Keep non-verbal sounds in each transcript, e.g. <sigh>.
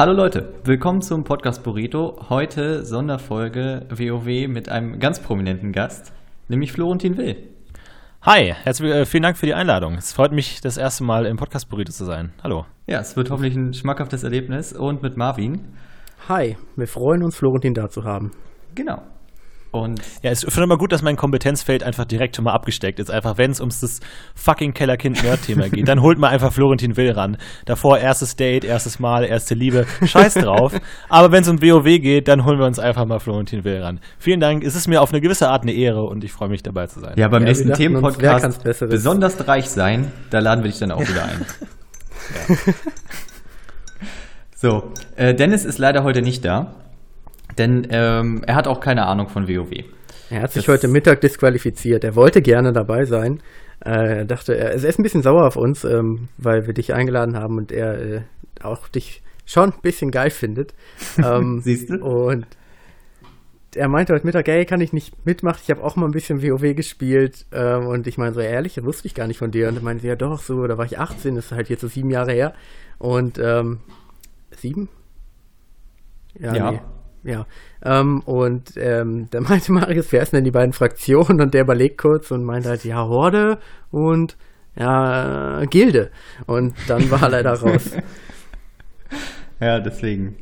Hallo Leute, willkommen zum Podcast Burrito. Heute Sonderfolge WoW mit einem ganz prominenten Gast, nämlich Florentin Will. Hi, herzlich, äh, vielen Dank für die Einladung. Es freut mich, das erste Mal im Podcast Burrito zu sein. Hallo. Ja, es wird hoffentlich ein schmackhaftes Erlebnis und mit Marvin. Hi, wir freuen uns, Florentin da zu haben. Genau. Und Ja, es ist immer gut, dass mein Kompetenzfeld einfach direkt schon mal abgesteckt ist. Einfach, wenn es ums das fucking Kellerkind-Nerd-Thema geht, dann holt man einfach Florentin Will ran. Davor erstes Date, erstes Mal, erste Liebe, scheiß drauf. Aber wenn es um WoW geht, dann holen wir uns einfach mal Florentin Will ran. Vielen Dank, es ist mir auf eine gewisse Art eine Ehre und ich freue mich dabei zu sein. ja, beim Ja, nächsten Themenpodcast besonders reich sein, da laden wir dich dann auch wieder ein. <laughs> So, äh, Dennis ist leider heute nicht da, denn ähm, er hat auch keine Ahnung von WoW. Er hat sich Das- heute Mittag disqualifiziert. Er wollte gerne dabei sein. Äh, er dachte, er, ist ein bisschen sauer auf uns, ähm, weil wir dich eingeladen haben und er äh, auch dich schon ein bisschen geil findet. <laughs> Ähm, Siehst du? Und er meinte heute Mittag, ey, kann ich nicht mitmachen? Ich habe auch mal ein bisschen WoW gespielt. Ähm, und ich meine so, ehrlich, das wusste ich gar nicht von dir. Und er meinte, ja doch, so, da war ich 18, das ist halt jetzt so sieben Jahre her. Und ähm, sieben? Ja. Nee. Ja. Ähm, und ähm, <laughs> da meinte Marius, wer ist denn die beiden Fraktionen? Und der überlegt kurz und meinte halt, ja, Horde und ja, Gilde. Und dann war er leider raus. <laughs> Ja, deswegen.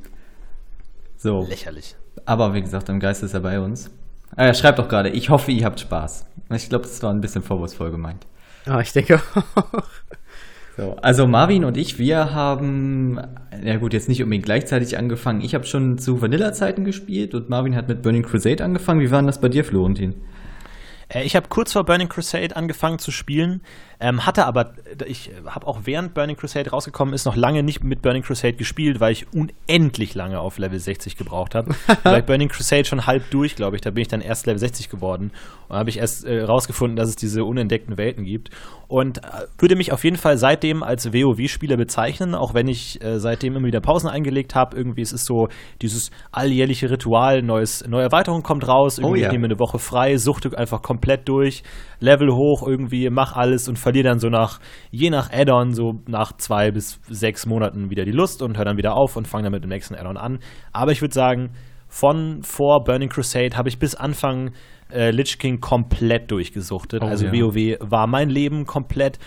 So. Lächerlich. Aber wie gesagt, im Geist ist er bei uns. Ah, er schreibt auch gerade, ich hoffe, ihr habt Spaß. Ich glaube, das war ein bisschen vorwurfsvoll gemeint. Ja, ich denke <laughs> auch. So, also Marvin und ich, wir haben, ja gut, jetzt nicht unbedingt gleichzeitig angefangen. Ich habe schon zu Vanilla-Zeiten gespielt und Marvin hat mit Burning Crusade angefangen. Wie war denn das bei dir, Florentin? Äh, Ich habe kurz vor Burning Crusade angefangen zu spielen, ähm, hatte aber, ich habe auch während Burning Crusade rausgekommen ist, noch lange nicht mit Burning Crusade gespielt, weil ich unendlich lange auf Level 60 gebraucht habe. Bei <laughs> Burning Crusade schon halb durch, glaube ich, da bin ich dann erst Level 60 geworden. Und habe ich erst äh, rausgefunden, dass es diese unentdeckten Welten gibt. Und äh, würde mich auf jeden Fall seitdem als WoW-Spieler bezeichnen, auch wenn ich äh, seitdem immer wieder Pausen eingelegt habe. Irgendwie ist es so dieses alljährliche Ritual, neues, neue Erweiterung kommt raus, irgendwie Oh ja. ich nehme eine Woche frei, suchte einfach komplett durch, Level hoch irgendwie, mach alles und verliere dann so nach, je nach Add-on, so nach zwei bis sechs Monaten wieder die Lust und höre dann wieder auf und fange dann mit dem nächsten Add-on an. Aber ich würde sagen, von vor Burning Crusade habe ich bis Anfang äh, Lich King komplett durchgesuchtet. Oh also ja. WoW war mein Leben komplett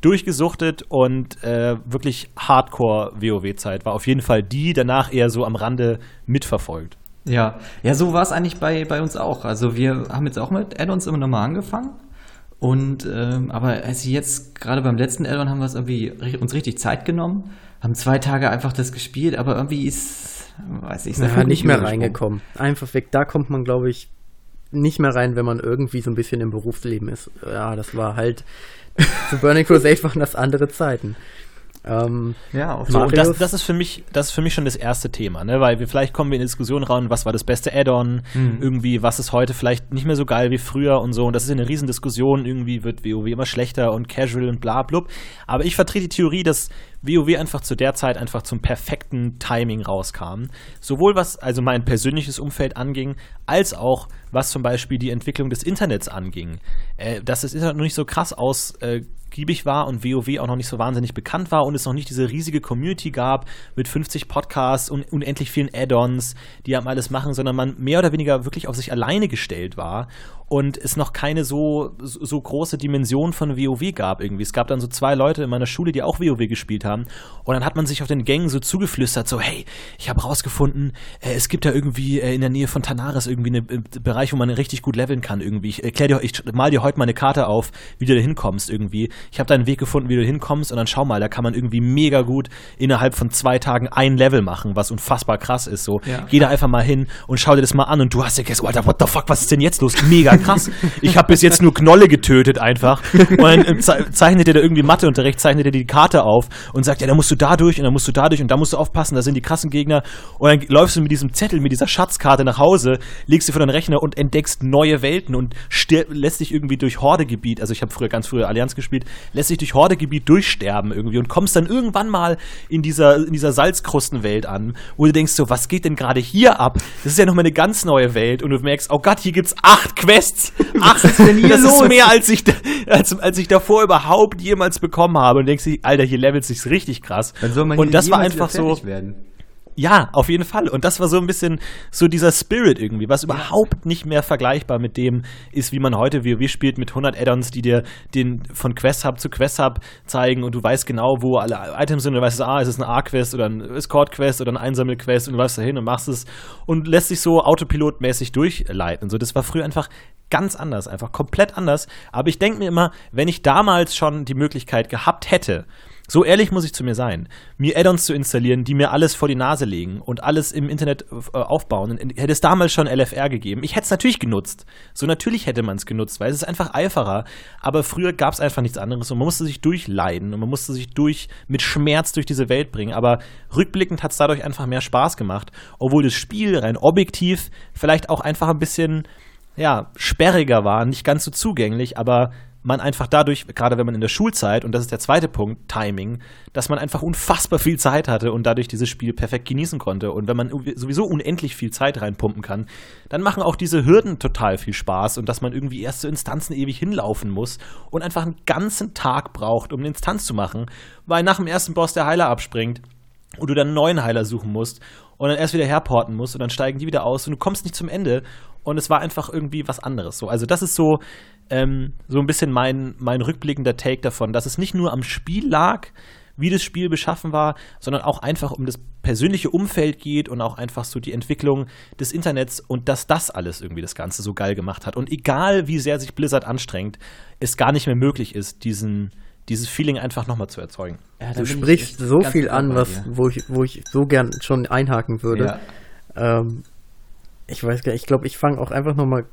durchgesuchtet und äh, wirklich Hardcore WoW-Zeit war auf jeden Fall die, danach eher so am Rande mitverfolgt. Ja, ja, so war es eigentlich bei, bei uns auch. Also wir haben jetzt auch mit Add-ons immer nochmal angefangen. Und ähm, aber als jetzt gerade beim letzten Add-on haben wir es irgendwie uns richtig Zeit genommen, haben zwei Tage einfach das gespielt, aber irgendwie ist, weiß ich, Ja, nicht mehr reingekommen. Einfach weg. Da kommt man, glaube ich, nicht mehr rein, wenn man irgendwie so ein bisschen im Berufsleben ist. Ja, das war halt. zu Burning Crusade waren das andere Zeiten. Ähm, Ja, auf So, das, das ist für mich, das ist für mich schon das erste Thema, ne? Weil wir vielleicht kommen wir in die Diskussion ran, was war das beste Add-on, irgendwie, was ist heute vielleicht nicht mehr so geil wie früher und so. Und das ist eine Riesendiskussion, irgendwie wird WoW immer schlechter und casual und bla blub. Aber ich vertrete die Theorie, dass WoW einfach zu der Zeit einfach zum perfekten Timing rauskam. Sowohl was also mein persönliches Umfeld anging, als auch was zum Beispiel die Entwicklung des Internets anging. Äh, dass das Internet noch nicht so krass ausgiebig war und WoW auch noch nicht so wahnsinnig bekannt war und es noch nicht diese riesige Community gab mit 50 Podcasts und unendlich vielen Add-ons, die haben alles machen, sondern man mehr oder weniger wirklich auf sich alleine gestellt war und es noch keine so, so große Dimension von WoW gab irgendwie. Es gab dann so zwei Leute in meiner Schule, die auch WoW gespielt haben und dann hat man sich auf den Gängen so zugeflüstert, so hey, ich habe rausgefunden, äh, es gibt da irgendwie äh, in der Nähe von Tanaris irgendwie einen äh, Bereich, wo man richtig gut leveln kann irgendwie. Ich erklär dir, ich mal dir heute mal eine Karte auf, wie du da hinkommst irgendwie. Ich habe da einen Weg gefunden, wie du hinkommst und dann schau mal, da kann man irgendwie mega gut innerhalb von zwei Tagen ein Level machen, was unfassbar krass ist. So, Ja. geh da einfach mal hin und schau dir das mal an und du hast ja gesagt, Alter, what the fuck, was ist denn jetzt los? Mega krass. <laughs> Ich habe bis jetzt nur Knolle getötet einfach. Und dann äh, ze zeichnet er da irgendwie Matheunterricht, zeichnet er die Karte auf und sagt, ja, da musst du da durch und dann musst du da durch und da musst du aufpassen, da sind die krassen Gegner. Und dann läufst du mit diesem Zettel, mit dieser Schatzkarte nach Hause, legst sie vor deinen Rechner und entdeckst neue Welten und lässt dich irgendwie durch Hordegebiet, also ich habe früher ganz früher Allianz gespielt, lässt dich durch Hordegebiet durchsterben irgendwie und kommst dann irgendwann mal in dieser, in dieser Salzkrustenwelt an, wo du denkst so, was geht denn gerade hier ab? Das ist ja nochmal eine ganz neue Welt und du merkst, oh Gott, hier gibt's acht Quests. <laughs> Acht, das ist los? mehr, als ich, da- als, als ich davor überhaupt jemals bekommen habe und denkst Alter, hier levelt sich's richtig krass. Dann soll man und das war einfach so. Werden. Ja, auf jeden Fall. Und das war so ein bisschen so dieser Spirit irgendwie, was überhaupt nicht mehr vergleichbar mit dem ist, wie man heute WoW spielt mit 100 Add-ons, die dir den von Quest Hub zu Quest Hub zeigen und du weißt genau, wo alle Items sind. Du weißt, ah, ist es eine A-Quest oder ein Escort-Quest oder ein Einsammelquest und du läufst da hin und machst es und lässt sich so autopilotmäßig durchleiten. So, das war früher einfach ganz anders, einfach komplett anders. Aber ich denke mir immer, wenn ich damals schon die Möglichkeit gehabt hätte, so ehrlich muss ich zu mir sein, mir Add-ons zu installieren, die mir alles vor die Nase legen und alles im Internet äh, aufbauen. Hätte es damals schon LFR gegeben. Ich hätte es natürlich genutzt. So natürlich hätte man es genutzt, weil es ist einfach einfacher. Aber früher gab es einfach nichts anderes und man musste sich durchleiden und man musste sich durch mit Schmerz durch diese Welt bringen. Aber rückblickend hat es dadurch einfach mehr Spaß gemacht, obwohl das Spiel rein objektiv vielleicht auch einfach ein bisschen ja, sperriger war, nicht ganz so zugänglich, aber man einfach dadurch, gerade wenn man in der Schulzeit, und das ist der zweite Punkt, Timing, dass man einfach unfassbar viel Zeit hatte und dadurch dieses Spiel perfekt genießen konnte. Und wenn man sowieso unendlich viel Zeit reinpumpen kann, dann machen auch diese Hürden total viel Spaß und dass man irgendwie erst zu Instanzen ewig hinlaufen muss und einfach einen ganzen Tag braucht, um eine Instanz zu machen, weil nach dem ersten Boss der Heiler abspringt und du dann einen neuen Heiler suchen musst und dann erst wieder herporten musst und dann steigen die wieder aus und du kommst nicht zum Ende und es war einfach irgendwie was anderes. So, also das ist so ähm, so ein bisschen mein, mein rückblickender Take davon, dass es nicht nur am Spiel lag, wie das Spiel beschaffen war, sondern auch einfach um das persönliche Umfeld geht und auch einfach so die Entwicklung des Internets und dass das alles irgendwie das Ganze so geil gemacht hat. Und egal wie sehr sich Blizzard anstrengt, es gar nicht mehr möglich ist, diesen, dieses Feeling einfach nochmal zu erzeugen. Ja, du sprichst so viel an, was, wo, ich, wo ich so gern schon einhaken würde. Ja. Ähm, ich weiß gar nicht, ich glaube, ich fange auch einfach nochmal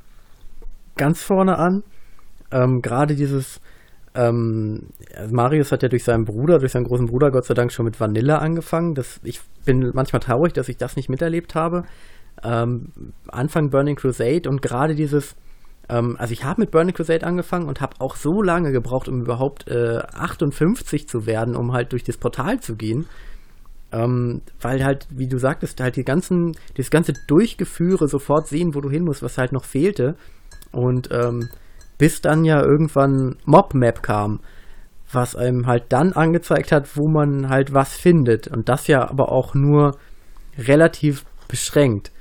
ganz vorne an ähm, gerade dieses, ähm, also Marius hat ja durch seinen Bruder, durch seinen großen Bruder Gott sei Dank schon mit Vanilla angefangen. Das, ich bin manchmal traurig, dass ich das nicht miterlebt habe. Ähm, Anfang Burning Crusade und gerade dieses, ähm, also ich habe mit Burning Crusade angefangen und habe auch so lange gebraucht, um überhaupt äh, 58 zu werden, um halt durch das Portal zu gehen. Ähm, weil halt, wie du sagtest, halt die ganzen, das ganze Durchgeführe sofort sehen, wo du hin musst, was halt noch fehlte. Und ähm, bis dann ja irgendwann Mob-Map kam, was einem halt dann angezeigt hat, wo man halt was findet. Und das ja aber auch nur relativ beschränkt.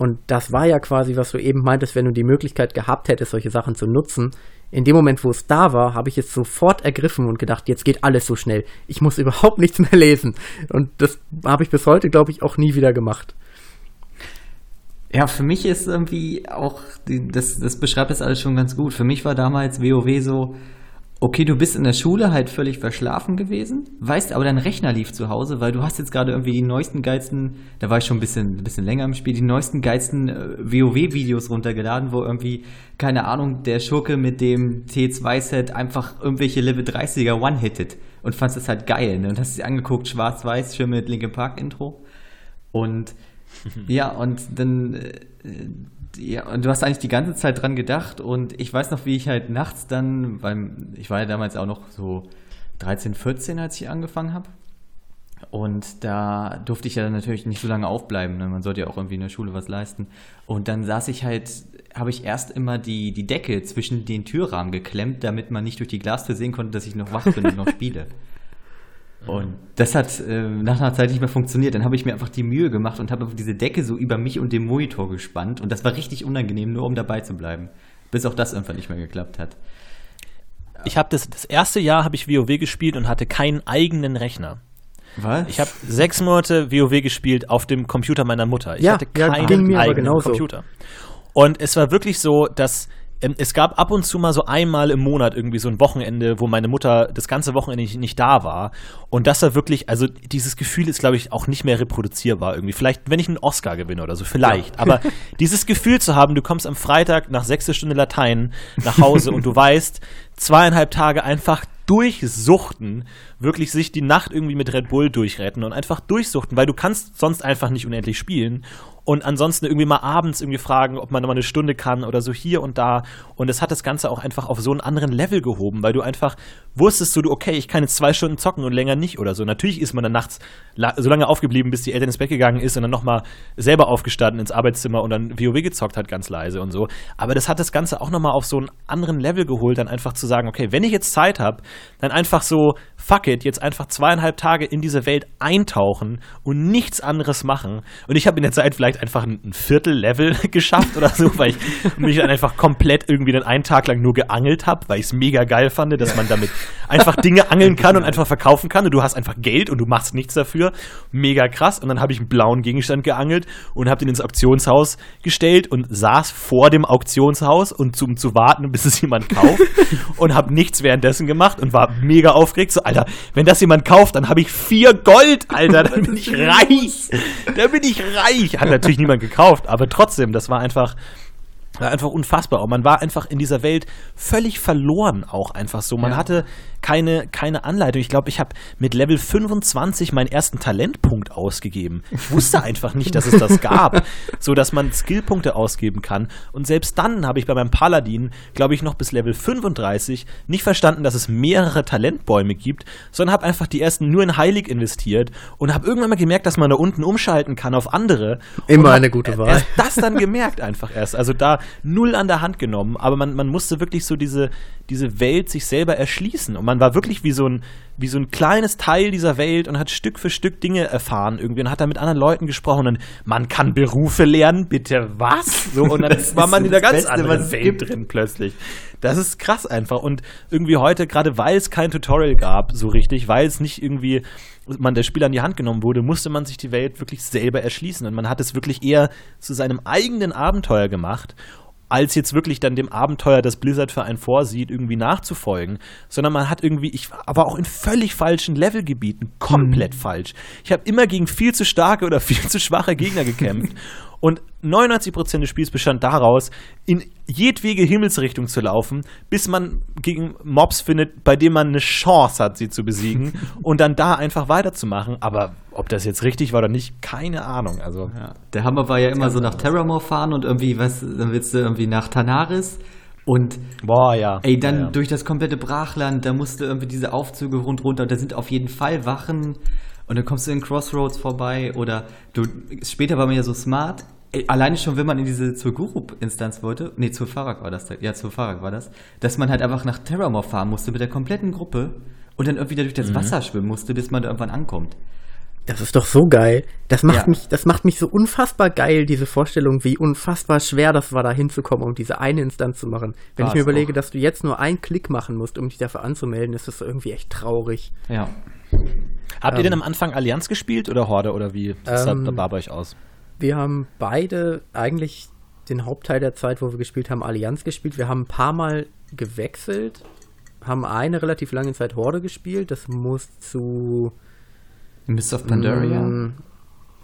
Und das war ja quasi, was du eben meintest, wenn du die Möglichkeit gehabt hättest, solche Sachen zu nutzen. In dem Moment, wo es da war, habe ich es sofort ergriffen und gedacht, jetzt geht alles so schnell. Ich muss überhaupt nichts mehr lesen. Und das habe ich bis heute, glaube ich, auch nie wieder gemacht. Ja, für mich ist irgendwie auch, das, das beschreibt das alles schon ganz gut. Für mich war damals WoW so, okay, du bist in der Schule halt völlig verschlafen gewesen, weißt aber dein Rechner lief zu Hause, weil du hast jetzt gerade irgendwie die neuesten, geilsten, da war ich schon ein bisschen, ein bisschen länger im Spiel, die neuesten, geilsten äh, WoW-Videos runtergeladen, wo irgendwie, keine Ahnung, der Schurke mit dem T2-Set einfach irgendwelche Level 30er one-hittet und fandst das halt geil, ne? Und hast sie angeguckt, schwarz-weiß, schön mit Linkin Park-Intro und <laughs> ja, und dann, äh, ja, und du hast eigentlich die ganze Zeit dran gedacht und ich weiß noch, wie ich halt nachts dann, beim, ich war ja damals auch noch so 13, 14, als ich angefangen habe. Und da durfte ich ja natürlich nicht so lange aufbleiben. Ne? Man sollte ja auch irgendwie in der Schule was leisten. Und dann saß ich halt, habe ich erst immer die, die Decke zwischen den Türrahmen geklemmt, damit man nicht durch die Glastür sehen konnte, dass ich noch wach bin und noch spiele. <laughs> Und das hat äh, nach einer Zeit nicht mehr funktioniert. Dann habe ich mir einfach die Mühe gemacht und habe diese Decke so über mich und den Monitor gespannt. Und das war richtig unangenehm, nur um dabei zu bleiben. Bis auch das einfach nicht mehr geklappt hat. Ich habe das, das erste Jahr habe ich WoW gespielt und hatte keinen eigenen Rechner. Was? Ich habe sechs Monate WoW gespielt auf dem Computer meiner Mutter. Ich ja, hatte keinen ja, eigenen Computer. Und es war wirklich so, dass ähm, es gab ab und zu mal so einmal im Monat irgendwie so ein Wochenende, wo meine Mutter das ganze Wochenende nicht, nicht da war. Und das war wirklich, also dieses Gefühl ist, glaube ich, auch nicht mehr reproduzierbar irgendwie. Vielleicht, wenn ich einen Oscar gewinne oder so, vielleicht. Ja. Aber <laughs> dieses Gefühl zu haben, du kommst am Freitag nach sechste Stunde Latein nach Hause und du weißt, zweieinhalb Tage einfach durchsuchten, wirklich sich die Nacht irgendwie mit Red Bull durchretten und einfach durchsuchten, weil du kannst sonst einfach nicht unendlich spielen und ansonsten irgendwie mal abends irgendwie fragen, ob man mal eine Stunde kann oder so hier und da. Und es hat das Ganze auch einfach auf so einen anderen Level gehoben, weil du einfach wusstest so, du, okay, ich kann jetzt zwei Stunden zocken und länger nicht oder so. Natürlich ist man dann nachts so lange aufgeblieben, bis die Eltern ins Bett gegangen ist und dann nochmal selber aufgestanden ins Arbeitszimmer und dann WoW gezockt hat, ganz leise und so. Aber das hat das Ganze auch nochmal auf so einen anderen Level geholt, dann einfach zu sagen, okay, wenn ich jetzt Zeit habe, dann einfach so, fuck it, jetzt einfach zweieinhalb Tage in diese Welt eintauchen und nichts anderes machen. Und ich habe in der Zeit vielleicht einfach ein Viertel-Level <laughs> geschafft oder so, weil ich mich dann einfach komplett irgendwie dann einen Tag lang nur geangelt habe, weil ich es mega geil fand, dass man damit einfach Dinge angeln kann und einfach verkaufen kann und du hast einfach Geld und du machst nichts dafür. Mega krass. Und dann habe ich einen blauen Gegenstand geangelt und habe den ins Auktionshaus gestellt und saß vor dem Auktionshaus und zum zu warten, bis es jemand kauft und habe nichts währenddessen gemacht und war mega aufgeregt. So, Alter, wenn das jemand kauft, dann habe ich vier Gold, Alter, dann bin ich reich. Dann bin ich reich. Hat natürlich niemand gekauft, aber trotzdem, das war einfach einfach unfassbar. Und man war einfach in dieser Welt völlig verloren auch einfach so. Man ja. hatte keine, keine Anleitung. Ich glaube, ich habe mit Level 25 meinen ersten Talentpunkt ausgegeben. Ich wusste einfach nicht, dass es das gab, <laughs> so dass man Skillpunkte ausgeben kann. Und selbst dann habe ich bei meinem Paladin, glaube ich, noch bis Level 35 nicht verstanden, dass es mehrere Talentbäume gibt, sondern habe einfach die ersten nur in Heilig investiert und habe irgendwann mal gemerkt, dass man da unten umschalten kann auf andere. Immer eine gute Wahl. Erst das dann gemerkt einfach erst. Also da null an der Hand genommen, aber man, man musste wirklich so diese, diese Welt sich selber erschließen. Und man war wirklich wie so ein, wie so ein kleines Teil dieser Welt und hat Stück für Stück Dinge erfahren irgendwie und hat da mit anderen Leuten gesprochen und man kann Berufe lernen, bitte was? So, und dann <laughs> war man in der ganz Beste, anderen Welt gibt. drin plötzlich. Das ist krass einfach. Und irgendwie heute, gerade weil es kein Tutorial gab, so richtig, weil es nicht irgendwie man der Spiel an die Hand genommen wurde, musste man sich die Welt wirklich selber erschließen. Und man hat es wirklich eher zu seinem eigenen Abenteuer gemacht als jetzt wirklich dann dem Abenteuer, das Blizzard für einen vorsieht, irgendwie nachzufolgen, sondern man hat irgendwie, ich war aber auch in völlig falschen Levelgebieten, komplett mhm. falsch. Ich habe immer gegen viel zu starke oder <laughs> viel zu schwache Gegner gekämpft <laughs> Und 99% des Spiels bestand daraus, in jedwege Himmelsrichtung zu laufen, bis man gegen Mobs findet, bei denen man eine Chance hat, sie zu besiegen <laughs> und dann da einfach weiterzumachen. Aber ob das jetzt richtig war oder nicht, keine Ahnung. Also ja. Der Hammer war ja immer so nach Terramore fahren und irgendwie, was, dann willst du irgendwie nach Tanaris. Und Boah, ja. ey, dann ja, ja. durch das komplette Brachland, da musst du irgendwie diese Aufzüge rund runter, da sind auf jeden Fall Wachen und dann kommst du in Crossroads vorbei oder du, später war man ja so smart, alleine schon, wenn man in diese zur Guru-Instanz wollte, nee, zur Fahrrad war das, ja, zur Fahrrad war das, dass man halt einfach nach Terramore fahren musste mit der kompletten Gruppe und dann irgendwie durch das mhm. Wasser schwimmen musste, bis man da irgendwann ankommt. Das ist doch so geil. Das macht ja. mich, das macht mich so unfassbar geil, diese Vorstellung, wie unfassbar schwer das war, da hinzukommen, um diese eine Instanz zu machen. Wenn war ich mir überlege, auch. dass du jetzt nur einen Klick machen musst, um dich dafür anzumelden, ist das irgendwie echt traurig. Ja. Habt ihr denn ähm. am Anfang Allianz gespielt oder Horde oder wie sah ähm, da bei euch aus? Wir haben beide eigentlich den Hauptteil der Zeit, wo wir gespielt haben, Allianz gespielt. Wir haben ein paar Mal gewechselt, haben eine relativ lange Zeit Horde gespielt. Das muss zu Mist of Pandaria? Mm,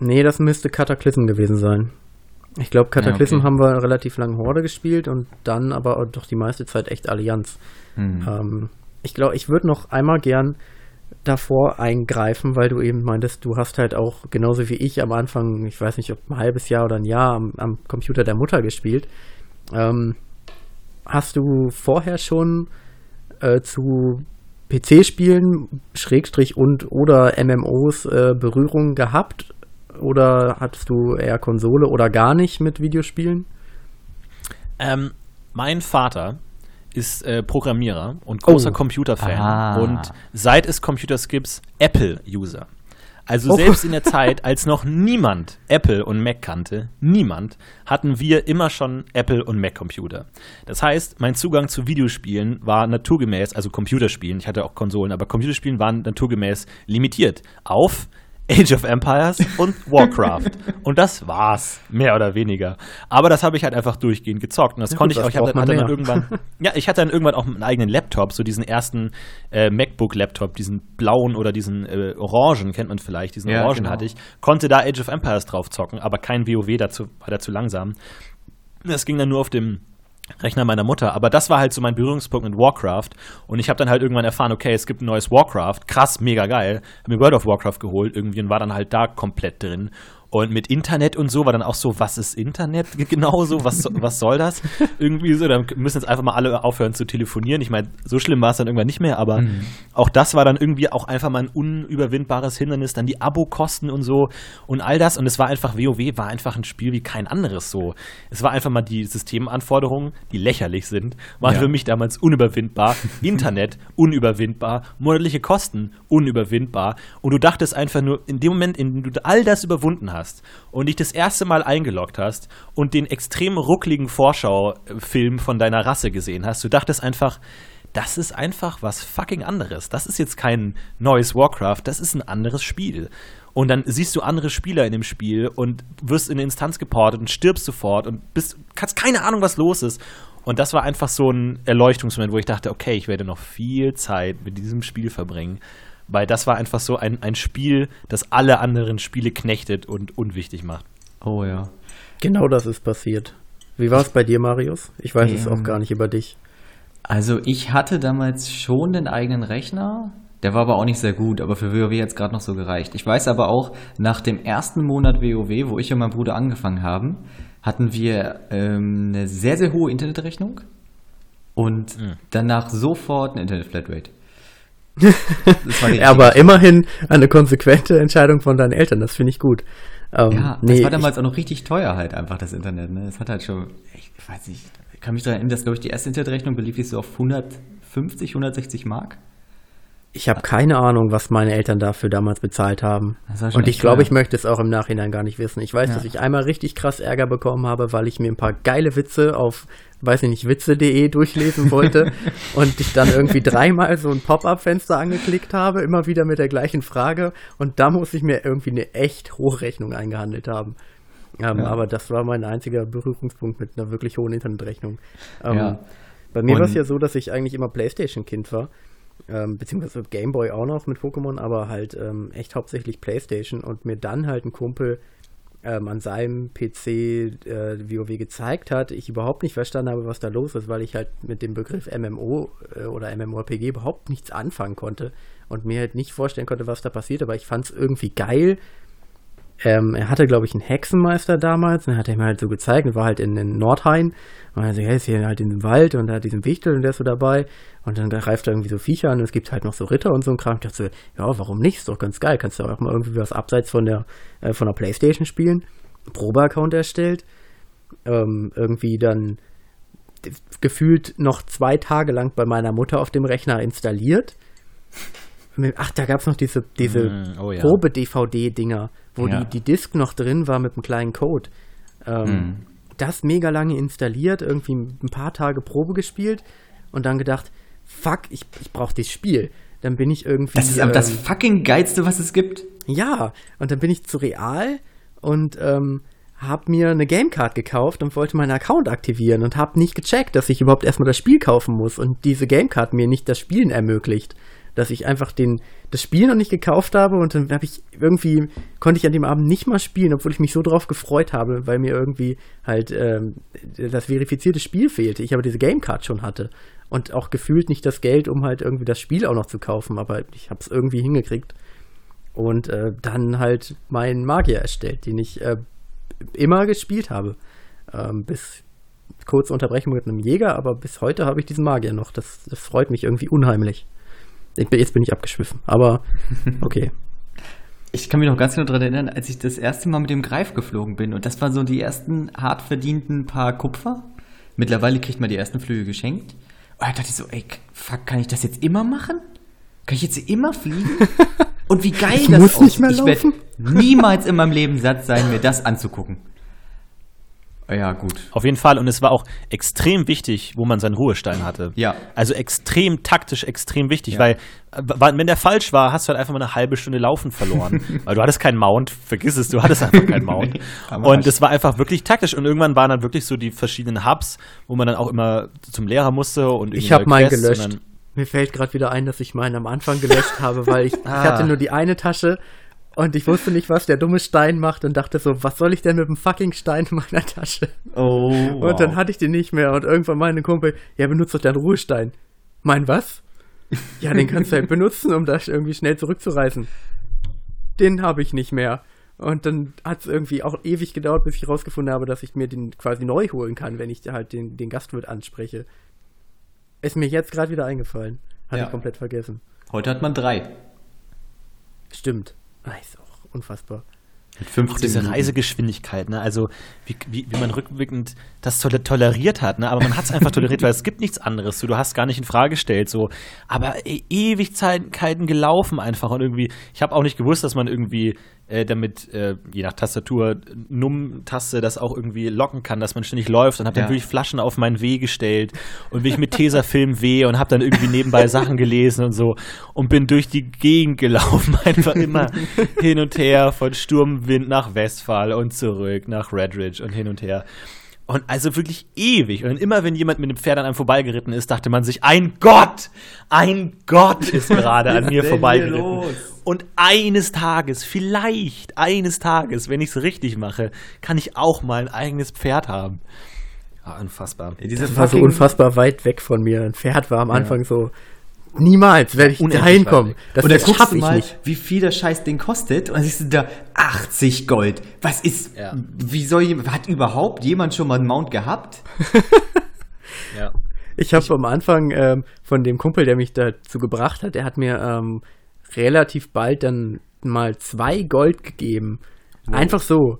nee, das müsste Cataclysm gewesen sein. Ich glaube, Cataclysm ja, okay. haben wir relativ lange Horde gespielt und dann aber doch die meiste Zeit echt Allianz. Hm. Ähm, ich glaube, ich würde noch einmal gern davor eingreifen, weil du eben meintest, du hast halt auch genauso wie ich am Anfang, ich weiß nicht, ob ein halbes Jahr oder ein Jahr am, am Computer der Mutter gespielt. Ähm, hast du vorher schon äh, zu PC-Spielen, Schrägstrich und oder MMOs äh, Berührung gehabt? Oder hattest du eher Konsole oder gar nicht mit Videospielen? Ähm, mein Vater ist äh, Programmierer und großer oh. Computerfan ah. und seit es Computers gibt, Apple-User. Also oh. selbst in der <laughs> Zeit, als noch niemand Apple und Mac kannte, niemand, hatten wir immer schon Apple und Mac Computer. Das heißt, mein Zugang zu Videospielen war naturgemäß, also Computerspielen, ich hatte auch Konsolen, aber Computerspielen waren naturgemäß limitiert auf Age of Empires und Warcraft. und das war's, mehr oder weniger. Aber das habe ich halt einfach durchgehend gezockt. Und das ja, konnte gut, ich auch. Ich hatte, hatte dann irgendwann, <laughs> ja, ich hatte dann irgendwann auch einen eigenen Laptop, so diesen ersten äh, MacBook-Laptop, diesen blauen oder diesen äh, orangen, kennt man vielleicht, diesen ja, orangen genau. hatte ich. Konnte da Age of Empires drauf zocken, aber kein WoW dazu, war da zu langsam. Das ging dann nur auf dem Rechner meiner Mutter. Aber das war halt so mein Berührungspunkt mit Warcraft. Und ich habe dann halt irgendwann erfahren, okay, es gibt ein neues Warcraft. Krass, mega geil. Hab mir World of Warcraft geholt irgendwie und war dann halt da komplett drin. Und mit Internet und so war dann auch so, was ist Internet <laughs> genau so? Was, was soll das? <laughs> Irgendwie so, dann müssen jetzt einfach mal alle aufhören zu telefonieren. Ich meine, so schlimm war es dann irgendwann nicht mehr, aber mhm. auch das war dann irgendwie auch einfach mal ein unüberwindbares Hindernis. Dann die Abokosten und so und all das. Und es war einfach, WoW war einfach ein Spiel wie kein anderes so. Es war einfach mal die Systemanforderungen, die lächerlich sind, waren ja. für mich damals unüberwindbar. <laughs> Internet unüberwindbar. Monatliche Kosten unüberwindbar. Und du dachtest einfach nur, in dem Moment, in dem du all das überwunden hast, hast und dich das erste Mal eingeloggt hast und den extrem ruckligen Vorschau-Film von deiner Rasse gesehen hast, du dachtest einfach, das ist einfach was fucking anderes. Das ist jetzt kein neues Warcraft, das ist ein anderes Spiel. Und dann siehst du andere Spieler in dem Spiel und wirst in eine Instanz geportet und stirbst sofort und bist, hast keine Ahnung, was los ist. Und das war einfach so ein Erleuchtungsmoment, wo ich dachte, okay, ich werde noch viel Zeit mit diesem Spiel verbringen. Weil das war einfach so ein, ein Spiel, das alle anderen Spiele knechtet und unwichtig macht. Oh ja. Genau das ist passiert. Wie war es bei dir, Marius? Ich weiß ähm, es auch gar nicht über dich. Also ich hatte damals schon den eigenen Rechner. Der war aber auch nicht sehr gut, aber für WoW hat es gerade noch so gereicht. Ich weiß aber auch, nach dem ersten Monat WoW, wo ich und mein Bruder angefangen haben, hatten wir ähm, eine sehr, sehr hohe Internetrechnung und mhm. danach sofort eine Internet-Flatrate. <laughs> aber immerhin eine konsequente Entscheidung von deinen Eltern, das finde ich gut. Ähm, ja, nee, das war damals ich, auch noch richtig teuer halt einfach, das Internet. Ne? Das hat halt schon, ich weiß nicht, ich kann mich daran erinnern, dass, glaube ich, die erste Internetrechnung belief sich so auf 150, 160 Mark. Ich habe keine Ahnung, was meine Eltern dafür damals bezahlt haben. Und ich glaube, ich möchte es auch im Nachhinein gar nicht wissen. Ich weiß, ja. dass ich einmal richtig krass Ärger bekommen habe, weil ich mir ein paar geile Witze auf, weiß ich nicht, witze.de durchlesen wollte <laughs> und ich dann irgendwie dreimal so ein Pop-up-Fenster angeklickt habe, immer wieder mit der gleichen Frage. Und da muss ich mir irgendwie eine echt hohe Rechnung eingehandelt haben. Ähm, ja. Aber das war mein einziger Berührungspunkt mit einer wirklich hohen Internetrechnung. Ähm, ja. Bei mir war es ja so, dass ich eigentlich immer Playstation-Kind war ähm, beziehungsweise Gameboy auch noch mit Pokémon, aber halt ähm, echt hauptsächlich Playstation und mir dann halt ein Kumpel ähm, an seinem PC äh, WoW gezeigt hat, ich überhaupt nicht verstanden habe, was da los ist, weil ich halt mit dem Begriff MMO äh, oder MMORPG überhaupt nichts anfangen konnte und mir halt nicht vorstellen konnte, was da passiert, aber ich fand es irgendwie geil, ähm, er hatte, glaube ich, einen Hexenmeister damals, und er hat mir halt so gezeigt, und war halt in, in Nordhain, und er so, hey, ist hier halt in dem Wald, und er hat diesen Wichtel, und der ist so dabei, und dann greift er irgendwie so Viecher an, und es gibt halt noch so Ritter und so ein Kram. Ich dachte so, ja, warum nicht? Ist doch ganz geil, kannst du auch mal irgendwie was abseits von der, äh, von der Playstation spielen. Probe-Account erstellt, ähm, irgendwie dann gefühlt noch zwei Tage lang bei meiner Mutter auf dem Rechner installiert. Ach, da gab es noch diese, diese mm, oh ja. Probe-DVD-Dinger, wo ja. die, die Disk noch drin war mit einem kleinen Code. Ähm, mm. Das mega lange installiert, irgendwie ein paar Tage Probe gespielt und dann gedacht, fuck, ich, ich brauche dieses Spiel. Dann bin ich irgendwie. Das ist aber ähm, das fucking geilste, was es gibt. Ja, und dann bin ich zu Real und ähm, hab mir eine Gamecard gekauft und wollte meinen Account aktivieren und hab nicht gecheckt, dass ich überhaupt erstmal das Spiel kaufen muss und diese Gamecard mir nicht das Spielen ermöglicht dass ich einfach den, das Spiel noch nicht gekauft habe und dann habe ich irgendwie, konnte ich an dem Abend nicht mal spielen, obwohl ich mich so drauf gefreut habe, weil mir irgendwie halt ähm, das verifizierte Spiel fehlte. Ich aber diese Gamecard schon hatte und auch gefühlt nicht das Geld, um halt irgendwie das Spiel auch noch zu kaufen, aber ich habe es irgendwie hingekriegt und äh, dann halt meinen Magier erstellt, den ich äh, immer gespielt habe. Ähm, bis kurze Unterbrechung mit einem Jäger, aber bis heute habe ich diesen Magier noch. Das, das freut mich irgendwie unheimlich. Jetzt bin ich abgeschwiffen, aber <laughs> okay. Ich kann mich noch ganz genau daran erinnern, als ich das erste Mal mit dem Greif geflogen bin. Und das waren so die ersten hart verdienten paar Kupfer. Mittlerweile kriegt man die ersten Flüge geschenkt. Und da dachte ich so, ey, fuck, kann ich das jetzt immer machen? Kann ich jetzt immer fliegen? <laughs> Und wie geil ich das muss Nicht mehr laufen. Ich werde niemals in meinem Leben satt sein, mir das anzugucken. Ja, gut. Auf jeden Fall. Und es war auch extrem wichtig, wo man seinen Ruhestein hatte. Ja. Also extrem taktisch, extrem wichtig, ja. weil, wenn der falsch war, hast du halt einfach mal eine halbe Stunde Laufen verloren. <laughs> weil du hattest keinen Mount, vergiss es, du hattest einfach keinen <laughs> Mount. nee, und es war einfach wirklich taktisch. Und irgendwann waren dann wirklich so die verschiedenen Hubs, wo man dann auch immer zum Lehrer musste und Ich habe meinen gelöscht. Mir fällt gerade wieder ein, dass ich meinen am Anfang gelöscht habe, weil ich, <laughs> ah. ich hatte nur die eine Tasche und ich wusste nicht, was der dumme Stein macht und dachte so, was soll ich denn mit dem fucking Stein in meiner Tasche? Oh. Wow. Und dann hatte ich den nicht mehr und irgendwann meinte Kumpel, ja, benutzt doch deinen Ruhestein. Mein was? Ja, den kannst du halt benutzen, um das irgendwie schnell zurückzureißen. Den habe ich nicht mehr. Und dann hat es irgendwie auch ewig gedauert, bis ich rausgefunden habe, dass ich mir den quasi neu holen kann, wenn ich halt den, den Gastwirt anspreche. Ist mir jetzt gerade wieder eingefallen. Hatte ja. ich komplett vergessen. Heute hat man drei. Stimmt. Ist auch unfassbar. Mit 15 auch diese Minuten. Reisegeschwindigkeit, ne? Also wie, wie, wie man rückwirkend das toleriert hat, ne? Aber man hat es einfach toleriert, weil es gibt nichts anderes. So, du hast gar nicht in Frage gestellt, so. Aber e Ewigkeiten gelaufen einfach und irgendwie. Ich habe auch nicht gewusst, dass man irgendwie äh, damit, äh, je nach Tastatur, Num-Taste das auch irgendwie locken kann, dass man ständig läuft und habe dann wirklich Flaschen auf meinen Weh gestellt und bin ich mit Tesafilm weh und habe dann irgendwie nebenbei Sachen gelesen und so und bin durch die Gegend gelaufen, <laughs> einfach immer hin und her von Sturmwind nach Westphal und zurück nach Redridge und hin und her. Und also wirklich ewig. Und immer wenn jemand mit dem Pferd an einem vorbeigeritten ist, dachte man sich, ein Gott, ein Gott ist gerade an mir <laughs> vorbeigeritten. Und eines Tages, vielleicht eines Tages, wenn ich es richtig mache, kann ich auch mal ein eigenes Pferd haben. Ja, unfassbar. Ja, das war so unfassbar weit weg von mir. Ein Pferd war am Anfang ja. so Niemals werde ich da hinkommen. Das, und dann das guckst du mal, nicht. wie viel das Scheißding kostet und dann siehst du da 80 Gold. Was ist, ja. wie soll, hat überhaupt jemand schon mal einen Mount gehabt? <laughs> ja. Ich habe am Anfang ähm, von dem Kumpel, der mich dazu gebracht hat, der hat mir ähm, relativ bald dann mal zwei Gold gegeben. Wow. Einfach so.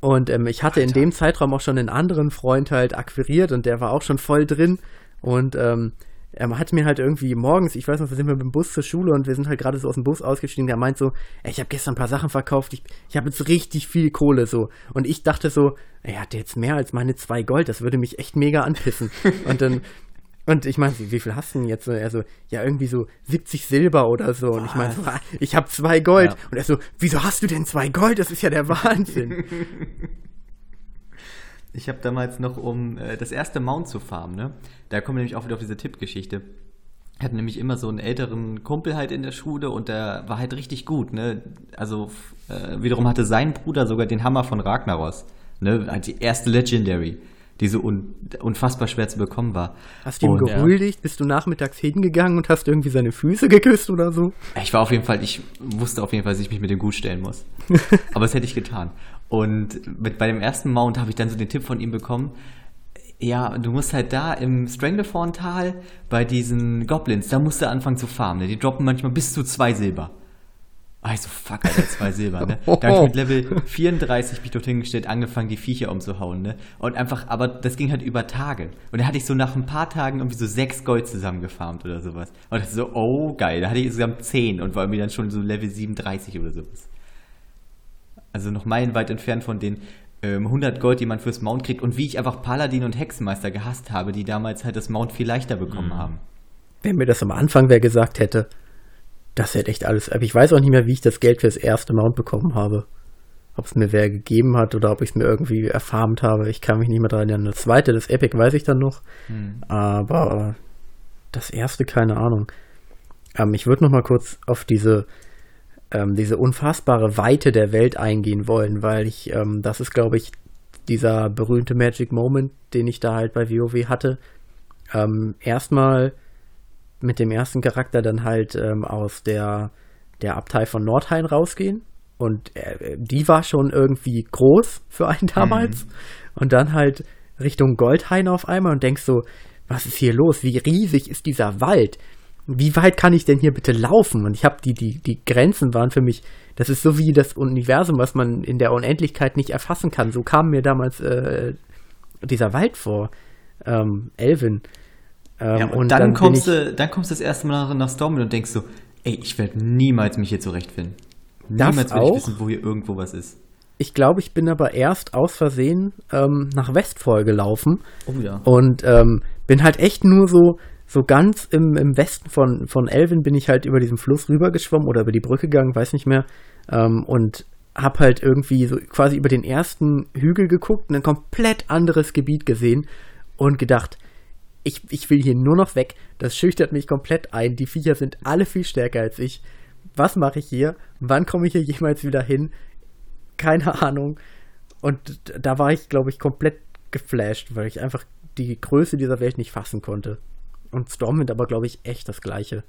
Und ähm, ich hatte Alter. in dem Zeitraum auch schon einen anderen Freund halt akquiriert und der war auch schon voll drin. Und ähm, er hat mir halt irgendwie morgens, ich weiß noch, da sind wir mit dem Bus zur Schule und wir sind halt gerade so aus dem Bus ausgestiegen, der meint so, ey, ich habe gestern ein paar Sachen verkauft, ich, ich habe jetzt richtig viel Kohle so. Und ich dachte so, er hatte jetzt mehr als meine zwei Gold, das würde mich echt mega anpissen. <laughs> und dann, und ich meine, wie viel hast du denn jetzt? Er so, ja, irgendwie so 70 Silber oder so. Und ich meine, so, ah, ich habe zwei Gold. Ja. Und er so, wieso hast du denn zwei Gold? Das ist ja der <laughs> Wahnsinn. Ich habe damals noch, um äh, das erste Mount zu farmen, ne? Da kommen wir nämlich auch wieder auf diese Tippgeschichte. Ich hatte nämlich immer so einen älteren Kumpel halt in der Schule und der war halt richtig gut, ne? Also äh, wiederum hatte sein Bruder sogar den Hammer von Ragnaros, ne? Halt die erste Legendary die so un unfassbar schwer zu bekommen war. Hast du ihn und, gehuldigt? Ja. Bist du nachmittags hingegangen und hast irgendwie seine Füße geküsst oder so? Ich war auf jeden Fall, ich wusste auf jeden Fall, dass ich mich mit dem gut stellen muss. <laughs> Aber das hätte ich getan. Und mit, bei dem ersten Mount habe ich dann so den Tipp von ihm bekommen, ja, du musst halt da im Stranglethorn-Tal bei diesen Goblins, da musst du anfangen zu farmen. Die droppen manchmal bis zu zwei Silber. Ah, ich so, fuck, Alter, zwei Silber, ne? <laughs> Da habe ich mit Level 34 mich dort hingestellt, angefangen, die Viecher umzuhauen, ne? Und einfach, aber das ging halt über Tage. Und da hatte ich so nach ein paar Tagen irgendwie so sechs Gold zusammengefarmt oder sowas. Und das so, oh, geil. Da hatte ich insgesamt zehn und war irgendwie dann schon so Level 37 oder sowas. Also noch meilenweit entfernt von den ähm, 100 Gold, die man fürs Mount kriegt. Und wie ich einfach Paladin und Hexenmeister gehasst habe, die damals halt das Mount viel leichter bekommen mhm. haben. Wenn mir das am Anfang wer gesagt hätte, das hätte echt alles. Aber ich weiß auch nicht mehr, wie ich das Geld für das erste Mount bekommen habe. Ob es mir wer gegeben hat oder ob ich es mir irgendwie erfarmt habe. Ich kann mich nicht mehr daran erinnern. Das zweite, das Epic, weiß ich dann noch. Hm. Aber das erste, keine Ahnung. Ähm, ich würde noch mal kurz auf diese, ähm, diese unfassbare Weite der Welt eingehen wollen, weil ich, ähm, das ist, glaube ich, dieser berühmte Magic Moment, den ich da halt bei WoW hatte. Ähm, erstmal mit dem ersten Charakter dann halt ähm, aus der, der Abtei von Nordhain rausgehen. Und äh, die war schon irgendwie groß für einen damals. Mhm. Und dann halt Richtung Goldhain auf einmal und denkst so, was ist hier los? Wie riesig ist dieser Wald? Wie weit kann ich denn hier bitte laufen? Und ich habe die, die, die Grenzen waren für mich, das ist so wie das Universum, was man in der Unendlichkeit nicht erfassen kann. So kam mir damals äh, dieser Wald vor, ähm, Elvin. Ähm, ja, und, und, dann, dann kommst du, dann kommst du das erste Mal nach, nach Stormwind und denkst so, ey, ich werde niemals mich hier zurechtfinden. Niemals werde ich wissen, wo hier irgendwo was ist. Ich glaube, ich bin aber erst aus Versehen ähm, nach Westfall gelaufen. Oh ja. Und ähm, bin halt echt nur so, so ganz im, im Westen von, von Elvin bin ich halt über diesen Fluss rübergeschwommen oder über die Brücke gegangen, weiß nicht mehr. Ähm, und hab halt irgendwie so quasi über den ersten Hügel geguckt und ein komplett anderes Gebiet gesehen und gedacht, ich, ich will hier nur noch weg. Das schüchtert mich komplett ein. Die Viecher sind alle viel stärker als ich. Was mache ich hier? Wann komme ich hier jemals wieder hin? Keine Ahnung. Und da war ich, glaube ich, komplett geflasht, weil ich einfach die Größe dieser Welt nicht fassen konnte. Und Stormwind aber, glaube ich, echt das gleiche.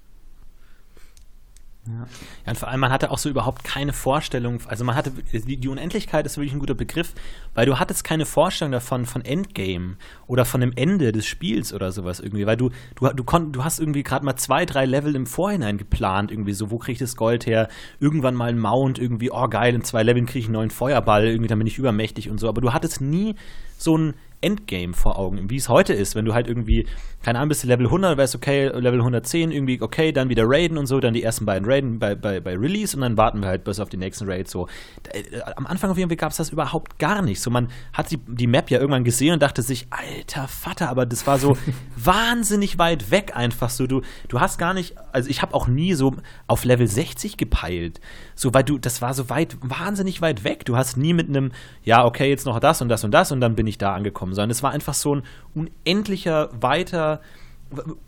Ja. ja, und vor allem, man hatte auch so überhaupt keine Vorstellung, also man hatte, die, die, Unendlichkeit ist wirklich ein guter Begriff, weil du hattest keine Vorstellung davon, von Endgame oder von dem Ende des Spiels oder sowas irgendwie, weil du, du, du, konnt, du hast irgendwie gerade mal zwei, drei Level im Vorhinein geplant, irgendwie so, wo krieg ich das Gold her, irgendwann mal ein Mount, irgendwie, oh geil, in zwei Leveln kriege ich einen neuen Feuerball, irgendwie, dann bin ich übermächtig und so, aber du hattest nie so ein Endgame vor Augen, wie es heute ist, wenn du halt irgendwie, keine Ahnung, bist du Level 100, weißt okay, Level 110, irgendwie, okay, dann wieder raiden und so, dann die ersten beiden Raiden bei, bei, bei Release und dann warten wir halt bis auf die nächsten Raids so. Äh, am Anfang auf jeden Fall gab es das überhaupt gar nicht. So, man hat die, die Map ja irgendwann gesehen und dachte sich, alter Vater, aber das war so <laughs> wahnsinnig weit weg einfach so. Du, du hast gar nicht, also ich habe auch nie so auf Level 60 gepeilt. So, weil du, das war so weit, wahnsinnig weit weg. Du hast nie mit einem, ja, okay, jetzt noch das und das und das und dann bin ich da angekommen sondern es war einfach so ein unendlicher, weiter,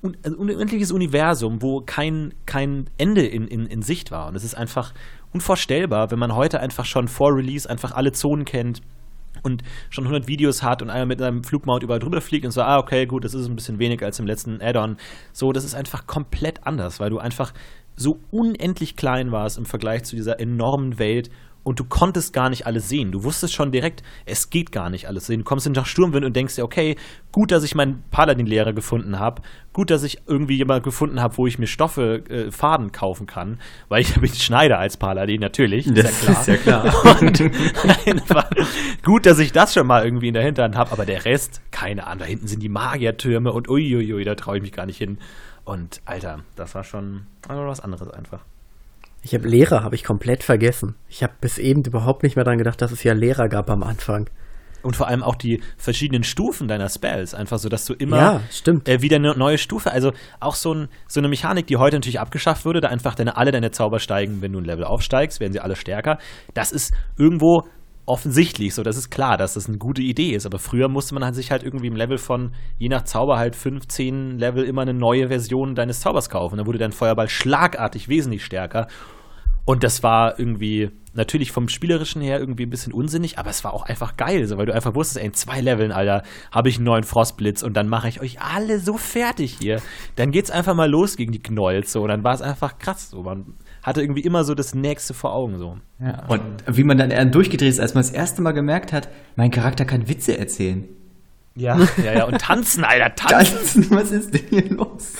un, also unendliches Universum, wo kein, kein Ende in, in, in Sicht war. Und es ist einfach unvorstellbar, wenn man heute einfach schon vor Release einfach alle Zonen kennt und schon 100 Videos hat und einer mit einem Flugmount überall drüber fliegt und so, ah, okay, gut, das ist ein bisschen weniger als im letzten Add-on. So, das ist einfach komplett anders, weil du einfach so unendlich klein warst im Vergleich zu dieser enormen Welt und du konntest gar nicht alles sehen. Du wusstest schon direkt, es geht gar nicht alles sehen. Du kommst nach Sturmwind und denkst dir, okay, gut, dass ich meinen Paladin-Lehrer gefunden habe. Gut, dass ich irgendwie jemanden gefunden habe, wo ich mir Stoffe, äh, Faden kaufen kann. Weil ich <laughs> bin Schneider als Paladin, natürlich. Das ist ja klar. Ist ja klar. <laughs> und einfach, gut, dass ich das schon mal irgendwie in der Hinterhand habe. Aber der Rest, keine Ahnung. Da hinten sind die Magiertürme und uiuiui, da traue ich mich gar nicht hin. Und Alter, das war schon was anderes einfach. Ich habe Lehrer habe ich komplett vergessen. Ich habe bis eben überhaupt nicht mehr daran gedacht, dass es ja Lehrer gab am Anfang. Und vor allem auch die verschiedenen Stufen deiner Spells. Einfach so, dass du immer ja. Äh, wieder eine neue Stufe, also auch so, ein, so eine Mechanik, die heute natürlich abgeschafft wurde, da einfach deine, alle deine Zauber steigen, wenn du ein Level aufsteigst, werden sie alle stärker. Das ist irgendwo offensichtlich so, das ist klar, dass das eine gute Idee ist. Aber früher musste man halt sich halt irgendwie im Level von, je nach Zauber halt 15 Level immer eine neue Version deines Zaubers kaufen. Da wurde dein Feuerball schlagartig wesentlich stärker. Und das war irgendwie natürlich vom Spielerischen her irgendwie ein bisschen unsinnig, aber es war auch einfach geil, so, weil du einfach wusstest, ey, in zwei Leveln, Alter, habe ich einen neuen Frostblitz und dann mache ich euch alle so fertig hier. Dann geht's einfach mal los gegen die Knolls, so, und dann war es einfach krass, so, man hatte irgendwie immer so das Nächste vor Augen, so. Ja, und wie man dann durchgedreht ist, als man das erste Mal gemerkt hat, mein Charakter kann Witze erzählen. Ja, ja, ja. Und tanzen, Alter, <laughs> tanzen. tanzen. Was ist denn hier los?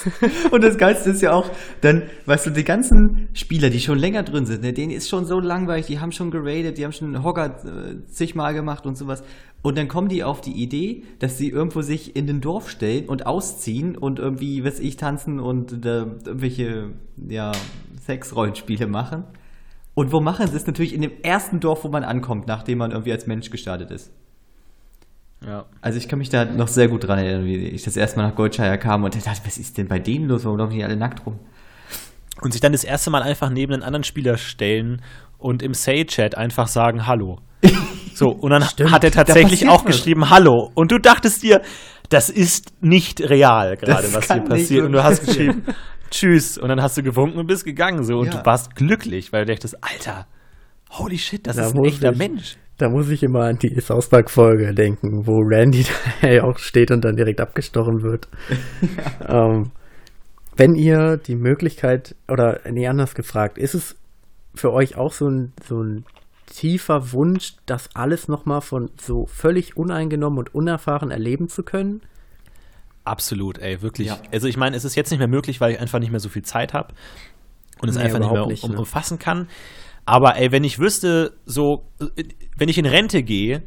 Und das Geilste ist ja auch, dann, weißt du, die ganzen Spieler, die schon länger drin sind, ne, denen ist schon so langweilig, die haben schon geradet, die haben schon Hogger äh, zigmal gemacht und sowas. Und dann kommen die auf die Idee, dass sie irgendwo sich in den Dorf stellen und ausziehen und irgendwie, weiß ich, tanzen und äh, irgendwelche, ja, Sexrollenspiele machen. Und wo machen sie es? Natürlich in dem ersten Dorf, wo man ankommt, nachdem man irgendwie als Mensch gestartet ist. Ja. Also ich kann mich da noch sehr gut dran erinnern, wie ich das erste Mal nach Goldshire kam und dachte, was ist denn bei denen los? Warum laufen die alle nackt rum? Und sich dann das erste Mal einfach neben einen anderen Spieler stellen und im Say-Chat einfach sagen Hallo. So, und dann <laughs> Stimmt, hat er tatsächlich auch was. geschrieben Hallo. Und du dachtest dir, das ist nicht real gerade, was hier passiert. Und du hast geschrieben Tschüss. Und dann hast du gewunken und bist gegangen so. Und ja. du warst glücklich, weil du dachtest, Alter, holy shit, das da ist ein echter Mensch. Da muss ich immer an die South Park-Folge denken, wo Randy <laughs> da auch steht und dann direkt abgestochen wird. ja. <laughs> ähm, wenn ihr die Möglichkeit, oder nee, anders gefragt, ist es für euch auch so ein, so ein tiefer Wunsch, das alles nochmal von so völlig uneingenommen und unerfahren erleben zu können? Absolut, ey, wirklich. Ja. Also ich meine, es ist jetzt nicht mehr möglich, weil ich einfach nicht mehr so viel Zeit habe und es nee, einfach nicht mehr nicht, um, ne? umfassen kann. Aber ey, wenn ich wüsste, so, wenn ich in Rente gehe,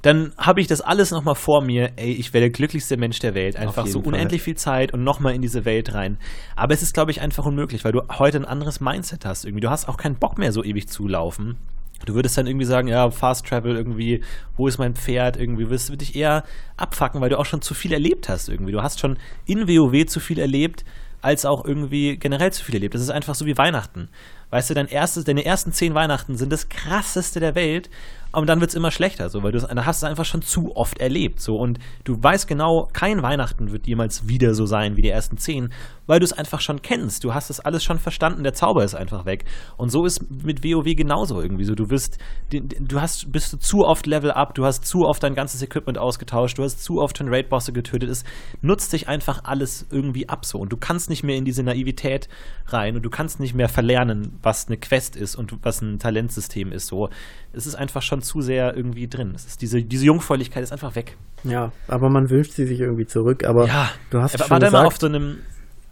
dann habe ich das alles nochmal vor mir. Ey, ich wäre der glücklichste Mensch der Welt. Einfach so unendlich Fall. viel Zeit und nochmal in diese Welt rein. Aber es ist, glaube ich, einfach unmöglich, weil du heute ein anderes Mindset hast irgendwie. Du hast auch keinen Bock mehr, so ewig zu laufen. Du würdest dann irgendwie sagen, ja, Fast Travel irgendwie, wo ist mein Pferd? Irgendwie wirst du dich eher abfacken, weil du auch schon zu viel erlebt hast irgendwie. Du hast schon in WoW zu viel erlebt, als auch irgendwie generell zu viel erlebt. Das ist einfach so wie Weihnachten. Weißt du, dein erstes, deine ersten zehn Weihnachten sind das krasseste der Welt und dann wird es immer schlechter, so, weil du hast es einfach schon zu oft erlebt, so, und du weißt genau, kein Weihnachten wird jemals wieder so sein wie die ersten zehn, weil du es einfach schon kennst. Du hast es alles schon verstanden, der Zauber ist einfach weg. Und so ist mit WoW genauso irgendwie so. Du wirst, du hast, bist du zu oft Level up, du hast zu oft dein ganzes Equipment ausgetauscht, du hast zu oft schon Raid-Bosse getötet. Es nutzt sich einfach alles irgendwie ab so. Und du kannst nicht mehr in diese Naivität rein und du kannst nicht mehr verlernen, was eine Quest ist und was ein Talentsystem ist. So, es ist einfach schon zu sehr irgendwie drin. Es ist diese, diese Jungfräulichkeit ist einfach weg. Ja, aber man wünscht sie sich irgendwie zurück. Aber ja, du hast aber schon war gesagt, mal auf so einem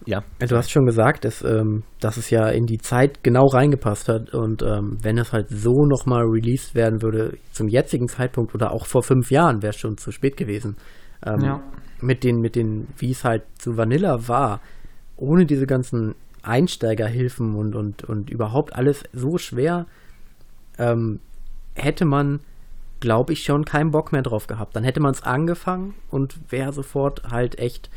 ja. Du hast schon gesagt, dass, ähm, dass es ja in die Zeit genau reingepasst hat und ähm, wenn es halt so nochmal released werden würde, zum jetzigen Zeitpunkt oder auch vor fünf Jahren, wäre es schon zu spät gewesen. Ähm, ja. Mit den, mit den, wie es halt zu Vanilla war, ohne diese ganzen Einsteigerhilfen und, und, und überhaupt alles so schwer, ähm, hätte man, glaube ich, schon keinen Bock mehr drauf gehabt. Dann hätte man es angefangen und wäre sofort halt echt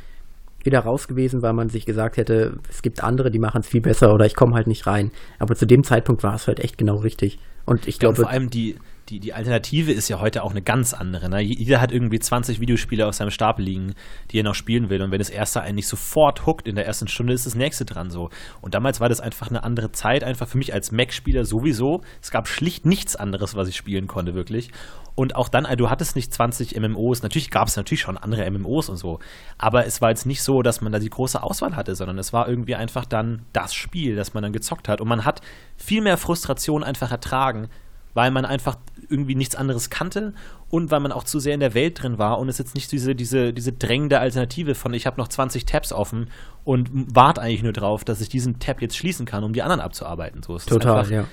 wieder raus gewesen, weil man sich gesagt hätte, es gibt andere, die machen es viel besser oder ich komme halt nicht rein. Aber zu dem Zeitpunkt war es halt echt genau richtig. Und ich glaube. Ja, vor allem die, die, die Alternative ist ja heute auch eine ganz andere. Ne? Jeder hat irgendwie 20 Videospiele auf seinem Stapel liegen, die er noch spielen will. Und wenn das erste einen nicht sofort hookt in der ersten Stunde, ist das nächste dran so. Und damals war das einfach eine andere Zeit, einfach für mich als Mac-Spieler sowieso. Es gab schlicht nichts anderes, was ich spielen konnte, wirklich. Und auch dann, du hattest nicht 20 MMOs, natürlich gab es natürlich schon andere MMOs und so, aber es war jetzt nicht so, dass man da die große Auswahl hatte, sondern es war irgendwie einfach dann das Spiel, das man dann gezockt hat. Und man hat viel mehr Frustration einfach ertragen, weil man einfach irgendwie nichts anderes kannte und weil man auch zu sehr in der Welt drin war und es jetzt nicht diese, diese, diese drängende Alternative von ich habe noch 20 Tabs offen und warte eigentlich nur drauf, dass ich diesen Tab jetzt schließen kann, um die anderen abzuarbeiten. So, es Total, ja.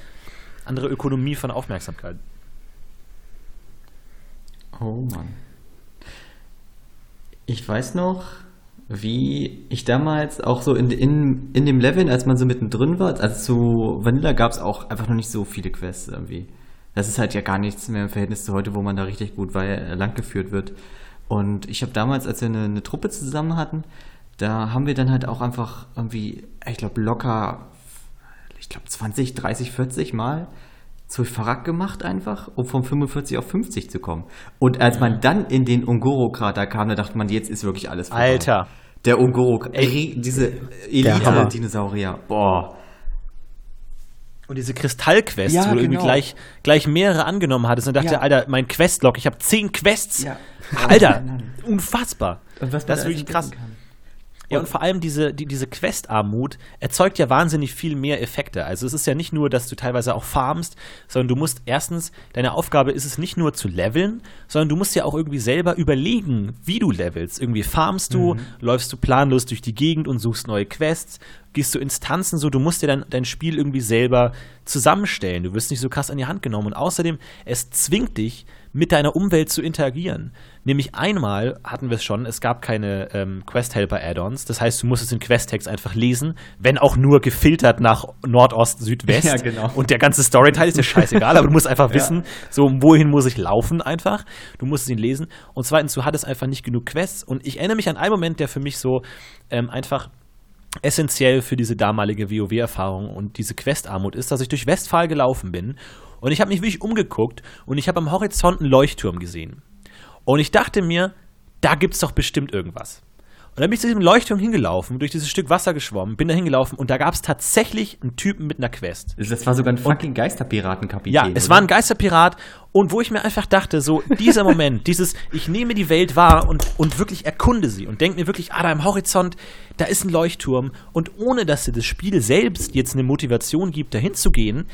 Andere Ökonomie von Aufmerksamkeit. Oh Mann. Ich weiß noch, wie ich damals auch so in, in, in dem Level, als man so mittendrin war, also zu Vanilla gab es auch einfach noch nicht so viele Quests irgendwie. Das ist halt ja gar nichts mehr im Verhältnis zu heute, wo man da richtig gut äh, langgeführt wird. Und ich habe damals, als wir eine, eine Truppe zusammen hatten, da haben wir dann halt auch einfach irgendwie, ich glaube, locker, ich glaube 20, 30, 40 Mal zu Verrack gemacht einfach, um von 45 auf 50 zu kommen. Und als man dann in den Ungoro-Krater kam, da dachte man, jetzt ist wirklich alles vorbei. Alter. Der Ungoro, ey, diese Elite-Dinosaurier, boah. Und diese Kristallquests, ja, wo du genau. irgendwie gleich, gleich mehrere angenommen hattest und dachte, ja. Alter, mein Questlog, ich habe zehn Quests. Ja. Alter, unfassbar. Und was das ist wirklich krass. Kann. Ja, und vor allem diese, die, diese Questarmut erzeugt ja wahnsinnig viel mehr Effekte. Also es ist ja nicht nur, dass du teilweise auch farmst, sondern du musst erstens, deine Aufgabe ist es nicht nur zu leveln, sondern du musst ja auch irgendwie selber überlegen, wie du levelst. Irgendwie farmst du, mhm. läufst du planlos durch die Gegend und suchst neue Quests, gehst du Instanzen so, du musst dir dein, dein Spiel irgendwie selber zusammenstellen. Du wirst nicht so krass an die Hand genommen. Und außerdem, es zwingt dich, mit deiner Umwelt zu interagieren. Nämlich einmal hatten wir es schon, es gab keine ähm, Quest-Helper-Add-ons. Das heißt, du musstest den Quest-Text einfach lesen, wenn auch nur gefiltert nach Nordost, Südwest. Ja, genau. Und der ganze Storyteil ist dir scheißegal, aber du musst einfach <laughs> wissen, ja. so wohin muss ich laufen einfach. Du musst ihn lesen. Und zweitens, du hattest einfach nicht genug Quests. Und ich erinnere mich an einen Moment, der für mich so ähm, einfach essentiell für diese damalige WoW-Erfahrung und diese Questarmut ist, dass ich durch Westphal gelaufen bin und ich habe mich wirklich umgeguckt und ich habe am Horizont einen Leuchtturm gesehen. Und ich dachte mir, da gibt es doch bestimmt irgendwas. Und dann bin ich zu diesem Leuchtturm hingelaufen, durch dieses Stück Wasser geschwommen, bin da hingelaufen und da gab es tatsächlich einen Typen mit einer Quest. Das war sogar ein fucking Geisterpiratenkapitän. Ja, es oder? war ein Geisterpirat und wo ich mir einfach dachte, so dieser Moment, <laughs> dieses, ich nehme die Welt wahr und, und wirklich erkunde sie und denke mir wirklich, ah, da im Horizont, da ist ein Leuchtturm und ohne dass dir das Spiel selbst jetzt eine Motivation gibt, dahin zu gehen,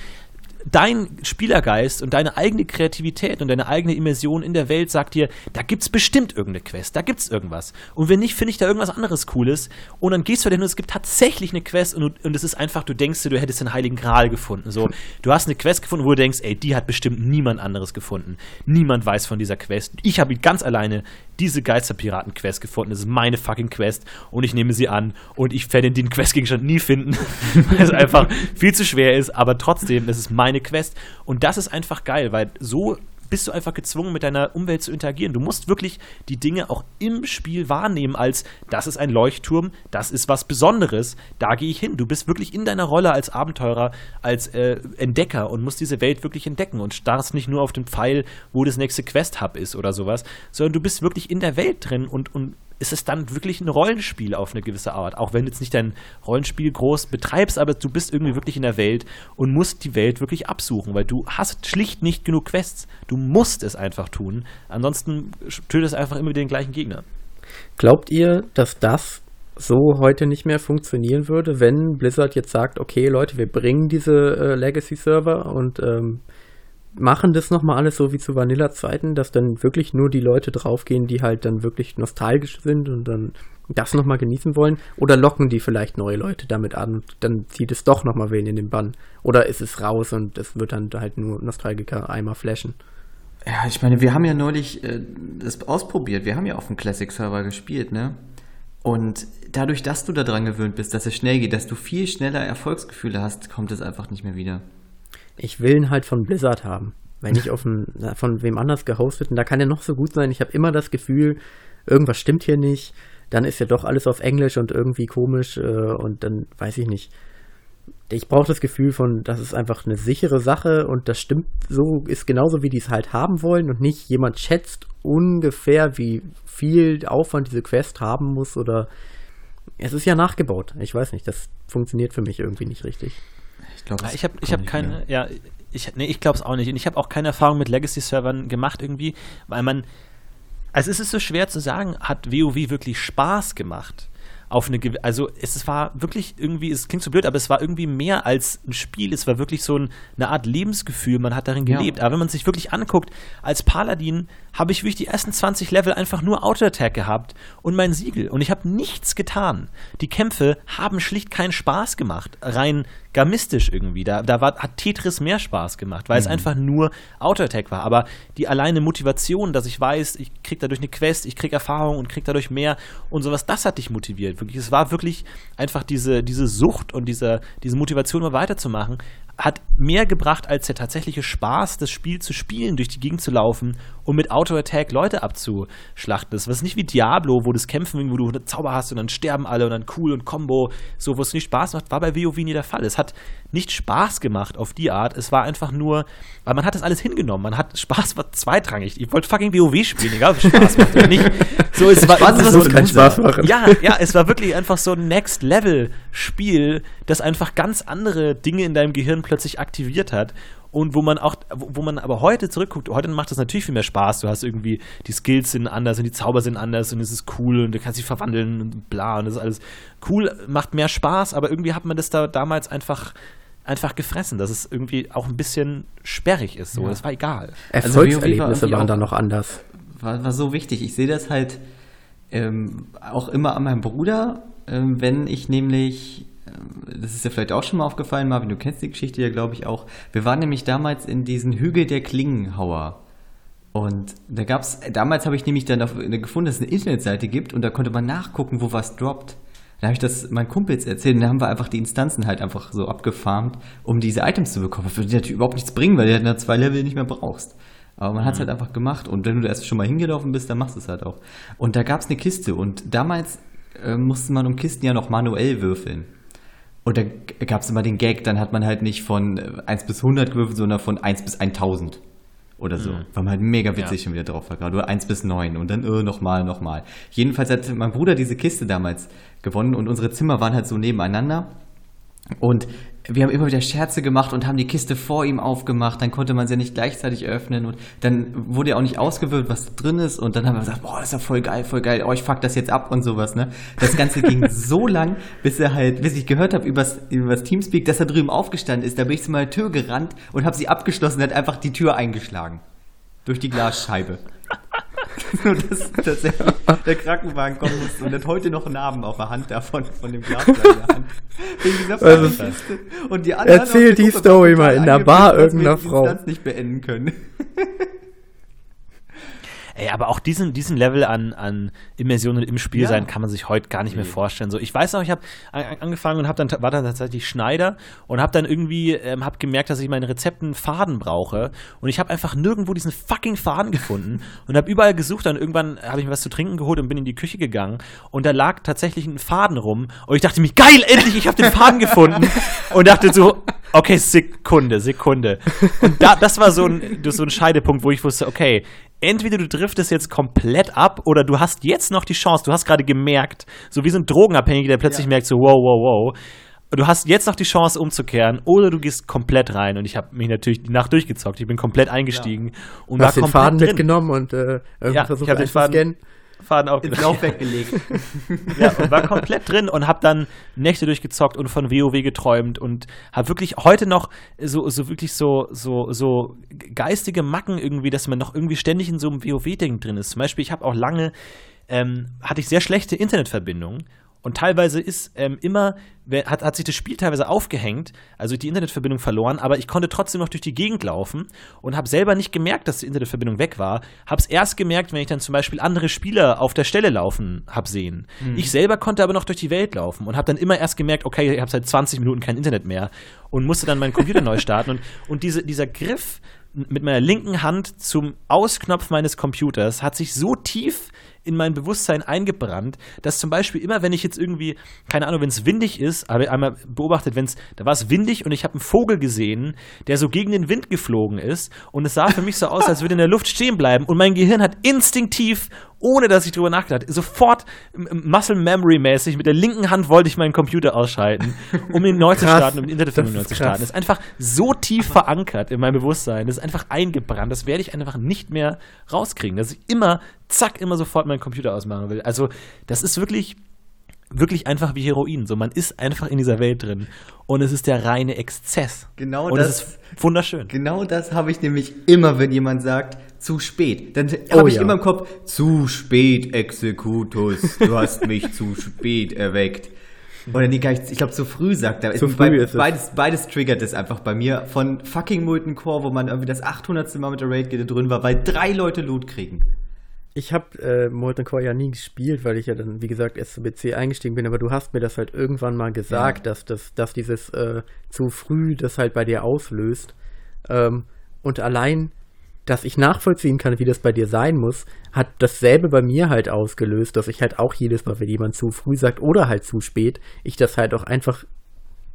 dein Spielergeist und deine eigene Kreativität und deine eigene Immersion in der Welt sagt dir, da gibt's bestimmt irgendeine Quest, da gibt's irgendwas. Und wenn nicht, finde ich da irgendwas anderes Cooles. Und dann gehst du dahin und es gibt tatsächlich eine Quest und, und es ist einfach, du denkst dir, du hättest den Heiligen Gral gefunden. So, du hast eine Quest gefunden, wo du denkst, ey, die hat bestimmt niemand anderes gefunden. Niemand weiß von dieser Quest. Ich habe ganz alleine diese Geisterpiraten-Quest gefunden. Das ist meine fucking Quest und ich nehme sie an und ich werde den Questgegenstand nie finden, <laughs> weil es einfach viel zu schwer ist, aber trotzdem, das ist meine Quest und das ist einfach geil, weil so bist du einfach gezwungen, mit deiner Umwelt zu interagieren. Du musst wirklich die Dinge auch im Spiel wahrnehmen, als das ist ein Leuchtturm, das ist was Besonderes, da gehe ich hin. Du bist wirklich in deiner Rolle als Abenteurer, als äh, Entdecker und musst diese Welt wirklich entdecken und starrst nicht nur auf den Pfeil, wo das nächste Quest-Hub ist oder sowas, sondern du bist wirklich in der Welt drin und, und ist es dann wirklich ein Rollenspiel auf eine gewisse Art. Auch wenn du jetzt nicht dein Rollenspiel groß betreibst, aber du bist irgendwie wirklich in der Welt und musst die Welt wirklich absuchen, weil du hast schlicht nicht genug Quests. Du musst es einfach tun. Ansonsten tötest du einfach immer den gleichen Gegner. Glaubt ihr, dass das so heute nicht mehr funktionieren würde, wenn Blizzard jetzt sagt, okay Leute, wir bringen diese äh, Legacy-Server und ähm, machen das nochmal alles so wie zu Vanilla-Zeiten, dass dann wirklich nur die Leute draufgehen, die halt dann wirklich nostalgisch sind und dann das nochmal genießen wollen? Oder locken die vielleicht neue Leute damit an und dann zieht es doch nochmal wen in den Bann? Oder ist es raus und es wird dann halt nur Nostalgiker einmal flashen? Ja, ich meine, wir haben ja neulich äh, das ausprobiert. Wir haben ja auf dem Classic-Server gespielt, ne? Und dadurch, dass du daran gewöhnt bist, dass es schnell geht, dass du viel schneller Erfolgsgefühle hast, kommt es einfach nicht mehr wieder ich will ihn halt von Blizzard haben. Wenn ich auf ein, von wem anders gehostet, und da kann er noch so gut sein, ich habe immer das Gefühl, irgendwas stimmt hier nicht, dann ist ja doch alles auf Englisch und irgendwie komisch äh, und dann weiß ich nicht. Ich brauche das Gefühl von, das ist einfach eine sichere Sache und das stimmt so, ist genauso, wie die es halt haben wollen und nicht jemand schätzt ungefähr, wie viel Aufwand diese Quest haben muss oder es ist ja nachgebaut. Ich weiß nicht, das funktioniert für mich irgendwie nicht richtig. Ich glaube, ich habe ich hab keine, mehr. ja, ich, nee, ich glaube es auch nicht. Und ich habe auch keine Erfahrung mit Legacy-Servern gemacht irgendwie, weil man, also es ist so schwer zu sagen, hat WoW wirklich Spaß gemacht? auf eine also es war wirklich irgendwie, es klingt so blöd, aber es war irgendwie mehr als ein Spiel, es war wirklich so ein, eine Art Lebensgefühl, man hat darin gelebt. Ja. Aber wenn man sich wirklich anguckt, als Paladin habe ich wirklich die ersten 20 Level einfach nur Auto-Attack gehabt und mein Siegel und ich habe nichts getan. Die Kämpfe haben schlicht keinen Spaß gemacht, rein gamistisch irgendwie. Da, da war, hat Tetris mehr Spaß gemacht, weil mhm. es einfach nur Auto-Attack war. Aber die alleine Motivation, dass ich weiß, ich krieg dadurch eine Quest, ich krieg Erfahrung und krieg dadurch mehr und sowas, das hat dich motiviert. Wirklich, es war wirklich einfach diese, diese Sucht und diese, diese Motivation, mal weiterzumachen, hat mehr gebracht als der tatsächliche Spaß, das Spiel zu spielen, durch die Gegend zu laufen und mit Auto-Attack Leute abzuschlachten. Das ist nicht wie Diablo, wo das Kämpfen, wo du Zauber hast und dann sterben alle und dann cool und Combo, so wo es nicht Spaß macht, war bei WoW nie der Fall. Es hat nicht Spaß gemacht auf die Art, es war einfach nur, weil man hat das alles hingenommen. Man hat Spaß war zweitrangig. Ich wollte fucking WoW spielen, egal ob es Spaß macht oder nicht. So, es war Spaß, so, keinen Spaß machen. Ja, ja, es war wirklich einfach so ein Next Level Spiel, das einfach ganz andere Dinge in deinem Gehirn plötzlich aktiviert hat und wo man auch, wo man aber heute zurückguckt, heute macht das natürlich viel mehr Spaß. Du hast irgendwie, die Skills sind anders und die Zauber sind anders und es ist cool und du kannst sie verwandeln und bla und das ist alles cool, macht mehr Spaß, aber irgendwie hat man das da damals einfach einfach gefressen, dass es irgendwie auch ein bisschen sperrig ist. So, ja. das war egal. Erfolgserlebnisse also, waren da noch anders. War, war so wichtig. Ich sehe das halt ähm, auch immer an meinem Bruder, ähm, wenn ich nämlich das ist ja vielleicht auch schon mal aufgefallen, Marvin, du kennst die Geschichte ja, glaube ich, auch. Wir waren nämlich damals in diesen Hügel der Klingenhauer. Und da gab es, damals habe ich nämlich dann auf, gefunden, dass es eine Internetseite gibt und da konnte man nachgucken, wo was droppt. Da habe ich das meinen Kumpels erzählt und da haben wir einfach die Instanzen halt einfach so abgefarmt, um diese Items zu bekommen. Für die natürlich überhaupt nichts bringen, weil du dann zwei Level nicht mehr brauchst. Aber man hat es mhm. halt einfach gemacht und wenn du da erst schon mal hingelaufen bist, dann machst du es halt auch. Und da gab es eine Kiste und damals äh, musste man um Kisten ja noch manuell würfeln. Und da gab es immer den Gag, dann hat man halt nicht von 1 äh, bis 100 gewürfelt, sondern von 1 bis 1000 oder so. Mhm. Weil man halt mega witzig ja. schon wieder drauf war, gerade. Oder 1 bis 9 und dann äh, nochmal, nochmal. Jedenfalls hat mein Bruder diese Kiste damals gewonnen und unsere Zimmer waren halt so nebeneinander. Und wir haben immer wieder Scherze gemacht und haben die Kiste vor ihm aufgemacht. Dann konnte man sie ja nicht gleichzeitig öffnen und dann wurde ja auch nicht ausgewählt, was drin ist. Und dann haben wir gesagt, boah, das ist ja voll geil, voll geil. Oh, ich fuck das jetzt ab und sowas, ne? Das Ganze ging <laughs> so lang, bis er halt, bis ich gehört habe übers, übers Teamspeak, dass er drüben aufgestanden ist. Da bin ich zu meiner Tür gerannt und habe sie abgeschlossen und hat einfach die Tür eingeschlagen. Durch die Glasscheibe. <laughs> <laughs> Nur dass tatsächlich der Krankenwagen kommen musste und hat heute noch Narben auf der Hand davon, von dem Glas in der Hand. Also, und die anderen erzähl die, die Story mal in der Bar irgendeiner Frau. nicht beenden können. Ey, aber auch diesen, diesen Level an, an Immersion und im Spiel ja. sein kann man sich heute gar nicht mehr vorstellen. So, ich weiß noch, ich habe angefangen und hab dann, war dann tatsächlich Schneider und habe dann irgendwie ähm, hab gemerkt, dass ich meinen Rezepten Faden brauche. Und ich habe einfach nirgendwo diesen fucking Faden gefunden und habe überall gesucht. Dann irgendwann habe ich mir was zu trinken geholt und bin in die Küche gegangen. Und da lag tatsächlich ein Faden rum. Und ich dachte mir, geil, endlich, ich habe den Faden gefunden. Und dachte so, okay, Sekunde, Sekunde. Und da, das war so ein, so ein Scheidepunkt, wo ich wusste, okay, entweder du driftest jetzt komplett ab oder du hast jetzt noch die Chance, du hast gerade gemerkt, so wie so ein Drogenabhängiger, der plötzlich ja. merkt so, wow, wow, wow. Du hast jetzt noch die Chance umzukehren oder du gehst komplett rein. Und ich habe mich natürlich die Nacht durchgezockt. Ich bin komplett eingestiegen ja. und hast war den Faden drin. mitgenommen und äh, ja, versucht ich den Faden, Faden auf ins Laufwerk gelegt. <laughs> ja, und war komplett drin und habe dann Nächte durchgezockt und von WoW geträumt und habe wirklich heute noch so, so wirklich so, so, so geistige Macken irgendwie, dass man noch irgendwie ständig in so einem WoW-Ding drin ist. Zum Beispiel, ich habe auch lange, ähm, hatte ich sehr schlechte Internetverbindungen und teilweise ist ähm, immer, hat, hat sich das Spiel teilweise aufgehängt, also die Internetverbindung verloren, aber ich konnte trotzdem noch durch die Gegend laufen und habe selber nicht gemerkt, dass die Internetverbindung weg war. Habe es erst gemerkt, wenn ich dann zum Beispiel andere Spieler auf der Stelle laufen habe sehen. Mhm. Ich selber konnte aber noch durch die Welt laufen und habe dann immer erst gemerkt, okay, ich habe seit 20 Minuten kein Internet mehr und musste dann meinen Computer neu starten. Und, und diese, dieser Griff mit meiner linken Hand zum Ausknopf meines Computers hat sich so tief in mein Bewusstsein eingebrannt, dass zum Beispiel immer, wenn ich jetzt irgendwie, keine Ahnung, wenn es windig ist, habe ich einmal beobachtet, wenn es, da war es windig und ich habe einen Vogel gesehen, der so gegen den Wind geflogen ist und es sah für mich so aus, als würde in der Luft stehen bleiben und mein Gehirn hat instinktiv ohne dass ich drüber nachgedacht habe. Sofort Muscle Memory mäßig mit der linken Hand wollte ich meinen Computer ausschalten, <laughs> um ihn neu zu starten, um die Internetverbindung neu zu starten. Das ist einfach so tief verankert in meinem Bewusstsein. Das ist einfach eingebrannt. Das werde ich einfach nicht mehr rauskriegen, dass ich immer, zack, immer sofort meinen Computer ausmachen will. Also, das ist wirklich wirklich einfach wie Heroin. So, man ist einfach in dieser Welt drin. Und es ist der reine Exzess. Genau und das. das ist wunderschön. Genau das habe ich nämlich immer, wenn jemand sagt, zu spät. Dann habe oh, ich ja. immer im Kopf, zu spät, Exekutus. Du hast mich zu spät erweckt. Oder nee, gar nicht, ich glaube, zu früh sagt er. Zu früh ist beides, beides triggert es einfach bei mir. Von fucking Molten Core, wo man irgendwie das 800. Mal mit der Raid drin war, weil drei Leute Loot kriegen. Ich habe äh, Molten Core ja nie gespielt, weil ich ja dann, wie gesagt, erst zu BC eingestiegen bin, aber du hast mir das halt irgendwann mal gesagt, ja. dass, dass, dass dieses äh, zu früh das halt bei dir auslöst. Ähm, und allein, dass ich nachvollziehen kann, wie das bei dir sein muss, hat dasselbe bei mir halt ausgelöst, dass ich halt auch jedes Mal, wenn jemand zu früh sagt oder halt zu spät, ich das halt auch einfach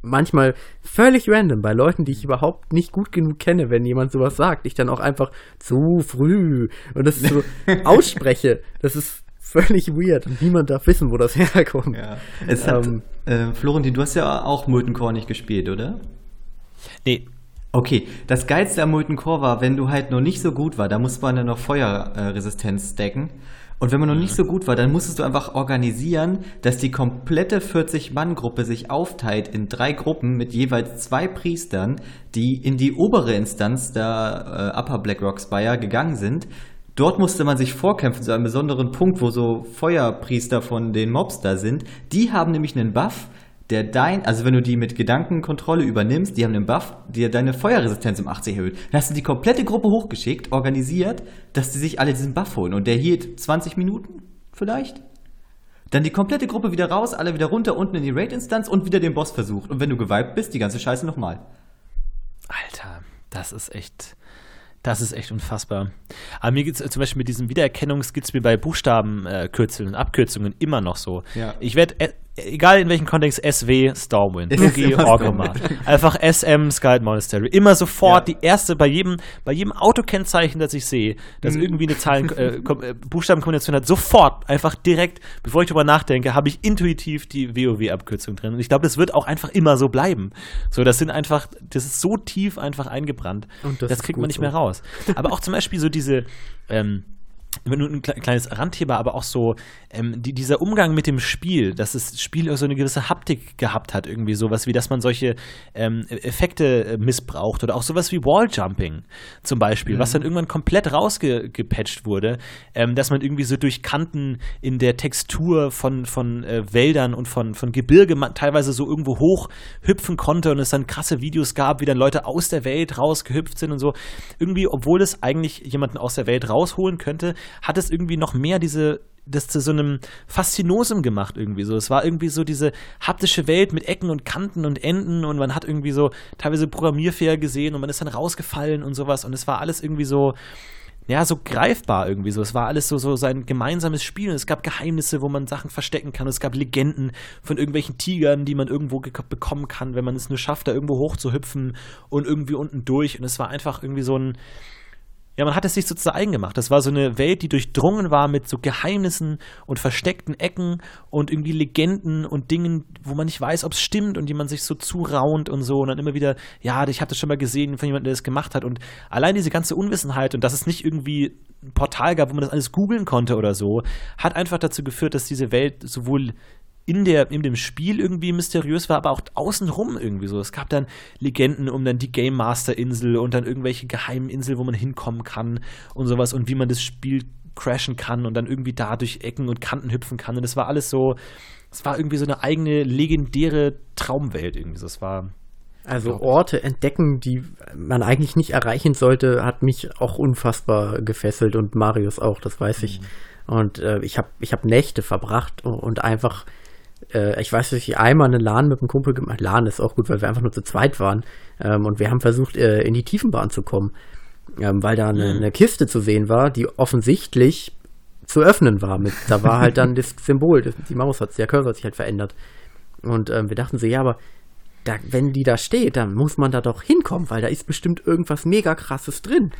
manchmal völlig random bei Leuten, die ich überhaupt nicht gut genug kenne, wenn jemand sowas sagt, ich dann auch einfach zu früh und das so <laughs> ausspreche. Das ist völlig weird und niemand darf wissen, wo das <laughs> herkommt. Ja. Es hat, ähm, äh, Florentin, du hast ja auch nicht gespielt, oder? Nee. Okay, das Geilste am Molten Core war, wenn du halt noch nicht so gut war, da muss man dann noch Feuerresistenz stacken. Und wenn man noch nicht so gut war, dann musstest du einfach organisieren, dass die komplette 40-Mann-Gruppe sich aufteilt in drei Gruppen mit jeweils zwei Priestern, die in die obere Instanz der äh, Upper Blackrock Spire gegangen sind. Dort musste man sich vorkämpfen zu einem besonderen Punkt, wo so Feuerpriester von den Mobs da sind. Die haben nämlich einen Buff, der dein, also wenn du die mit Gedankenkontrolle übernimmst, die haben einen Buff, der deine Feuerresistenz um 80 erhöht. Dann hast du die komplette Gruppe hochgeschickt, organisiert, dass die sich alle diesen Buff holen. Und der hielt 20 Minuten vielleicht. Dann die komplette Gruppe wieder raus, alle wieder runter, unten in die Raid-Instanz und wieder den Boss versucht. Und wenn du geweibt bist, die ganze Scheiße nochmal. Alter, das ist echt. Das ist echt unfassbar. Aber mir geht es zum Beispiel mit diesem Wiedererkennungsskills mir bei Buchstabenkürzeln und Abkürzungen immer noch so. Ja. Ich werde egal in welchem Kontext, SW Stormwind, UG Orgrimmar, einfach SM Skald Monastery, immer sofort ja. die erste bei jedem bei jedem Autokennzeichen, das ich sehe, das mhm. irgendwie eine Zahlen äh, äh, Buchstabenkombination hat, sofort einfach direkt, bevor ich darüber nachdenke, habe ich intuitiv die WoW Abkürzung drin und ich glaube, das wird auch einfach immer so bleiben. So, das sind einfach das ist so tief einfach eingebrannt. Und das, das kriegt man nicht so. mehr raus. Aber auch zum Beispiel so diese ähm, nur ein kleines Randthema, aber auch so ähm, die, dieser Umgang mit dem Spiel, dass das Spiel so eine gewisse Haptik gehabt hat, irgendwie sowas wie, dass man solche ähm, Effekte äh, missbraucht oder auch sowas wie Walljumping zum Beispiel, mhm. was dann irgendwann komplett rausgepatcht wurde, ähm, dass man irgendwie so durch Kanten in der Textur von, von äh, Wäldern und von, von Gebirge teilweise so irgendwo hoch hüpfen konnte und es dann krasse Videos gab, wie dann Leute aus der Welt rausgehüpft sind und so. Irgendwie, obwohl es eigentlich jemanden aus der Welt rausholen könnte, hat es irgendwie noch mehr diese das zu so einem Faszinosum gemacht irgendwie so. Es war irgendwie so diese haptische Welt mit Ecken und Kanten und Enden und man hat irgendwie so teilweise Programmierfehler gesehen und man ist dann rausgefallen und sowas und es war alles irgendwie so ja, so greifbar irgendwie so. Es war alles so, so sein gemeinsames Spiel und es gab Geheimnisse, wo man Sachen verstecken kann. Und es gab Legenden von irgendwelchen Tigern, die man irgendwo bekommen kann, wenn man es nur schafft, da irgendwo hoch zu hüpfen und irgendwie unten durch. Und es war einfach irgendwie so ein, ja, man hat es sich so zu eigen gemacht. Das war so eine Welt, die durchdrungen war mit so Geheimnissen und versteckten Ecken und irgendwie Legenden und Dingen, wo man nicht weiß, ob es stimmt und die man sich so zuraunt und so und dann immer wieder, ja, ich habe das schon mal gesehen von jemandem, der das gemacht hat und allein diese ganze Unwissenheit und dass es nicht irgendwie ein Portal gab, wo man das alles googeln konnte oder so, hat einfach dazu geführt, dass diese Welt sowohl in, der, in dem Spiel irgendwie mysteriös war, aber auch außenrum irgendwie so. Es gab dann Legenden um dann die Game Master Insel und dann irgendwelche geheimen Inseln, wo man hinkommen kann und sowas und wie man das Spiel crashen kann und dann irgendwie da durch Ecken und Kanten hüpfen kann. Und es war alles so, es war irgendwie so eine eigene legendäre Traumwelt irgendwie. Es war also Orte entdecken, die man eigentlich nicht erreichen sollte, hat mich auch unfassbar gefesselt und Marius auch, das weiß ich. Mhm. Und äh, ich habe ich hab Nächte verbracht und einfach äh, ich weiß, dass ich einmal einen LAN mit einem Kumpel gemacht LAN ist auch gut, weil wir einfach nur zu zweit waren. Ähm, und wir haben versucht, äh, in die Tiefenbahn zu kommen, ähm, weil da eine, mhm. eine, Kiste zu sehen war, die offensichtlich zu öffnen war. Mit, da war halt dann <laughs> das Symbol, das, die Maus hat, der Cursor hat sich halt verändert. Und ähm, wir dachten so, ja, aber da, wenn die da steht, dann muss man da doch hinkommen, weil da ist bestimmt irgendwas mega krasses drin.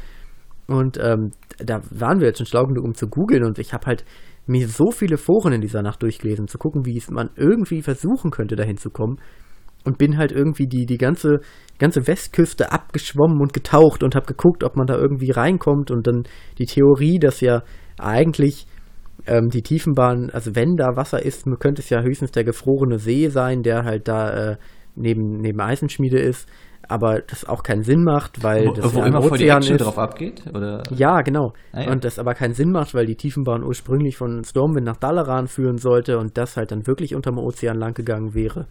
Und ähm, da waren wir jetzt schon schlau genug, um zu googeln und ich habe halt mir so viele Foren in dieser Nacht durchgelesen, zu gucken, wie es man irgendwie versuchen könnte, dahin zu kommen. Und bin halt irgendwie die, die ganze, ganze Westküste abgeschwommen und getaucht und habe geguckt, ob man da irgendwie reinkommt. Und dann die Theorie, dass ja eigentlich ähm, die Tiefenbahn, also wenn da Wasser ist, könnte es ja höchstens der gefrorene See sein, der halt da äh, neben, neben Eisenschmiede ist aber das auch keinen Sinn macht, weil wo, das wo ja immer voll die Action ist. drauf abgeht, oder? Ja, genau. Ah, ja. Und das aber keinen Sinn macht, weil die Tiefenbahn ursprünglich von Stormwind nach Dalaran führen sollte und das halt dann wirklich unterm Ozean lang gegangen wäre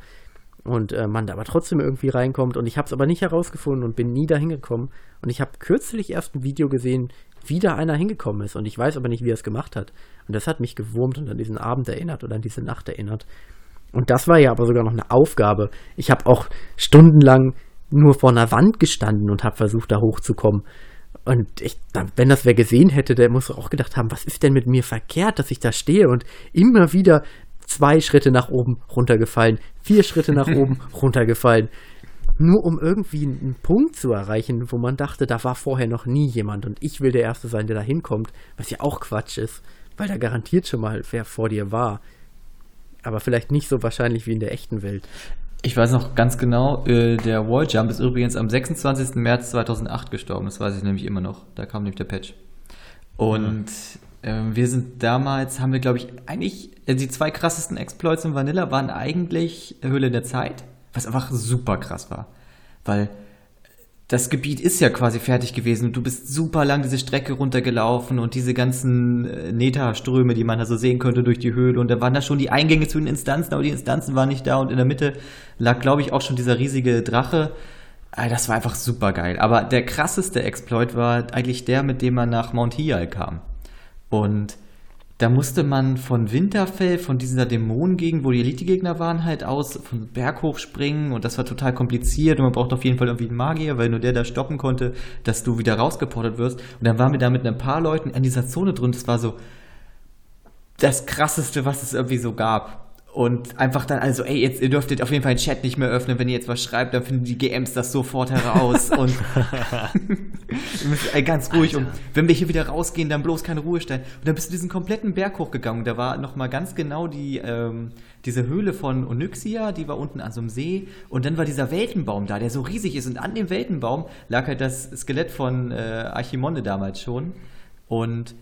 und äh, man da aber trotzdem irgendwie reinkommt und ich habe es aber nicht herausgefunden und bin nie da hingekommen und ich habe kürzlich erst ein Video gesehen, wie da einer hingekommen ist und ich weiß aber nicht, wie er es gemacht hat und das hat mich gewurmt und an diesen Abend erinnert oder an diese Nacht erinnert und das war ja aber sogar noch eine Aufgabe. Ich habe auch stundenlang nur vor einer Wand gestanden und habe versucht, da hochzukommen. Und ich, wenn das wer gesehen hätte, der muss auch gedacht haben, was ist denn mit mir verkehrt, dass ich da stehe und immer wieder zwei Schritte nach oben runtergefallen, vier Schritte nach <laughs> oben runtergefallen. Nur um irgendwie einen Punkt zu erreichen, wo man dachte, da war vorher noch nie jemand und ich will der Erste sein, der da hinkommt, was ja auch Quatsch ist, weil da garantiert schon mal wer vor dir war. Aber vielleicht nicht so wahrscheinlich wie in der echten Welt. Ich weiß noch ganz genau, äh, der Walljump ist übrigens am 26. März 2008 gestorben. Das weiß ich nämlich immer noch. Da kam nämlich der Patch. Und mhm. wir sind damals, haben wir glaube ich, eigentlich, äh, die zwei krassesten Exploits in Vanilla waren eigentlich Höhle der Zeit, was einfach super krass war. Weil das Gebiet ist ja quasi fertig gewesen du bist super lang diese Strecke runtergelaufen und diese ganzen äh, Neta-Ströme, die man da so sehen könnte durch die Höhle und da waren da schon die Eingänge zu den Instanzen, aber die Instanzen waren nicht da und in der Mitte lag, glaube ich, auch schon dieser riesige Drache. Ah, das war einfach super geil. Aber der krasseste Exploit war eigentlich der, mit dem man nach Mount Hial kam. Und da musste man von Winterfell, von dieser Dämonengegend, wo die Elite-Gegner waren, halt aus, vom Berg hochspringen und das war total kompliziert und man braucht auf jeden Fall irgendwie einen Magier, weil nur der da stoppen konnte, dass du wieder rausgeportet wirst. Und dann waren wir da mit ein paar Leuten in dieser Zone drin. Das war so das krasseste, was es irgendwie so gab. Und einfach dann, also, ey, jetzt, ihr dürftet auf jeden Fall den Chat nicht mehr öffnen, wenn ihr jetzt was schreibt, dann finden die GMs das sofort heraus. <laughs> und <laughs> ganz ruhig. Alter. Und wenn wir hier wieder rausgehen, dann bloß keine Ruhe stellen. Und dann bist du diesen kompletten Berg hochgegangen. Da war nochmal ganz genau die, ähm, diese Höhle von Onyxia, die war unten an so einem See. Und dann war dieser Weltenbaum da, der so riesig ist. Und an dem Weltenbaum lag halt das Skelett von äh, Archimonde damals schon. Und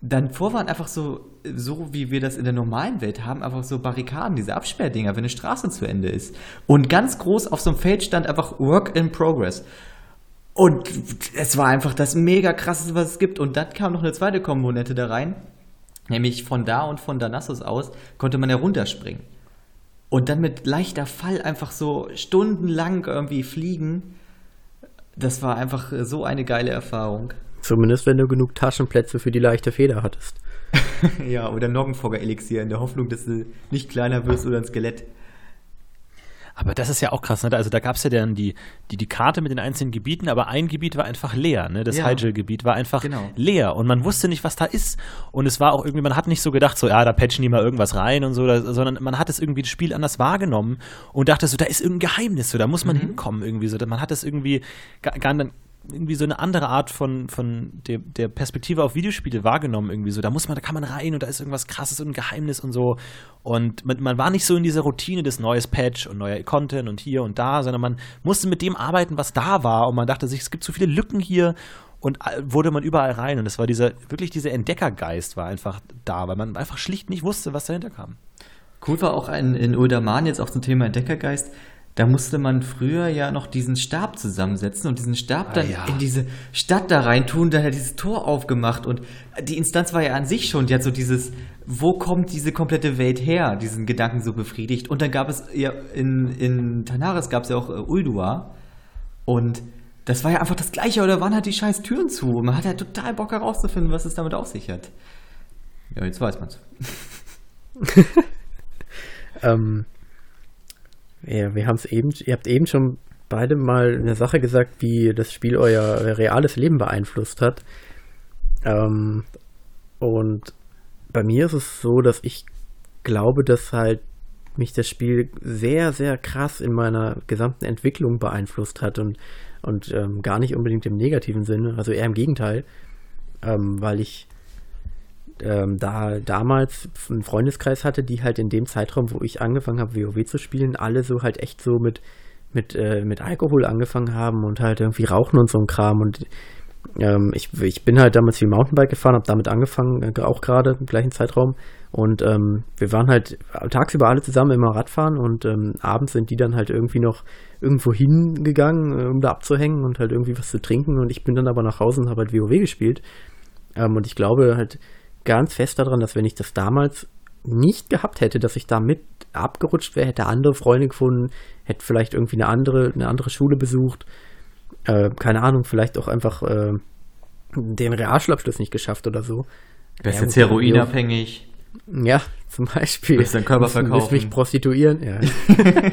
dann vor waren einfach so, so wie wir das in der normalen Welt haben, einfach so Barrikaden, diese Absperrdinger, wenn eine Straße zu Ende ist. Und ganz groß auf so einem Feld stand einfach Work in Progress. Und es war einfach das mega krasseste, was es gibt. Und dann kam noch eine zweite Komponente da rein. Nämlich von da und von Danassus aus konnte man herunterspringen. Und dann mit leichter Fall einfach so stundenlang irgendwie fliegen. Das war einfach so eine geile Erfahrung. Zumindest wenn du genug Taschenplätze für die leichte Feder hattest. <laughs> ja, oder Noggenfogger Elixier in der Hoffnung, dass du nicht kleiner wirst oder ein Skelett. Aber das ist ja auch krass, ne? Also da gab es ja dann die, die, die Karte mit den einzelnen Gebieten, aber ein Gebiet war einfach leer, ne? Das ja. Hygel-Gebiet war einfach genau. leer und man wusste nicht, was da ist. Und es war auch irgendwie, man hat nicht so gedacht, so, ja, da patchen die mal irgendwas rein und so, sondern man hat es irgendwie das Spiel anders wahrgenommen und dachte so, da ist irgendein Geheimnis, so, da muss man mhm. hinkommen irgendwie so. Man hat es irgendwie gar, gar, irgendwie so eine andere Art von, von der, der Perspektive auf Videospiele wahrgenommen, irgendwie so. Da muss man, da kann man rein und da ist irgendwas krasses und ein Geheimnis und so. Und man, man war nicht so in dieser Routine des neues Patch und neuer Content und hier und da, sondern man musste mit dem arbeiten, was da war. Und man dachte sich, es gibt so viele Lücken hier und wurde man überall rein. Und es war dieser, wirklich dieser Entdeckergeist war einfach da, weil man einfach schlicht nicht wusste, was dahinter kam. Cool war auch ein, in Uldaman jetzt auch zum Thema Entdeckergeist da musste man früher ja noch diesen Stab zusammensetzen und diesen Stab dann ah, ja. in diese Stadt da reintun, dann hat dieses Tor aufgemacht und die Instanz war ja an sich schon, die hat so dieses, wo kommt diese komplette Welt her, diesen Gedanken so befriedigt. Und dann gab es ja in, in Tanaris gab es ja auch äh, Uldua und das war ja einfach das Gleiche, oder waren halt die scheiß Türen zu? Und man hat ja total Bock herauszufinden, was es damit auf sich hat. Ja, jetzt weiß man's. <laughs> ähm, ja, wir haben es eben, ihr habt eben schon beide mal eine Sache gesagt, wie das Spiel euer reales Leben beeinflusst hat. Ähm, und bei mir ist es so, dass ich glaube, dass halt mich das Spiel sehr, sehr krass in meiner gesamten Entwicklung beeinflusst hat und, und ähm, gar nicht unbedingt im negativen Sinne, also eher im Gegenteil, ähm, weil ich ähm, da damals einen Freundeskreis hatte, die halt in dem Zeitraum, wo ich angefangen habe, WoW zu spielen, alle so halt echt so mit, mit, äh, mit Alkohol angefangen haben und halt irgendwie rauchen und so ein Kram. Und ähm, ich, ich bin halt damals viel Mountainbike gefahren, habe damit angefangen, äh, auch gerade im gleichen Zeitraum. Und ähm, wir waren halt tagsüber alle zusammen immer Radfahren und ähm, abends sind die dann halt irgendwie noch irgendwo hingegangen, äh, um da abzuhängen und halt irgendwie was zu trinken. Und ich bin dann aber nach Hause und habe halt WoW gespielt. Ähm, und ich glaube halt, ganz fest daran, dass wenn ich das damals nicht gehabt hätte, dass ich da mit abgerutscht wäre, hätte andere Freunde gefunden, hätte vielleicht irgendwie eine andere, eine andere Schule besucht, äh, keine Ahnung, vielleicht auch einfach äh, den Realschulabschluss nicht geschafft oder so. Wärst ja, jetzt heroinabhängig? Ja, zum Beispiel. Willst deinen Körper verkaufen? Willst mich prostituieren? Ja. <laughs>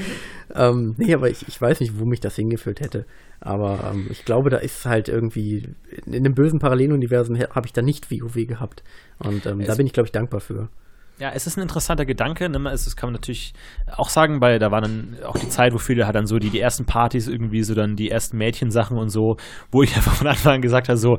ähm, nee, aber ich, ich weiß nicht, wo mich das hingeführt hätte. Aber ähm, ich glaube, da ist halt irgendwie, in einem bösen Paralleluniversum habe ich da nicht WoW gehabt. Und ähm, da bin ich, glaube ich, dankbar für. Ja, es ist ein interessanter Gedanke. Ne? Es, kann man natürlich auch sagen, weil da war dann auch die Zeit, wo viele halt dann so die, die ersten Partys irgendwie so dann die ersten Mädchensachen und so, wo ich <laughs> einfach von Anfang an gesagt habe, so,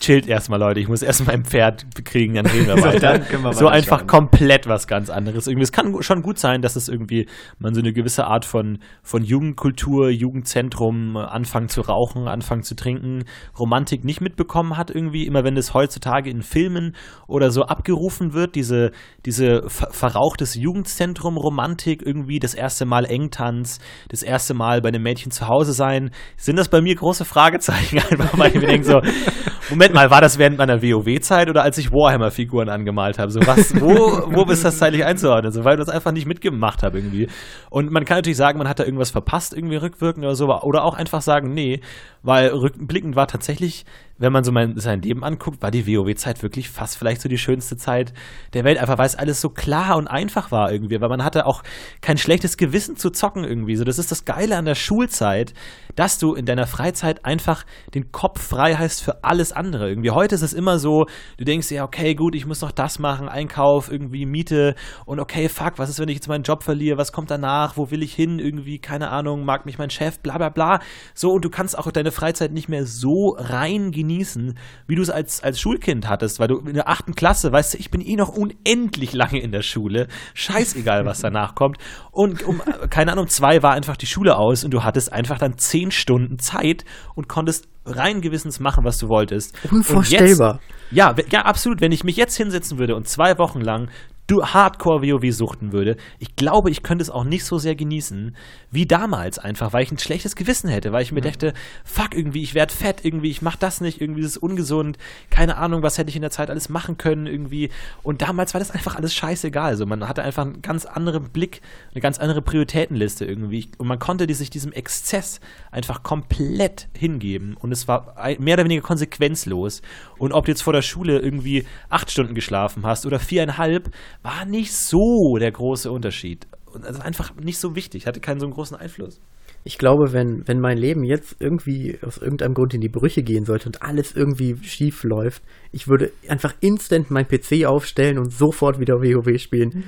chillt erstmal, Leute. Ich muss erstmal ein Pferd kriegen, dann reden wir <laughs> weiter. wir so einfach schauen. komplett was ganz anderes. Irgendwie, es kann schon gut sein, dass es irgendwie man so eine gewisse Art von, von Jugendkultur, Jugendzentrum, anfangen zu rauchen, anfangen zu trinken, Romantik nicht mitbekommen hat irgendwie. Immer wenn es heutzutage in Filmen oder so abgerufen wird, diese, diese ver verrauchtes Jugendzentrum Romantik irgendwie, das erste Mal Engtanz, das erste Mal bei einem Mädchen zu Hause sein, sind das bei mir große Fragezeichen <laughs> einfach, weil ich mir denke so, <laughs> Moment mal, war das während meiner WoW-Zeit oder als ich Warhammer-Figuren angemalt habe? So was, wo, wo ist das zeitlich einzuordnen? So, weil ich das einfach nicht mitgemacht habe irgendwie. Und man kann natürlich sagen, man hat da irgendwas verpasst, irgendwie rückwirkend oder so, oder auch einfach sagen, nee, weil rückblickend war tatsächlich wenn man so mein, sein Leben anguckt, war die WoW-Zeit wirklich fast vielleicht so die schönste Zeit der Welt, einfach weil es alles so klar und einfach war irgendwie, weil man hatte auch kein schlechtes Gewissen zu zocken irgendwie. So, das ist das Geile an der Schulzeit, dass du in deiner Freizeit einfach den Kopf frei hast für alles andere. Irgendwie heute ist es immer so, du denkst ja, okay, gut, ich muss noch das machen, Einkauf, irgendwie Miete und okay, fuck, was ist, wenn ich jetzt meinen Job verliere? Was kommt danach? Wo will ich hin? Irgendwie, keine Ahnung, mag mich mein Chef, bla bla bla. So, und du kannst auch deine Freizeit nicht mehr so rein genießen genießen, wie du es als, als Schulkind hattest, weil du in der achten Klasse, weißt du, ich bin eh noch unendlich lange in der Schule, scheißegal, was danach kommt. Und um, keine Ahnung, zwei war einfach die Schule aus und du hattest einfach dann zehn Stunden Zeit und konntest rein gewissens machen, was du wolltest. Unvorstellbar. Jetzt, ja, ja, absolut. Wenn ich mich jetzt hinsetzen würde und zwei Wochen lang du Hardcore WoW suchten würde, ich glaube, ich könnte es auch nicht so sehr genießen wie damals einfach, weil ich ein schlechtes Gewissen hätte, weil ich mir mhm. dachte, fuck irgendwie, ich werde fett irgendwie, ich mach das nicht, irgendwie das ist ungesund, keine Ahnung, was hätte ich in der Zeit alles machen können irgendwie. Und damals war das einfach alles scheißegal, also man hatte einfach einen ganz anderen Blick, eine ganz andere Prioritätenliste irgendwie. Und man konnte die sich diesem Exzess einfach komplett hingeben. Und es war mehr oder weniger konsequenzlos. Und ob du jetzt vor der Schule irgendwie acht Stunden geschlafen hast oder viereinhalb, war nicht so der große Unterschied. Also einfach nicht so wichtig, hatte keinen so einen großen Einfluss. Ich glaube, wenn, wenn mein Leben jetzt irgendwie aus irgendeinem Grund in die Brüche gehen sollte und alles irgendwie schief läuft, ich würde einfach instant mein PC aufstellen und sofort wieder WoW spielen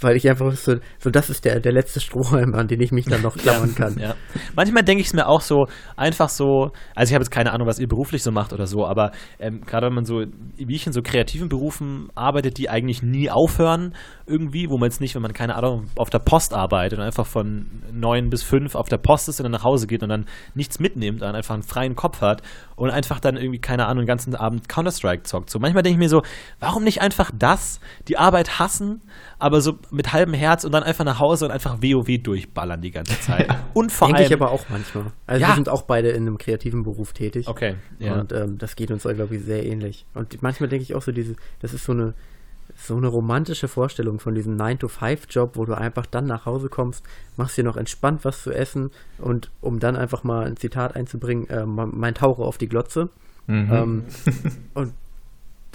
weil ich einfach so, so das ist der, der letzte Strohhalm, an den ich mich dann noch <laughs> klammern kann. Ja. Manchmal denke ich es mir auch so, einfach so, also ich habe jetzt keine Ahnung, was ihr beruflich so macht oder so, aber ähm, gerade wenn man so, wie ich in so kreativen Berufen arbeitet, die eigentlich nie aufhören irgendwie, wo man jetzt nicht, wenn man keine Ahnung, auf der Post arbeitet und einfach von neun bis fünf auf der Post ist und dann nach Hause geht und dann nichts mitnimmt, dann einfach einen freien Kopf hat und einfach dann irgendwie, keine Ahnung, den ganzen Abend Counter-Strike zockt. So manchmal denke ich mir so, warum nicht einfach das, die Arbeit hassen, aber so mit halbem Herz und dann einfach nach Hause und einfach WoW durchballern die ganze Zeit. Und vor Denke allem. ich aber auch manchmal. Also ja. wir sind auch beide in einem kreativen Beruf tätig. Okay. Ja. Und ähm, das geht uns, glaube ich, sehr ähnlich. Und manchmal denke ich auch so, diese, das ist so eine, so eine romantische Vorstellung von diesem 9-to-5-Job, wo du einfach dann nach Hause kommst, machst dir noch entspannt was zu essen und um dann einfach mal ein Zitat einzubringen, äh, mein Taucher auf die Glotze. Mhm. Ähm, und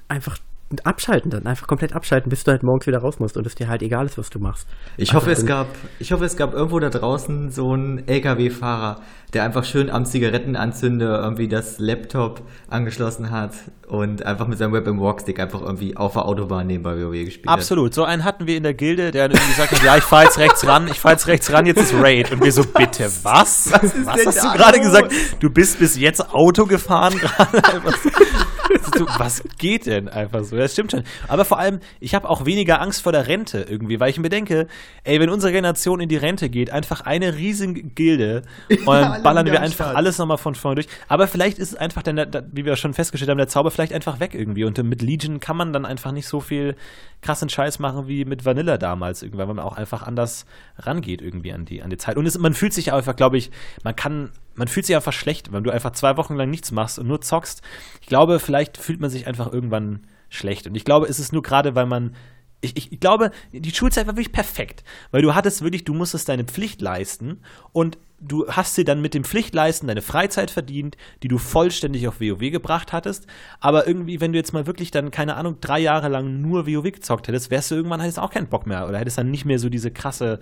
einfach abschalten dann, einfach komplett abschalten, bis du halt morgens wieder raus musst und es dir halt egal ist, was du machst. Ich hoffe, es gab, ich hoffe, es gab irgendwo da draußen so einen LKW-Fahrer, der einfach schön am Zigarettenanzünder irgendwie das Laptop angeschlossen hat und einfach mit seinem Web im Walkstick einfach irgendwie auf der Autobahn nebenbei WoW gespielt Absolut, so einen hatten wir in der Gilde, der irgendwie gesagt hat, ja, ich fahr jetzt rechts ran, ich fahr jetzt rechts ran, jetzt ist Raid. Und wir so, bitte, was? Was, was hast du gerade gesagt? Du bist bis jetzt Auto gefahren gerade? <laughs> was geht denn einfach so? Das stimmt schon. Aber vor allem, ich habe auch weniger Angst vor der Rente irgendwie, weil ich mir denke, ey, wenn unsere Generation in die Rente geht, einfach eine riesige Gilde <laughs> und dann ballern wir einfach alles nochmal von vorne durch. Aber vielleicht ist es einfach, dann, wie wir schon festgestellt haben, der Zauber vielleicht einfach weg irgendwie. Und mit Legion kann man dann einfach nicht so viel krassen Scheiß machen wie mit Vanilla damals irgendwann, weil man auch einfach anders rangeht irgendwie an die, an die Zeit. Und es, man fühlt sich einfach, glaube ich, man kann, man fühlt sich einfach schlecht, wenn du einfach zwei Wochen lang nichts machst und nur zockst. Ich glaube, vielleicht fühlt man sich einfach irgendwann schlecht. Und ich glaube, es ist nur gerade, weil man ich, ich, glaube, die Schulzeit war wirklich perfekt, weil du hattest wirklich, du musstest deine Pflicht leisten und du hast dir dann mit dem Pflichtleisten deine Freizeit verdient, die du vollständig auf WoW gebracht hattest. Aber irgendwie, wenn du jetzt mal wirklich dann, keine Ahnung, drei Jahre lang nur WoW gezockt hättest, wärst du irgendwann hättest auch keinen Bock mehr oder hättest dann nicht mehr so diese krasse,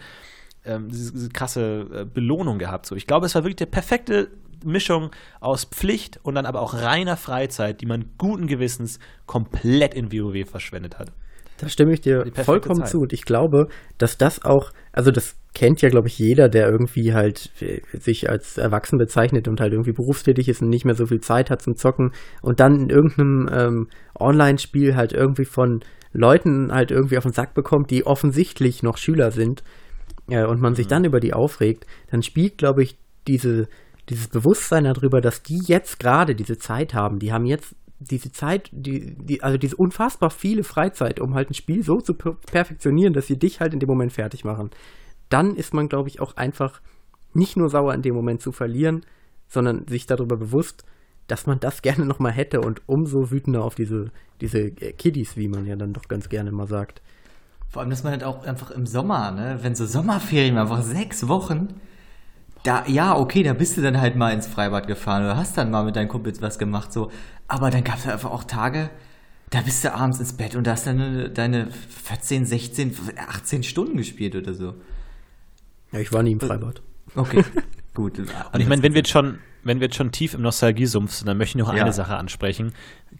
ähm, diese, diese, krasse äh, Belohnung gehabt. So, ich glaube, es war wirklich die perfekte Mischung aus Pflicht und dann aber auch reiner Freizeit, die man guten Gewissens komplett in WoW verschwendet hat. Da stimme ich dir vollkommen Zeit. zu. Und ich glaube, dass das auch, also das kennt ja, glaube ich, jeder, der irgendwie halt äh, sich als erwachsen bezeichnet und halt irgendwie berufstätig ist und nicht mehr so viel Zeit hat zum Zocken und dann in irgendeinem ähm, Online-Spiel halt irgendwie von Leuten halt irgendwie auf den Sack bekommt, die offensichtlich noch Schüler sind äh, und man sich mhm. dann über die aufregt, dann spielt, glaube ich, diese, dieses Bewusstsein darüber, dass die jetzt gerade diese Zeit haben, die haben jetzt diese Zeit, die, die, also diese unfassbar viele Freizeit, um halt ein Spiel so zu per perfektionieren, dass sie dich halt in dem Moment fertig machen, dann ist man, glaube ich, auch einfach nicht nur sauer in dem Moment zu verlieren, sondern sich darüber bewusst, dass man das <laughs> gerne nochmal hätte und umso wütender auf diese, diese Kiddies, wie man ja dann doch ganz gerne mal sagt. Vor allem, dass man halt auch einfach im Sommer, ne, wenn so Sommerferien, einfach sechs Wochen, da, ja, okay, da bist du dann halt mal ins Freibad gefahren oder hast dann mal mit deinen Kumpels was gemacht, so. Aber dann gab es einfach auch Tage, da bist du abends ins Bett und da hast dann deine 14, 16, 18 Stunden gespielt oder so. Ja, ich war nie im Freibad. Okay, <laughs> gut. Und ich meine, wenn wir jetzt schon, wenn wir jetzt schon tief im Nostalgiesumpf sind, dann möchte ich noch ja. eine Sache ansprechen.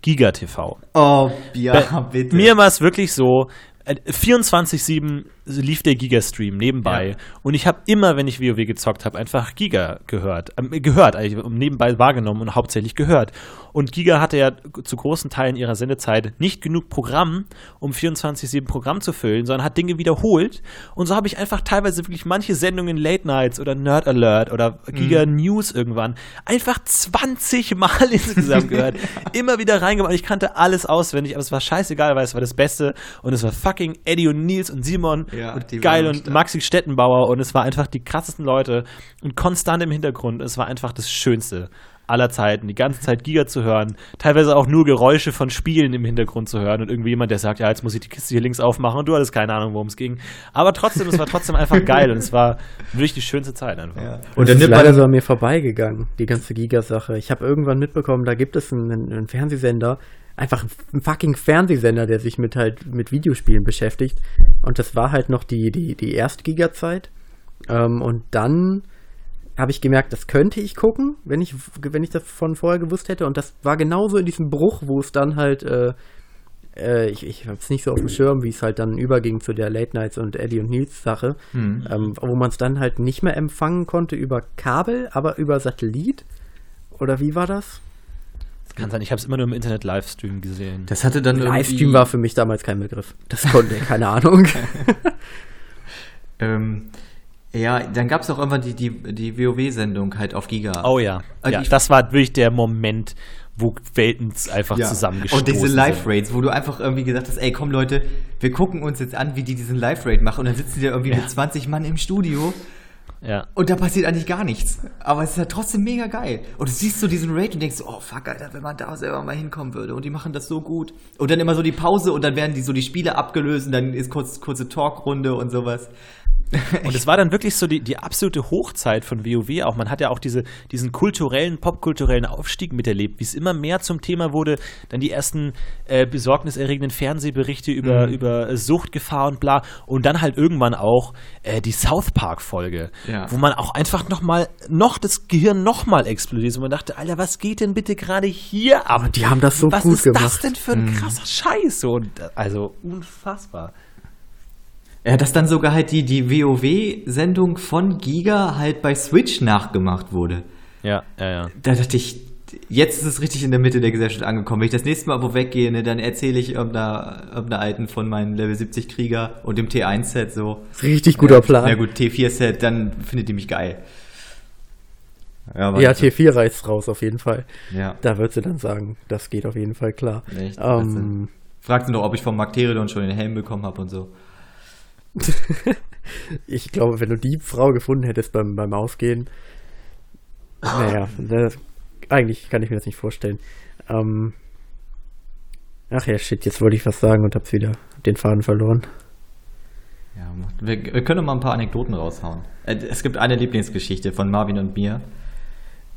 Giga TV. Oh, ja, bitte. Mir war es wirklich so, 24-7 äh, lief der Giga-Stream nebenbei. Ja. Und ich habe immer, wenn ich WoW gezockt habe, einfach Giga gehört. Äh, gehört, eigentlich nebenbei wahrgenommen und hauptsächlich gehört. Und Giga hatte ja zu großen Teilen ihrer Sendezeit nicht genug Programm, um 24-7 Programm zu füllen, sondern hat Dinge wiederholt. Und so habe ich einfach teilweise wirklich manche Sendungen Late Nights oder Nerd Alert oder Giga mhm. News irgendwann einfach 20 Mal <laughs> insgesamt gehört. <laughs> immer wieder reingemacht. Ich kannte alles auswendig, aber es war scheißegal, weil es war das Beste und es war fucking fucking Eddie und Nils und Simon Ja, und geil und. Maxi Stettenbauer und es war einfach die krassesten Leute und konstant im Hintergrund. Es war einfach das Schönste aller Zeiten, die ganze Zeit Giga zu hören, teilweise auch nur Geräusche von Spielen im Hintergrund zu hören und irgendwie jemand, der sagt, ja, jetzt muss ich die Kiste hier links aufmachen und du hattest keine Ahnung, worum es ging. Aber trotzdem, es war trotzdem einfach <laughs> geil und es war wirklich die schönste Zeit einfach. Ja. Und dann ist leider so an mir vorbeigegangen, die ganze Giga-Sache. Ich habe irgendwann mitbekommen, da gibt es einen, einen Fernsehsender, einfach einen fucking Fernsehsender, der sich mit halt mit Videospielen beschäftigt. Und das war halt noch die, die, die erste Giga-Zeit. Ähm, und dann habe ich gemerkt, das könnte ich gucken, wenn ich, wenn ich das von vorher gewusst hätte. Und das war genauso in diesem Bruch, wo es dann halt, äh, äh, ich, ich habe es nicht so auf dem Schirm, wie es halt dann überging zu der Late Nights und Eddie und Nils Sache, Hm. ähm, wo man es dann halt nicht mehr empfangen konnte über Kabel, aber über Satellit. Oder wie war das? Kann sein, ich habe es immer nur im Internet-Livestream gesehen. Das hatte dann Livestream war für mich damals kein Begriff. Das konnte, <laughs> keine Ahnung. <laughs> Ähm, ja, dann gab es auch immer die, die, die WoW-Sendung halt auf Giga. Oh ja. Also ja ich- das war wirklich der Moment, wo Welten einfach Ja. zusammengestoßen Und diese. Live-Raids, wo du einfach irgendwie gesagt hast, ey, komm Leute, wir gucken uns jetzt an, wie die diesen Live-Raid machen. Und dann sitzen die irgendwie Ja. mit 20 Mann im Studio Ja. und da passiert eigentlich gar nichts. Aber es ist halt trotzdem mega geil. Und du siehst so diesen Raid und denkst so, oh fuck, Alter, wenn man da selber mal hinkommen würde. Und die machen das so gut. Und dann immer so die Pause und dann werden die so die Spiele abgelöst und dann ist kurz, kurze Talkrunde und sowas. <laughs> Und es war dann wirklich so die, die absolute Hochzeit von WoW auch. Man hat ja auch diese, diesen kulturellen, popkulturellen Aufstieg miterlebt, wie es immer mehr zum Thema wurde. Dann die ersten äh, besorgniserregenden Fernsehberichte über, Mhm. über äh, Suchtgefahr und bla. Und dann halt irgendwann auch äh, die South Park-Folge, Ja. wo man auch einfach nochmal, noch das Gehirn nochmal explodiert. Und man dachte, Alter, was geht denn bitte gerade hier ab? die haben das so was gut ist das gemacht. denn für ein krasser Scheiß? So, Und, äh, also unfassbar. Ja, dass dann sogar halt die, die WoW-Sendung von Giga halt bei Switch nachgemacht wurde. Ja, ja, ja. Da dachte ich, jetzt ist es richtig in der Mitte der Gesellschaft angekommen. Wenn ich das nächste Mal wo weggehe, ne, dann erzähle ich irgendeiner, irgendeiner alten von meinen Level 70 Krieger und dem T1-Set so. Richtig guter Plan. Na gut, T4-Set, dann findet die mich geil. Ja, Ja, T4 reißt raus auf jeden Fall. ja. Da wird sie dann sagen, das geht auf jeden Fall klar. Echt? Ähm, Fragte noch, ob ich vom Markteridon schon den Helm bekommen habe und so. <laughs> ich glaube, wenn du die Frau gefunden hättest beim, beim Ausgehen, naja, das, eigentlich kann ich mir das nicht vorstellen. Ähm, ach ja, shit, jetzt wollte ich was sagen und hab's wieder den Faden verloren. Ja, wir, wir können mal ein paar Anekdoten raushauen. Äh, Es gibt eine Lieblingsgeschichte von Marvin und mir.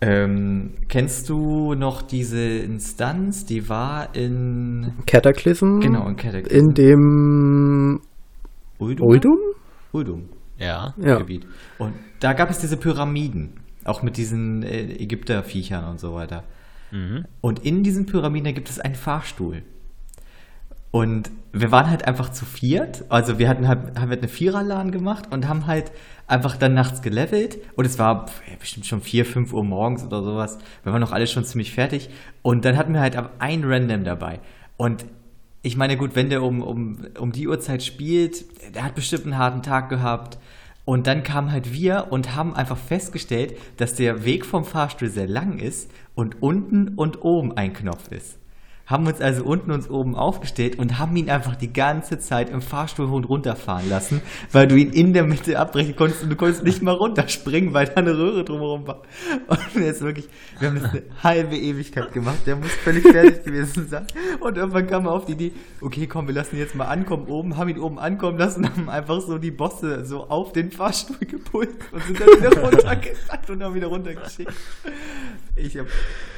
Ähm, kennst du noch diese Instanz, die war in Cataclysm? genau in Cataclysm. In dem Uldum? Uldum? Uldum. Ja. Ja. Gebiet. Und da gab es diese Pyramiden, auch mit diesen äh, Ägypterviechern und so weiter. Mhm. Und in diesen Pyramiden gibt es einen Fahrstuhl. Und wir waren halt einfach zu viert. Also wir hatten halt, haben halt eine Viererladen gemacht und haben halt einfach dann nachts gelevelt. Und es war bestimmt schon vier, fünf Uhr morgens oder sowas. Wir waren noch alle schon ziemlich fertig. Und dann hatten wir halt ein Random dabei. Und ich meine, gut, wenn der um, um, um die Uhrzeit spielt, der hat bestimmt einen harten Tag gehabt. Und dann kamen halt wir und haben einfach festgestellt, dass der Weg vom Fahrstuhl sehr lang ist und unten und oben ein Knopf ist. Haben uns also unten und oben aufgestellt und haben ihn einfach die ganze Zeit im Fahrstuhl hoch und runter fahren lassen, weil du ihn in der Mitte abbrechen konntest und du konntest nicht mal runterspringen, weil da eine Röhre drumherum war. Und ist wirklich, wir haben das eine halbe Ewigkeit gemacht, der muss völlig fertig gewesen sein. Und irgendwann kam er auf die Idee, okay, komm, wir lassen ihn jetzt mal ankommen oben, haben ihn oben ankommen lassen, haben einfach so die Bosse so auf den Fahrstuhl gepult und sind dann wieder runtergesackt und haben wieder runtergeschickt. Ich hab, das, ich,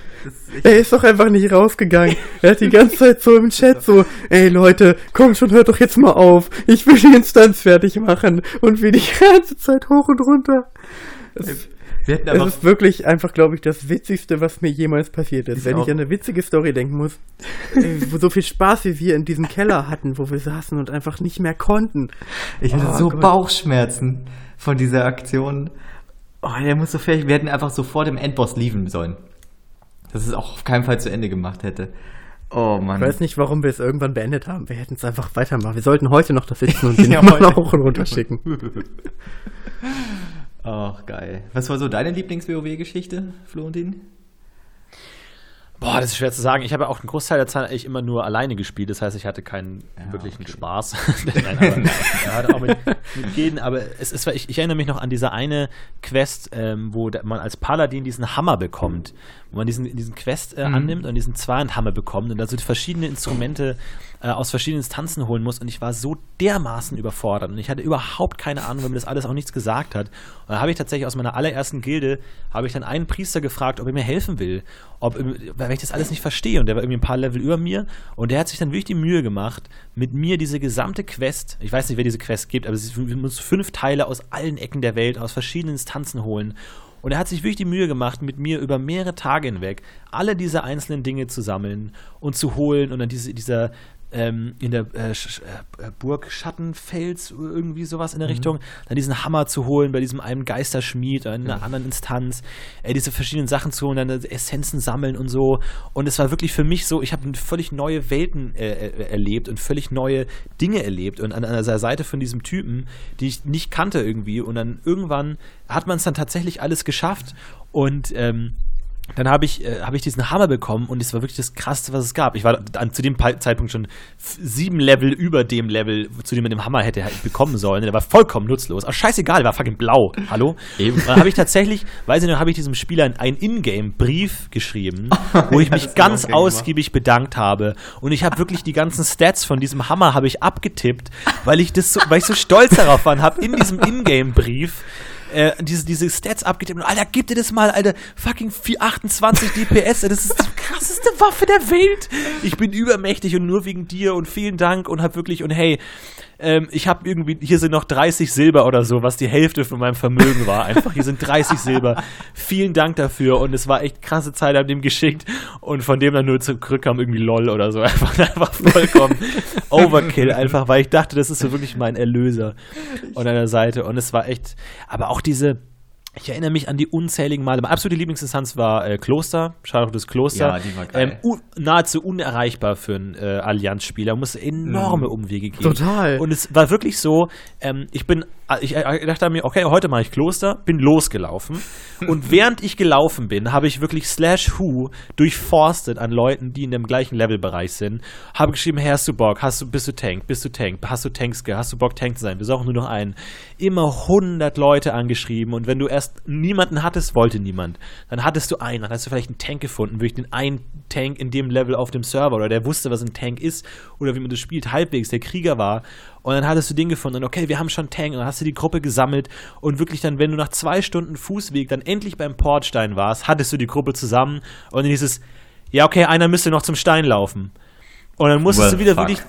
Er ist doch einfach nicht rausgegangen. Er hat die ganze Zeit so im Chat so, ey Leute, komm schon, hört doch jetzt mal auf. Ich will die Instanz fertig machen. Und wie die ganze Zeit hoch und runter. Es, wir hätten es ist wirklich einfach, glaube ich, das Witzigste, was mir jemals passiert ist. Ich Wenn ich an eine witzige Story denken muss. Wo so viel Spaß wie wir in diesem Keller hatten, wo wir saßen und einfach nicht mehr konnten. Ich hatte Oh so Gott. Bauchschmerzen von dieser Aktion. Oh, der muss so fertig. Wir hätten einfach so vor dem Endboss lieben sollen. Dass es auch auf keinen Fall zu Ende gemacht hätte. Oh Mann. Ich weiß nicht, warum wir es irgendwann beendet haben. Wir hätten es einfach weitermachen. Wir sollten heute noch das sitzen und <laughs> den Ja, mal heute. hoch und runter schicken. <laughs> Ach, geil. Was war so deine Lieblings-WoW-Geschichte, Florentin? Boah, das ist schwer zu sagen. Ich habe auch einen Großteil der Zeit eigentlich immer nur alleine gespielt. Das heißt, ich hatte keinen ja, wirklichen okay. Spaß. <laughs> Nein, aber, ja, auch mit, mit jeden, aber es ist, ich, ich, erinnere mich noch an diese eine Quest, ähm, wo man als Paladin diesen Hammer bekommt. Wo man diesen, diesen Quest äh, mhm. annimmt und diesen Zweihandhammer bekommt und da so verschiedene Instrumente äh, aus verschiedenen Instanzen holen muss. Und ich war so dermaßen überfordert. Und ich hatte überhaupt keine Ahnung, weil mir das alles auch nichts gesagt hat. Und da habe ich tatsächlich aus meiner allerersten Gilde, habe ich dann einen Priester gefragt, ob er mir helfen will. Ob, weil ich das alles nicht verstehe. Und der war irgendwie ein paar Level über mir. Und der hat sich dann wirklich die Mühe gemacht, mit mir diese gesamte Quest, ich weiß nicht, wer diese Quest gibt, aber wir müssen fünf Teile aus allen Ecken der Welt, aus verschiedenen Instanzen holen. Und er hat sich wirklich die Mühe gemacht, mit mir über mehrere Tage hinweg alle diese einzelnen Dinge zu sammeln und zu holen und dann diese, dieser ähm, in der äh, äh, Burg Schattenfels, irgendwie sowas in der mhm. Richtung, dann diesen Hammer zu holen bei diesem einen Geisterschmied oder in einer ja. anderen Instanz, äh, diese verschiedenen Sachen zu holen, dann Essenzen sammeln und so. Und es war wirklich für mich so, ich habe völlig neue Welten äh, äh, erlebt und völlig neue Dinge erlebt und an, an der Seite von diesem Typen, die ich nicht kannte irgendwie. Und dann irgendwann hat man es dann tatsächlich alles geschafft und ähm, dann habe ich, äh, hab ich diesen Hammer bekommen und es war wirklich das Krasseste, was es gab. Ich war an, zu dem Zeitpunkt schon sieben Level über dem Level, zu dem man den Hammer hätte halt bekommen sollen. Der war vollkommen nutzlos. Aber scheißegal, der war fucking blau. Hallo? Eben. dann habe ich tatsächlich, weiß ich noch, habe ich diesem Spieler einen Ingame-Brief geschrieben, <laughs> wo ich mich ja, ganz ausgiebig gemacht. bedankt habe. Und ich habe wirklich die ganzen Stats von diesem Hammer habe ich abgetippt, weil ich das so, weil ich so stolz darauf war und habe in diesem Ingame-Brief äh, diese, diese Stats und Alter, gib dir das mal, Alter, fucking 428 DPS, das ist die <laughs> krasseste Waffe der Welt. Ich bin übermächtig und nur wegen dir und vielen Dank und hab wirklich, und hey, ähm, ich habe irgendwie, hier sind noch 30 Silber oder so, was die Hälfte von meinem Vermögen war. Einfach, hier sind 30 Silber. <laughs> Vielen Dank dafür und es war echt krasse Zeit, an dem geschickt und von dem dann nur zurückkam irgendwie LOL oder so. <laughs> Einfach, einfach vollkommen <laughs> Overkill, einfach, weil ich dachte, das ist so wirklich mein Erlöser an der Seite und es war echt, aber auch diese, ich erinnere mich an die unzähligen Male. Meine absolute Lieblingsinstanz war äh, Kloster, Shadowhunt des Kloster. Ja, die war geil. Ähm, nahezu unerreichbar für einen äh, Allianzspieler. Musste enorme mhm. Umwege gehen. Total. Und es war wirklich so, ähm, ich bin Ah, ich äh, dachte mir, okay, heute mache ich Kloster, bin losgelaufen. <laughs> Und während ich gelaufen bin, habe ich wirklich Slash Who durchforstet an Leuten, die in dem gleichen Levelbereich sind. Habe geschrieben, hey, hast du Bock? Hast du, bist du Tank? Bist du Tank? Hast du Tankskill? Hast du Bock, Tank zu sein? Wir suchen nur noch einen. Immer 100 Leute angeschrieben. Und wenn du erst niemanden hattest, wollte niemand. Dann hattest du einen. Dann hast du vielleicht einen Tank gefunden. Wirklich den einen Tank in dem Level auf dem Server. Oder der wusste, was ein Tank ist. Oder wie man das spielt, halbwegs, der Krieger war. Und dann hattest du den gefunden und okay, wir haben schon Tank und dann hast du die Gruppe gesammelt und wirklich dann, wenn du nach zwei Stunden Fußweg dann endlich beim Portstein warst, hattest du die Gruppe zusammen und dann hieß es, ja okay, einer müsste noch zum Stein laufen. Und dann musstest well, du wieder fuck. wirklich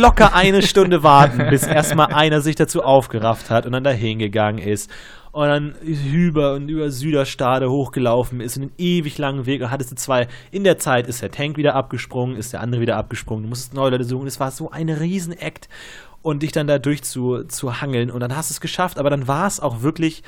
locker eine Stunde warten, bis erstmal einer sich dazu aufgerafft hat und dann dahin gegangen ist und dann über und über Süderstade hochgelaufen ist in einen ewig langen Weg und hattest du zwei. In der Zeit ist der Tank wieder abgesprungen, ist der andere wieder abgesprungen. Du musstest neue Leute suchen. Es war so ein Riesen-Act und dich dann da durch zu, zu hangeln. Und dann hast du es geschafft, aber dann war es auch wirklich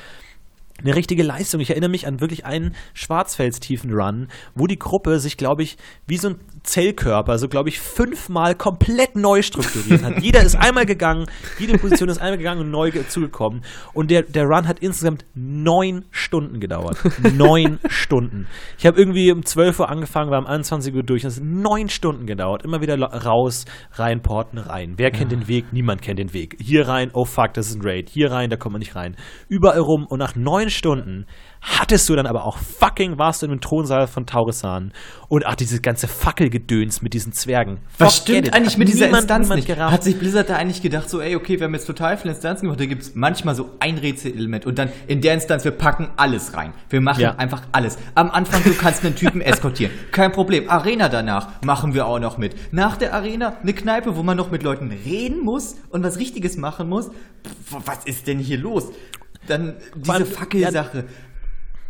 eine richtige Leistung. Ich erinnere mich an wirklich einen Schwarzfeldstiefen Run, wo die Gruppe sich, glaube ich, wie so ein Zellkörper, so glaube ich, fünfmal komplett neu strukturiert hat. <laughs> Jeder ist einmal gegangen, jede Position ist einmal gegangen und neu zugekommen. Und der, der Run hat insgesamt neun Stunden gedauert. neun <laughs> Stunden. Ich habe irgendwie um 12 Uhr angefangen, war um 21 Uhr durch. Das hat neun Stunden gedauert. Immer wieder raus, rein, porten, rein. Wer kennt ja. den Weg? Niemand kennt den Weg. Hier rein, oh fuck, das ist ein Raid. Hier rein, da kommt man nicht rein. Überall rum und nach neun Stunden hattest du dann aber auch fucking, warst du im Thronsaal von Taurisan und ach, dieses ganze Fackelgedöns mit diesen Zwergen. Was stimmt eigentlich mit dieser niemand, Instanz niemand nicht? Gerafft. Hat sich Blizzard da eigentlich gedacht, so, ey, okay, wir haben jetzt total viele Instanzen gemacht, da gibt es manchmal so ein Rätselelement und dann in der Instanz, wir packen alles rein. Wir machen ja. einfach alles. Am Anfang, du kannst einen Typen <laughs> eskortieren. Kein Problem. Arena danach machen wir auch noch mit. Nach der Arena eine Kneipe, wo man noch mit Leuten reden muss und was Richtiges machen muss. Pff, was ist denn hier los? Dann diese Fackelsache.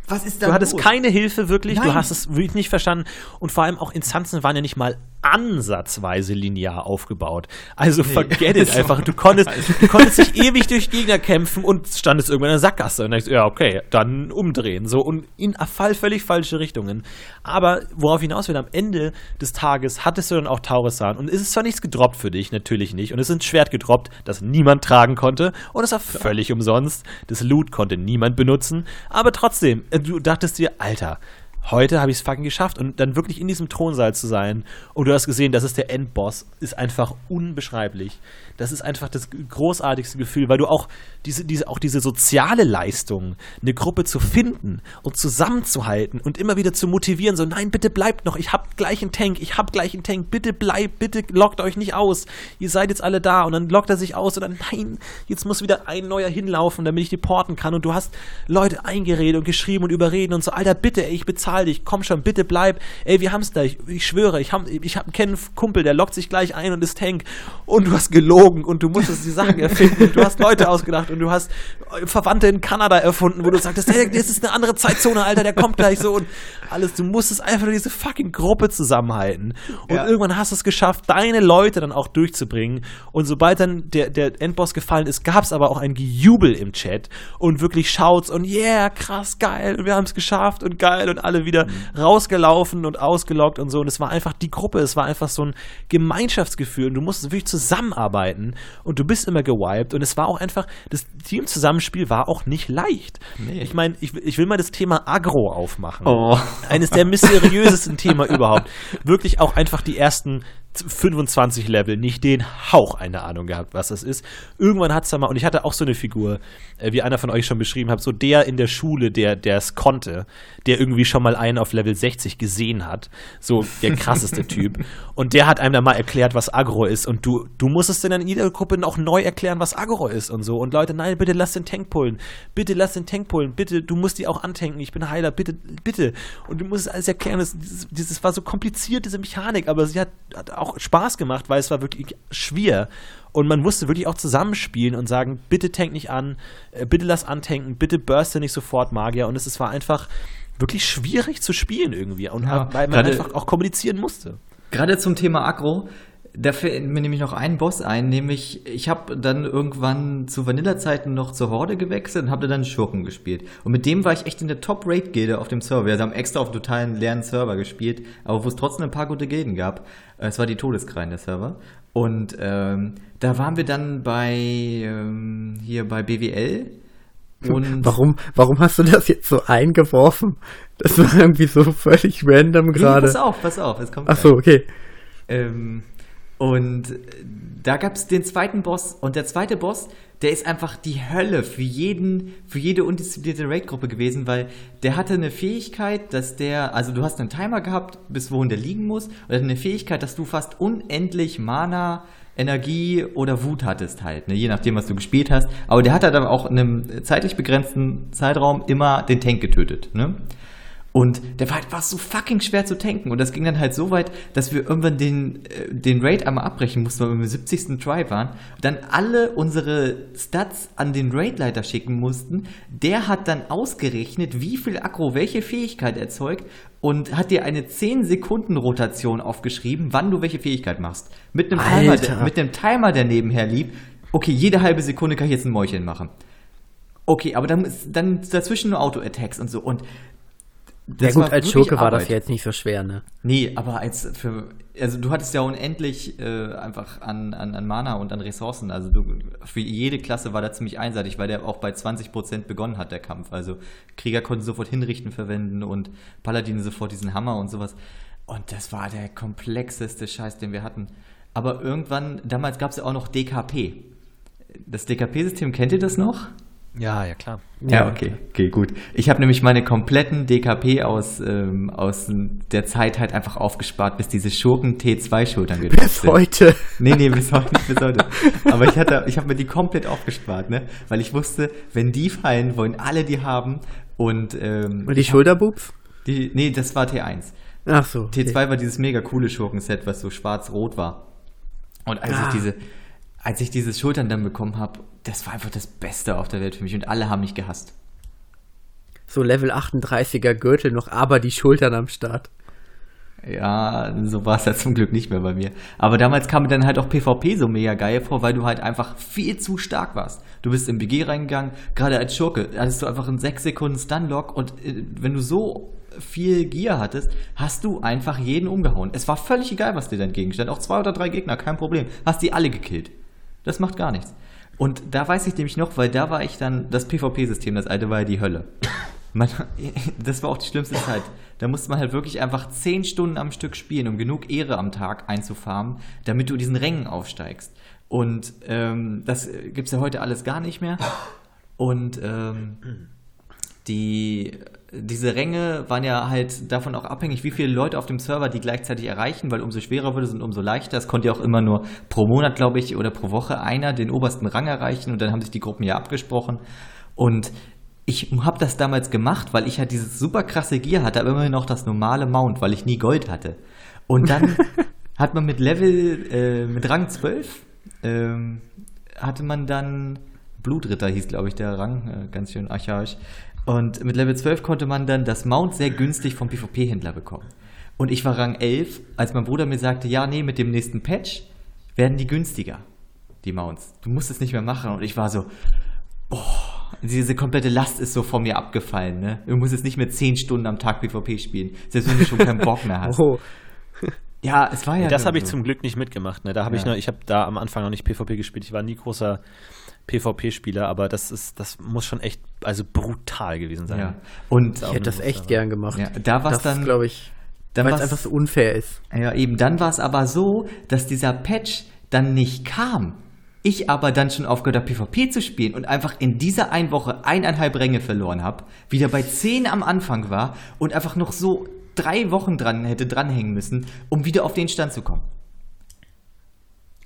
Was ist da Du hattest los? keine Hilfe wirklich, Nein. du hast es wirklich nicht verstanden. Und vor allem auch Instanzen waren ja nicht mal ansatzweise linear aufgebaut. Also nee, forget it <laughs> einfach. Du konntest, du konntest dich ewig durch Gegner kämpfen und standest irgendwann in der Sackgasse und denkst, ja, okay, dann umdrehen. So und in Fall völlig falsche Richtungen. Aber worauf hinaus wird, am Ende des Tages hattest du dann auch Taurisan und es ist zwar nichts gedroppt für dich, natürlich nicht. Und es ist ein Schwert gedroppt, das niemand tragen konnte und es war völlig umsonst. Das Loot konnte niemand benutzen. Aber trotzdem, du dachtest dir, Alter, heute habe ich es fucking geschafft. Und dann wirklich in diesem Thronsaal zu sein und du hast gesehen, das ist der Endboss, ist einfach unbeschreiblich. Das ist einfach das großartigste Gefühl, weil du auch diese, diese, auch diese soziale Leistung, eine Gruppe zu finden und zusammenzuhalten und immer wieder zu motivieren, so, nein, bitte bleibt noch, ich hab gleich einen Tank, ich hab gleich einen Tank, bitte bleibt, bitte lockt euch nicht aus, ihr seid jetzt alle da und dann lockt er sich aus und dann, nein, jetzt muss wieder ein neuer hinlaufen, damit ich die porten kann und du hast Leute eingeredet und geschrieben und überreden und so, Alter, bitte, ey, ich bezahle dich, komm schon, bitte bleib, ey, wir haben's gleich, ich schwöre, ich hab, ich hab, einen Kumpel, der lockt sich gleich ein und ist Tank und du hast gelogen und du musstest die Sachen erfinden und du hast Leute ausgedacht und du hast Verwandte in Kanada erfunden, wo du sagtest, hey, das ist eine andere Zeitzone, Alter, der kommt gleich so und alles. Du musstest einfach nur diese fucking Gruppe zusammenhalten. Und ja. irgendwann hast du es geschafft, deine Leute dann auch durchzubringen. Und sobald dann der, der Endboss gefallen ist, gab es aber auch ein Gejubel im Chat und wirklich Shouts und yeah, krass, geil und wir haben es geschafft und geil und alle wieder mhm. rausgelaufen und ausgeloggt und so. Und es war einfach die Gruppe, es war einfach so ein Gemeinschaftsgefühl und du musstest wirklich zusammenarbeiten und du bist immer gewiped und es war auch einfach, das Teamzusammenspiel war auch nicht leicht. Nee. Ich meine, ich, ich will mal das Thema Agro aufmachen. Oh. Eines der mysteriösesten Themen <laughs> überhaupt. Wirklich auch einfach die ersten 25 Level nicht den Hauch eine Ahnung gehabt, was das ist. Irgendwann hat es da mal, und ich hatte auch so eine Figur, äh, wie einer von euch schon beschrieben hat, so der in der Schule, der es konnte, der irgendwie schon mal einen auf Level 60 gesehen hat, so der krasseste Typ. <laughs> Und der hat einem dann mal erklärt, was Agro ist. Und du, du musstest dann in jeder Gruppe auch neu erklären, was Agro ist und so. Und Leute, nein, bitte lass den Tank pullen. Bitte lass den Tank pullen. Bitte, du musst die auch antanken. Ich bin Heiler. Bitte, bitte. Und du musst alles erklären. Das, dieses, dieses war so kompliziert, diese Mechanik, aber sie hat, hat auch Spaß gemacht, weil es war wirklich schwer. Und man musste wirklich auch zusammenspielen und sagen, bitte tank nicht an, äh, bitte lass antanken, bitte burste nicht sofort Magier. Und es, es war einfach wirklich schwierig zu spielen irgendwie. Und ja, weil man einfach auch kommunizieren musste. Gerade zum Thema Agro, da fällt mir nämlich noch ein Boss ein, nämlich ich habe dann irgendwann zu Vanilla-Zeiten noch zur Horde gewechselt und habe dann Schurken gespielt. Und mit dem war ich echt in der Top-Rate-Gilde auf dem Server. Wir haben extra auf einem totalen leeren Server gespielt, aber wo es trotzdem ein paar gute Gilden gab. Es war die Todeskrein der Server. Und ähm, da waren wir dann bei ähm, hier bei BWL. Und <laughs> warum, warum hast du das jetzt so eingeworfen? Das war irgendwie so völlig random gerade. Nee, pass auf, pass auf, es kommt. Ach so, okay. Ähm, und da gab es den zweiten Boss und der zweite Boss, der ist einfach die Hölle für jeden, für jede undisziplinierte Raid-Gruppe gewesen, weil der hatte eine Fähigkeit, dass der, also du hast einen Timer gehabt, bis wohin der liegen muss, und er hatte eine Fähigkeit, dass du fast unendlich Mana, Energie oder Wut hattest halt, ne, je nachdem, was du gespielt hast. Aber der hat halt auch in einem zeitlich begrenzten Zeitraum immer den Tank getötet, ne? Und der war einfach so fucking schwer zu tanken. Und das ging dann halt so weit, dass wir irgendwann den, äh, den Raid einmal abbrechen mussten, weil wir im 70. Try waren. Dann alle unsere Stats an den Raidleiter schicken mussten. Der hat dann ausgerechnet, wie viel Akro welche Fähigkeit erzeugt und hat dir eine 10 Sekunden Rotation aufgeschrieben, wann du welche Fähigkeit machst. Mit einem, Timer, der, mit einem Timer, der nebenher lief. Okay, jede halbe Sekunde kann ich jetzt ein Mäulchen machen. Okay, aber dann, dann dazwischen nur Auto-Attacks und so. Und das ja gut, als Schurke war das ja jetzt nicht so schwer, ne? Nee, aber als für, also du hattest ja unendlich äh, einfach an, an, an Mana und an Ressourcen. Also du, für jede Klasse war da ziemlich einseitig, weil der auch bei 20% begonnen hat, der Kampf. Also Krieger konnten sofort Hinrichten verwenden und Paladine sofort diesen Hammer und sowas. Und das war der komplexeste Scheiß, den wir hatten. Aber irgendwann, damals gab es ja auch noch DKP. Das DKP-System, kennt ihr das noch? Ja, ja, klar. Ja, okay, okay, gut. Ich habe nämlich meine kompletten DKP aus, ähm, aus der Zeit halt einfach aufgespart, bis diese Schurken T2-Schultern gedroppt Bis heute. <laughs> Nee, nee, bis heute nicht bis heute. Aber ich hatte, ich habe mir die komplett aufgespart, ne? Weil ich wusste, wenn die fallen, wollen alle die haben. Und, ähm, und die Schulterbubs? Die, nee, das war T1. Ach so. Okay. T2 war dieses mega coole Schurkenset, was so schwarz-rot war. Und als ah. ich diese, als ich dieses Schultern dann bekommen habe, das war einfach das Beste auf der Welt für mich und alle haben mich gehasst. So Level 38er Gürtel noch, aber die Schultern am Start. Ja, so war es ja zum Glück nicht mehr bei mir. Aber damals kam mir dann halt auch PvP so mega geil vor, weil du halt einfach viel zu stark warst. Du bist im BG reingegangen, gerade als Schurke, hattest du einfach einen 6 Sekunden Stunlock und äh, wenn du so viel Gier hattest, hast du einfach jeden umgehauen. Es war völlig egal, was dir dann gegenstand. Auch zwei oder drei Gegner, kein Problem. Hast die alle gekillt. Das macht gar nichts. Und da weiß ich nämlich noch, weil da war ich dann, das PvP-System, das alte war ja die Hölle. <laughs> man, das war auch die schlimmste Zeit. Da musste man halt wirklich einfach zehn Stunden am Stück spielen, um genug Ehre am Tag einzufarmen, damit du diesen Rängen aufsteigst. Und ähm, das gibt's ja heute alles gar nicht mehr. Und ähm, die, diese Ränge waren ja halt davon auch abhängig, wie viele Leute auf dem Server die gleichzeitig erreichen, weil umso schwerer würde es und umso leichter. Es konnte ja auch immer nur pro Monat, glaube ich, oder pro Woche einer den obersten Rang erreichen und dann haben sich die Gruppen ja abgesprochen. Und ich habe das damals gemacht, weil ich halt dieses super krasse Gear hatte, aber immerhin noch das normale Mount, weil ich nie Gold hatte. Und dann <laughs> hat man mit Level, äh, mit Rang 12, ähm, hatte man dann, Blutritter hieß, glaube ich, der Rang, äh, ganz schön archaisch. Und mit Level 12 konnte man dann das Mount sehr günstig vom PvP-Händler bekommen. Und ich war Rang 11, als mein Bruder mir sagte, ja, nee, mit dem nächsten Patch werden die günstiger, die Mounts. Du musst es nicht mehr machen. Und ich war so, oh, diese komplette Last ist so von mir abgefallen. Ne? Du musst jetzt nicht mehr 10 Stunden am Tag PvP spielen, selbst wenn du schon keinen Bock mehr hast. <laughs> Oh. Ja, es war ja. Das habe ich zum Glück nicht mitgemacht. Ne? Da habe ja. ich noch, ich habe da am Anfang noch nicht PvP gespielt. Ich war nie großer PvP-Spieler, aber das ist, das muss schon echt, also brutal gewesen sein. Ja. Und ich hätte das echt gern gemacht. Ja, da war es dann, glaube ich, weil es einfach so unfair ist. Ja, eben. Dann war es aber so, dass dieser Patch dann nicht kam. Ich aber dann schon aufgehört habe, PvP zu spielen und einfach in dieser einen Woche eineinhalb Ränge verloren habe, wieder bei zehn am Anfang war und einfach noch so drei Wochen dran hätte dranhängen müssen, um wieder auf den Stand zu kommen.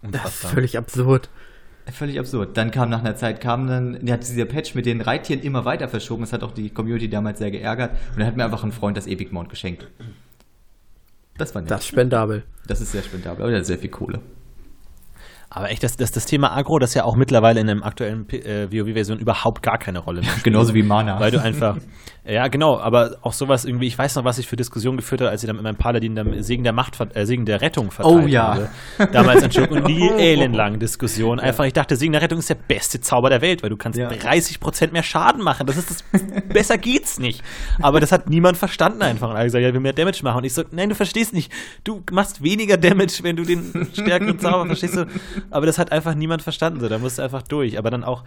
Das ist völlig absurd. Völlig absurd. Dann kam nach einer Zeit, kam dann, hat dieser Patch mit den Reittieren immer weiter verschoben. Das hat auch die Community damals sehr geärgert. Und dann hat mir einfach ein Freund das Epic Mount geschenkt. Das war nett. Das ist spendabel. Das ist sehr spendabel, aber der hat sehr viel Kohle. Aber echt, das, das, das Thema Agro, das ja auch mittlerweile in einem aktuellen äh, WoW-Version überhaupt gar keine Rolle mehr spielt. Genauso wie Mana. Weil du einfach, ja genau, aber auch sowas irgendwie, ich weiß noch, was ich für Diskussionen geführt habe, als ich dann mit meinem Paladin dann Segen der Macht, äh, Segen der Rettung verteilt oh, ja. habe. Damals entschuldigung, und die <laughs> ellenlangen Diskussionen. Einfach, ich dachte, Segen der Rettung ist der beste Zauber der Welt, weil du kannst ja. 30% mehr Schaden machen. Das ist das, besser geht's nicht. Aber das hat niemand verstanden einfach. Und alle gesagt, ja, wir mehr Damage machen. Und ich so, nein, du verstehst nicht. Du machst weniger Damage, wenn du den stärkeren Zauber, verstehst du? Aber das hat einfach niemand verstanden. So, da musst du einfach durch. Aber dann auch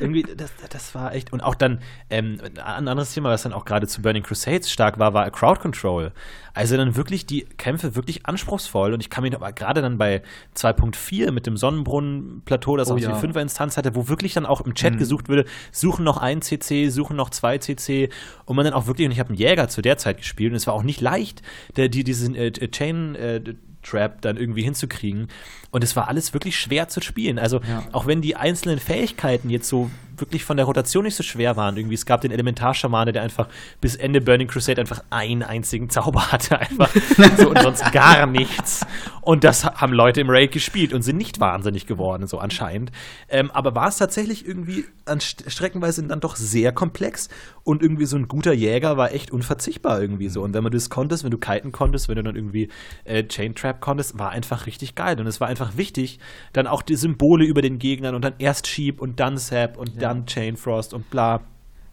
irgendwie, das, das war echt. Und auch dann ähm, ein anderes Thema, was dann auch gerade zu Burning Crusades stark war, war Crowd Control. Also dann wirklich die Kämpfe wirklich anspruchsvoll. Und ich kann mich aber gerade dann bei 2.4 mit dem Sonnenbrunnen-Plateau, das oh, auch ja. die 5er Instanz hatte, wo wirklich dann auch im Chat mhm. gesucht würde, suchen noch ein CC, suchen noch zwei CC. Und man dann auch wirklich, und ich habe einen Jäger zu der Zeit gespielt und es war auch nicht leicht, der, die, diesen äh, Chain äh, Trap dann irgendwie hinzukriegen. Und es war alles wirklich schwer zu spielen. Also ja. auch wenn die einzelnen Fähigkeiten jetzt so wirklich von der Rotation nicht so schwer waren. Irgendwie, es gab den Elementarschamane, der einfach bis Ende Burning Crusade einfach einen einzigen Zauber hatte. <laughs> Einfach so und sonst gar nichts. Und das haben Leute im Raid gespielt und sind nicht wahnsinnig geworden, so anscheinend. Ähm, aber war es tatsächlich irgendwie an Streckenweise dann doch sehr komplex und irgendwie so ein guter Jäger war echt unverzichtbar irgendwie so. Und wenn man das konntest, wenn du kiten konntest, wenn du dann irgendwie äh, Chain Trap konntest, war einfach richtig geil. Und es war einfach wichtig, dann auch die Symbole über den Gegnern und dann erst Sheep und dann Sap und ja. dann Chain Frost und bla.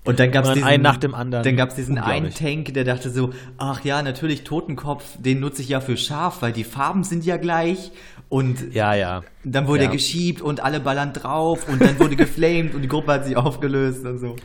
Und dann gab es einen nach dem anderen. Dann gab es diesen einen Tank, der dachte so, ach ja, natürlich Totenkopf, den nutze ich ja für scharf, weil die Farben sind ja gleich. Und ja, ja. dann wurde ja. er geschiebt und alle ballern drauf und dann wurde geflamed und die Gruppe hat sich aufgelöst und so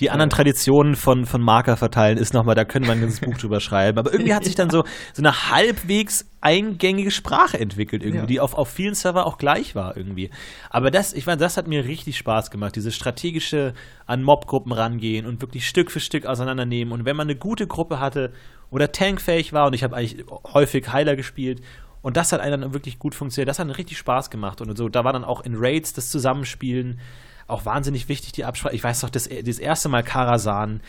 die anderen Traditionen von, von Marker verteilen ist nochmal, da können wir ein ganzes Buch <laughs> drüber schreiben. Aber irgendwie hat sich dann so, so eine halbwegs eingängige Sprache entwickelt, irgendwie, ja. die auf, auf vielen Server auch gleich war irgendwie. Aber das, ich meine, das hat mir richtig Spaß gemacht, dieses strategische an Mobgruppen rangehen und wirklich Stück für Stück auseinandernehmen. Und wenn man eine gute Gruppe hatte oder tankfähig war, und ich habe eigentlich häufig Heiler gespielt, und das hat einen dann wirklich gut funktioniert. Das hat richtig Spaß gemacht. Und so, da war dann auch in Raids das Zusammenspielen auch wahnsinnig wichtig, die Absprache. Ich weiß noch, das, das erste Mal Karasan.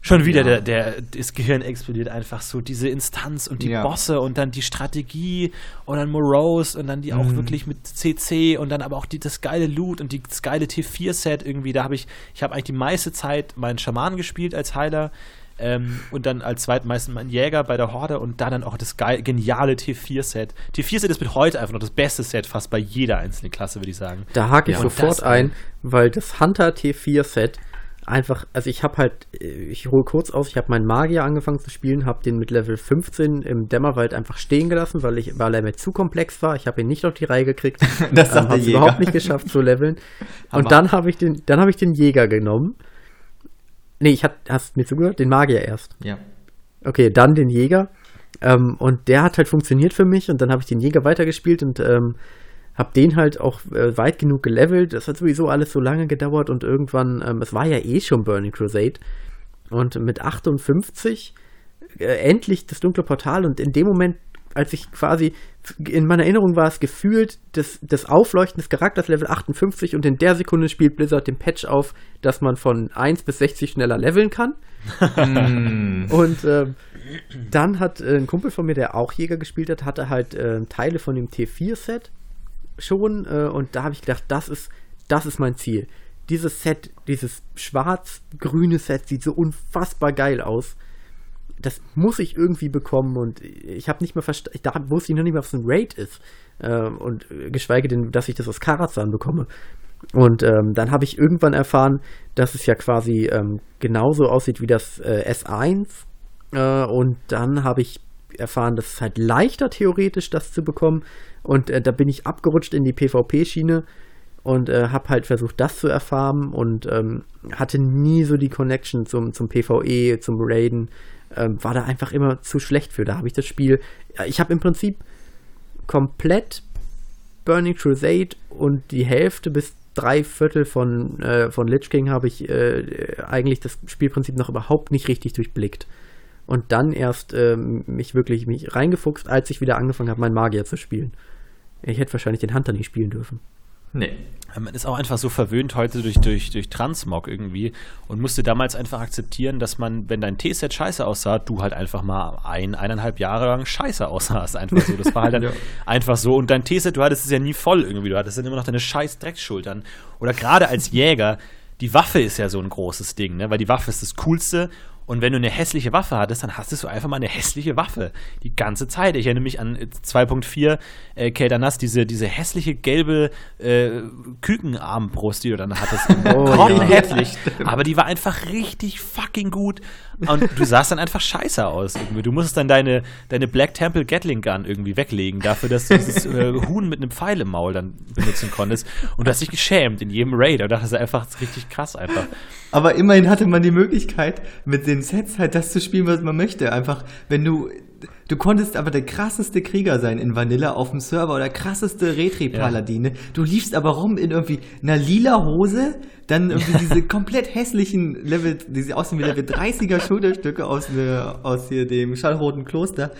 Schon wieder, ja. der, der, das Gehirn explodiert einfach so. Diese Instanz und die ja. Bosse und dann die Strategie und dann Morose und dann die mhm. auch wirklich mit CC und dann aber auch die, das geile Loot und die, das geile T4-Set irgendwie. Da habe ich, ich habe eigentlich die meiste Zeit meinen Schaman gespielt als Heiler. Ähm, und dann als zweitmeisten mein Jäger bei der Horde und da dann auch das geil, geniale T4-Set. T4-Set ist mit heute einfach noch das beste Set fast bei jeder einzelnen Klasse, würde ich sagen. Da hake ich ja, sofort ein, weil das Hunter T4-Set einfach, also ich habe halt, ich hole kurz aus, ich habe meinen Magier angefangen zu spielen, habe den mit Level 15 im Dämmerwald einfach stehen gelassen, weil ich, weil er mir zu komplex war. Ich habe ihn nicht auf die Reihe gekriegt. <laughs> das ähm, habe überhaupt nicht geschafft zu leveln. <laughs> Und dann habe ich den, dann habe ich den Jäger genommen Nee, ich hat, hast mir zugehört? Den Magier erst. Ja. Okay, dann den Jäger. Ähm, und der hat halt funktioniert für mich und dann habe ich den Jäger weitergespielt und ähm, habe den halt auch äh, weit genug gelevelt. Das hat sowieso alles so lange gedauert und irgendwann, ähm, es war ja eh schon Burning Crusade. Und mit 58 äh, endlich das dunkle Portal und in dem Moment, als ich quasi in meiner Erinnerung war es gefühlt das, das Aufleuchten des Charakters Level 58 und in der Sekunde spielt Blizzard den Patch auf, dass man von 1 bis 60 schneller leveln kann. <laughs> und äh, dann hat äh, ein Kumpel von mir, der auch Jäger gespielt hat, hatte halt äh, Teile von dem T4-Set schon äh, und da habe ich gedacht, das ist, das ist mein Ziel. Dieses Set, dieses schwarz-grüne Set sieht so unfassbar geil aus. Das muss ich irgendwie bekommen und ich habe nicht mehr verstanden, da wusste ich noch nicht mehr, was ein Raid ist. Äh, und geschweige denn, dass ich das aus Karazhan bekomme. Und ähm, dann habe ich irgendwann erfahren, dass es ja quasi ähm, genauso aussieht wie das äh, S1. Äh, und dann habe ich erfahren, dass es halt leichter theoretisch das zu bekommen. Und äh, da bin ich abgerutscht in die PvP-Schiene und äh, habe halt versucht, das zu erfahren und ähm, hatte nie so die Connection zum, zum PvE, zum Raiden. Ähm, war da einfach immer zu schlecht für. Da habe ich das Spiel. Ich habe im Prinzip komplett Burning Crusade und die Hälfte bis drei Viertel von, äh, von Lich King habe ich äh, eigentlich das Spielprinzip noch überhaupt nicht richtig durchblickt. Und dann erst äh, mich wirklich mich reingefuchst, als ich wieder angefangen habe, meinen Magier zu spielen. Ich hätte wahrscheinlich den Hunter nicht spielen dürfen. Nee. Man ist auch einfach so verwöhnt heute durch, durch, durch Transmog irgendwie und musste damals einfach akzeptieren, dass man, wenn dein T-Set scheiße aussah, du halt einfach mal ein, eineinhalb Jahre lang scheiße aussahst. Einfach so. Das war halt dann <laughs> ja. einfach so. Und dein T-Set, du hattest es ja nie voll irgendwie. Du hattest dann immer noch deine scheiß Dreckschultern. Oder gerade als Jäger, die Waffe ist ja so ein großes Ding, ne? Weil die Waffe ist das Coolste und wenn du eine hässliche Waffe hattest, dann hast du einfach mal eine hässliche Waffe. Die ganze Zeit. Ich erinnere mich an 2.4 äh, Keldanas, diese, diese hässliche gelbe äh, Kükenarmbrust, die du dann hattest. <laughs> Oh, Grottenhässlich. Ja. Aber die war einfach richtig fucking gut. Und du sahst dann einfach scheiße aus irgendwie. Du musstest dann deine, deine Black Temple Gatling Gun irgendwie weglegen, dafür, dass du dieses äh, Huhn mit einem Pfeil im Maul dann benutzen konntest. Und du hast dich geschämt in jedem Raid. Und das ist einfach richtig krass einfach. Aber immerhin hatte man die Möglichkeit, mit den Sets halt das zu spielen, was man möchte. Einfach, wenn du Du konntest aber der krasseste Krieger sein in Vanilla auf dem Server oder krasseste Retri-Paladine. Ja. Du liefst aber rum in irgendwie einer lila Hose, dann irgendwie diese komplett hässlichen Level, diese aussehen wie Level 30er Schulterstücke aus, ne, aus hier dem schallroten Kloster.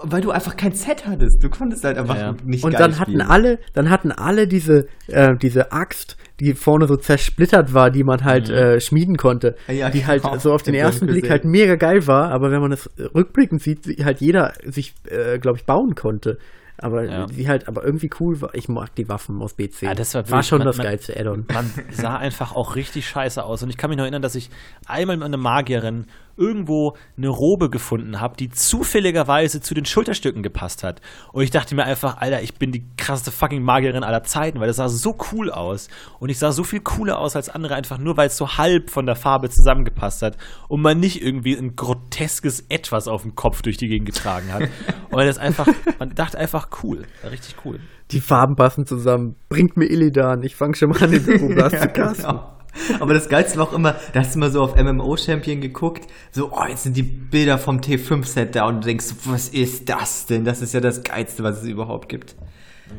Weil du einfach kein Set hattest. Du konntest halt einfach ja. nicht Und dann hatten alle, dann hatten alle diese, äh, diese Axt, die vorne so zersplittert war, die man halt mhm. äh, schmieden konnte. Ja, die halt genau. so auf den ersten Blick halt mega geil war, aber wenn man das rückblickend sieht, halt jeder sich, äh, glaube ich, bauen konnte. Aber ja. die halt aber irgendwie cool war. Ich mag die Waffen aus BC. Ja, das war, wirklich, war schon man, das geilste Addon. Man sah einfach auch richtig scheiße aus. Und ich kann mich noch erinnern, dass ich einmal mit einer Magierin irgendwo eine Robe gefunden habe, die zufälligerweise zu den Schulterstücken gepasst hat. Und ich dachte mir einfach, Alter, ich bin die krasseste fucking Magierin aller Zeiten, weil das sah so cool aus. Und ich sah so viel cooler aus als andere, einfach nur, weil es so halb von der Farbe zusammengepasst hat und man nicht irgendwie ein groteskes Etwas auf dem Kopf durch die Gegend getragen hat. <laughs> und das einfach, man dachte einfach cool, richtig cool. Die Farben passen zusammen. Bringt mir Illidan. Ich fange schon mal an, den Büroblas <laughs> ja, zu casten. Aber das Geilste war auch immer, da hast du mal so auf MMO Champion geguckt, so, oh, jetzt sind die Bilder vom T5-Set da und du denkst, was ist das denn? Das ist ja das Geilste, was es überhaupt gibt.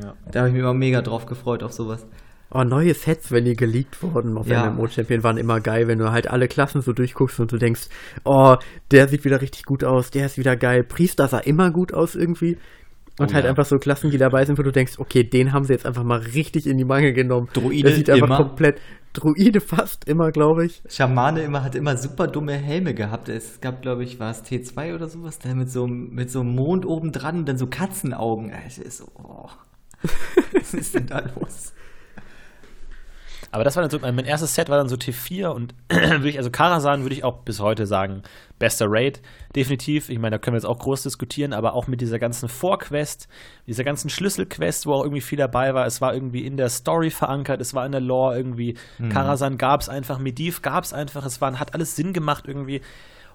Ja. Da habe ich mich immer mega drauf gefreut auf sowas. Oh, neue Sets, wenn die geleakt wurden auf ja. MMO Champion, waren immer geil, wenn du halt alle Klassen so durchguckst und du denkst, oh, der sieht wieder richtig gut aus, der ist wieder geil. Priester sah immer gut aus irgendwie. Und oh, halt ja. einfach so Klassen, die dabei sind, wo du denkst, okay, den haben sie jetzt einfach mal richtig in die Mangel genommen. Druide Der sieht einfach immer. komplett, Druide fast immer, glaube ich. Schamane immer, hat immer super dumme Helme gehabt. Es gab, glaube ich, war es T2 oder sowas, der mit so, mit so einem Mond oben dran und dann so Katzenaugen. Also ist so, oh. <laughs> Was ist denn da los? Aber das war dann so, mein erstes Set war dann so T4 und <clears throat> würde ich, also Karasan würde ich auch bis heute sagen, bester Raid, definitiv. Ich meine, da können wir jetzt auch groß diskutieren, aber auch mit dieser ganzen Vorquest, dieser ganzen Schlüsselquest, wo auch irgendwie viel dabei war. Es war irgendwie in der Story verankert, es war in der Lore irgendwie. Mhm. Karasan gab es einfach, Mediv gab es einfach, es war, hat alles Sinn gemacht irgendwie.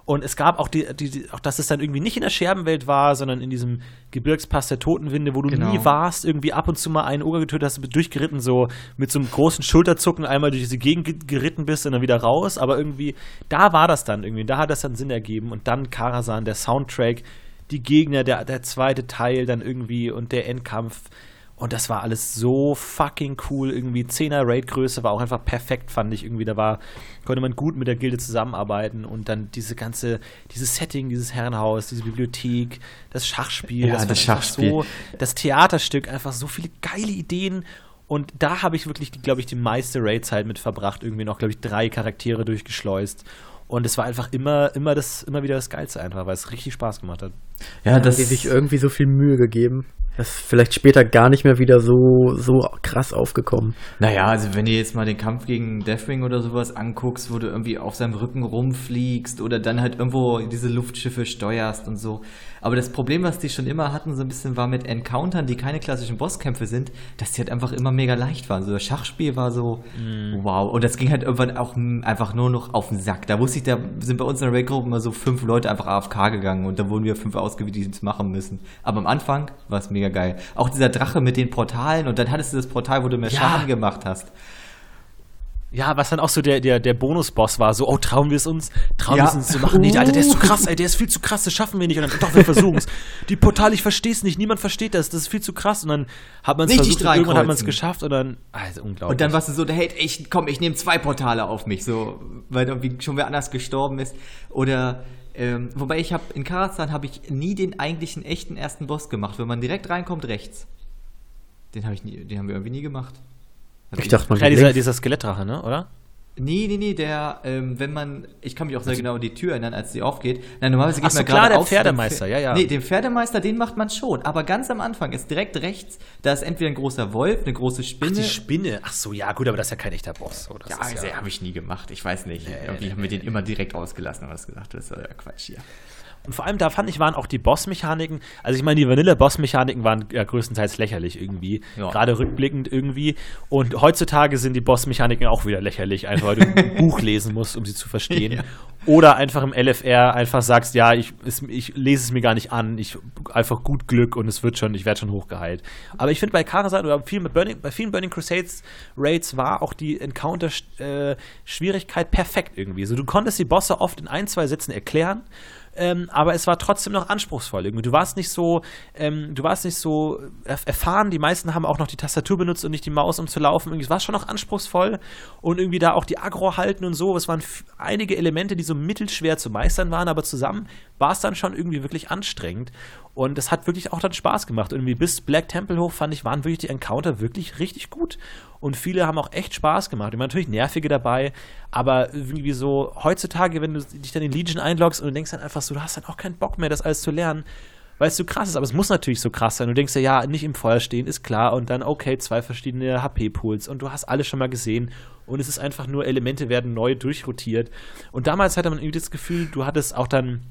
Und es gab auch, die, die, die, auch, dass es dann irgendwie nicht in der Scherbenwelt war, sondern in diesem Gebirgspass der Totenwinde, wo du genau. nie warst, irgendwie ab und zu mal einen Oger getötet hast, durchgeritten, so mit so einem großen Schulterzucken einmal durch diese Gegend geritten bist und dann wieder raus. Aber irgendwie, da war das dann irgendwie, da hat das dann Sinn ergeben. Und dann Karasan, der Soundtrack, die Gegner, der, der zweite Teil dann irgendwie und der Endkampf und das war alles so fucking cool. Irgendwie 10er Raid-Größe war auch einfach perfekt, fand ich irgendwie. Da war, konnte man gut mit der Gilde zusammenarbeiten und dann diese ganze, dieses Setting, dieses Herrenhaus, diese Bibliothek, das Schachspiel, ja, das, das Schachspiel. So, das Theaterstück, einfach so viele geile Ideen. Und da habe ich wirklich, glaube ich, die meiste Raid-Zeit mit verbracht. Irgendwie noch, glaube ich, drei Charaktere durchgeschleust. Und es war einfach immer, immer, das, immer wieder das Geilste einfach, weil es richtig Spaß gemacht hat. Ja, das haben die sich irgendwie so viel Mühe gegeben. Das ist vielleicht später gar nicht mehr wieder so, so krass aufgekommen. Naja, also wenn du jetzt mal den Kampf gegen Deathwing oder sowas anguckst, wo du irgendwie auf seinem Rücken rumfliegst oder dann halt irgendwo diese Luftschiffe steuerst und so. Aber das Problem, was die schon immer hatten, so ein bisschen war mit Encountern, die keine klassischen Bosskämpfe sind, dass die halt einfach immer mega leicht waren. So das Schachspiel war so, mm. wow. Und das ging halt irgendwann auch einfach nur noch auf den Sack. Da wusste ich, da sind bei uns in der Raid-Gruppe immer so fünf Leute einfach AFK gegangen und da wurden wir fünf ausgewählt, die es machen müssen. Aber am Anfang war es mega geil. Auch dieser Drache mit den Portalen und dann hattest du das Portal, wo du mehr ja. Schaden gemacht hast. Ja, was dann auch so der, der, der Bonusboss war, so, oh, trauen wir es uns? Trauen ja. wir es uns zu machen? Nee, Alter, der ist zu krass, ey, der ist viel zu krass, das schaffen wir nicht. Und dann, doch, wir versuchen es. <laughs> Die Portale, ich verstehe es nicht, niemand versteht das, das ist viel zu krass. Und dann hat man es versucht, und irgendwann hat man es geschafft und dann, also unglaublich. Und dann warst du so, hey, ich, komm, ich nehme zwei Portale auf mich, so, weil irgendwie schon wer anders gestorben ist. Oder, ähm, wobei ich habe, in Karazhan habe ich nie den eigentlichen echten ersten Boss gemacht. Wenn man direkt reinkommt, rechts. Den, hab ich nie, den haben wir irgendwie nie gemacht. Also ich dachte, man ja, dieser, dieser Skelettdrache, ne, oder? Nee, nee, nee, der, ähm, wenn man, ich kann mich auch sehr also, genau an die Tür erinnern, als sie aufgeht. Nein, normalerweise geht Ach so, man klar, der Pferdemeister, ja, ja. Nee, den Pferdemeister, den macht man schon. Aber ganz am Anfang ist direkt rechts, da ist entweder ein großer Wolf, eine große Spinne. Ach, die Spinne. Ach so, ja, gut, aber das ist ja kein echter Boss. Oh, ja, also, ja. habe ich nie gemacht. Ich weiß nicht. Nee, Irgendwie nee, haben wir nee, den immer direkt ausgelassen, aber das gesagt, das ist ja Quatsch hier. Und vor allem da fand ich, waren auch die Bossmechaniken, also ich meine, die Vanille-Bossmechaniken waren ja größtenteils lächerlich irgendwie, ja. gerade rückblickend irgendwie. Und heutzutage sind die Bossmechaniken auch wieder lächerlich, einfach weil du ein <laughs> Buch lesen musst, um sie zu verstehen. Ja. Oder einfach im LFR einfach sagst, ja, ich, ich lese es mir gar nicht an, ich einfach gut Glück und es wird schon, ich werde schon hochgeheilt. Aber ich finde bei Karazhan oder viel Burning, bei vielen Burning Crusades Raids war auch die Encounter-Schwierigkeit äh, perfekt irgendwie. Also du konntest die Bosse oft in ein, zwei Sätzen erklären ähm, aber es war trotzdem noch anspruchsvoll. Irgendwie. Du warst nicht so, ähm, du warst nicht so erfahren. Die meisten haben auch noch die Tastatur benutzt und nicht die Maus, um zu laufen. Irgendwie, es war schon noch anspruchsvoll und irgendwie da auch die Agro halten und so. Es waren einige Elemente, die so mittelschwer zu meistern waren, aber zusammen war es dann schon irgendwie wirklich anstrengend. Und es hat wirklich auch dann Spaß gemacht. Irgendwie bis Black Temple hoch fand ich, waren wirklich die Encounter wirklich richtig gut. Und viele haben auch echt Spaß gemacht. Immer natürlich nervige dabei, aber irgendwie so heutzutage, wenn du dich dann in Legion einloggst und du denkst dann einfach so, du hast dann auch keinen Bock mehr, das alles zu lernen, weil es so krass ist. Aber es muss natürlich so krass sein. Du denkst ja, ja, nicht im Feuer stehen, ist klar. Und dann, okay, zwei verschiedene HP-Pools und du hast alles schon mal gesehen. Und es ist einfach nur, Elemente werden neu durchrotiert. Und damals hatte man irgendwie das Gefühl, du hattest auch dann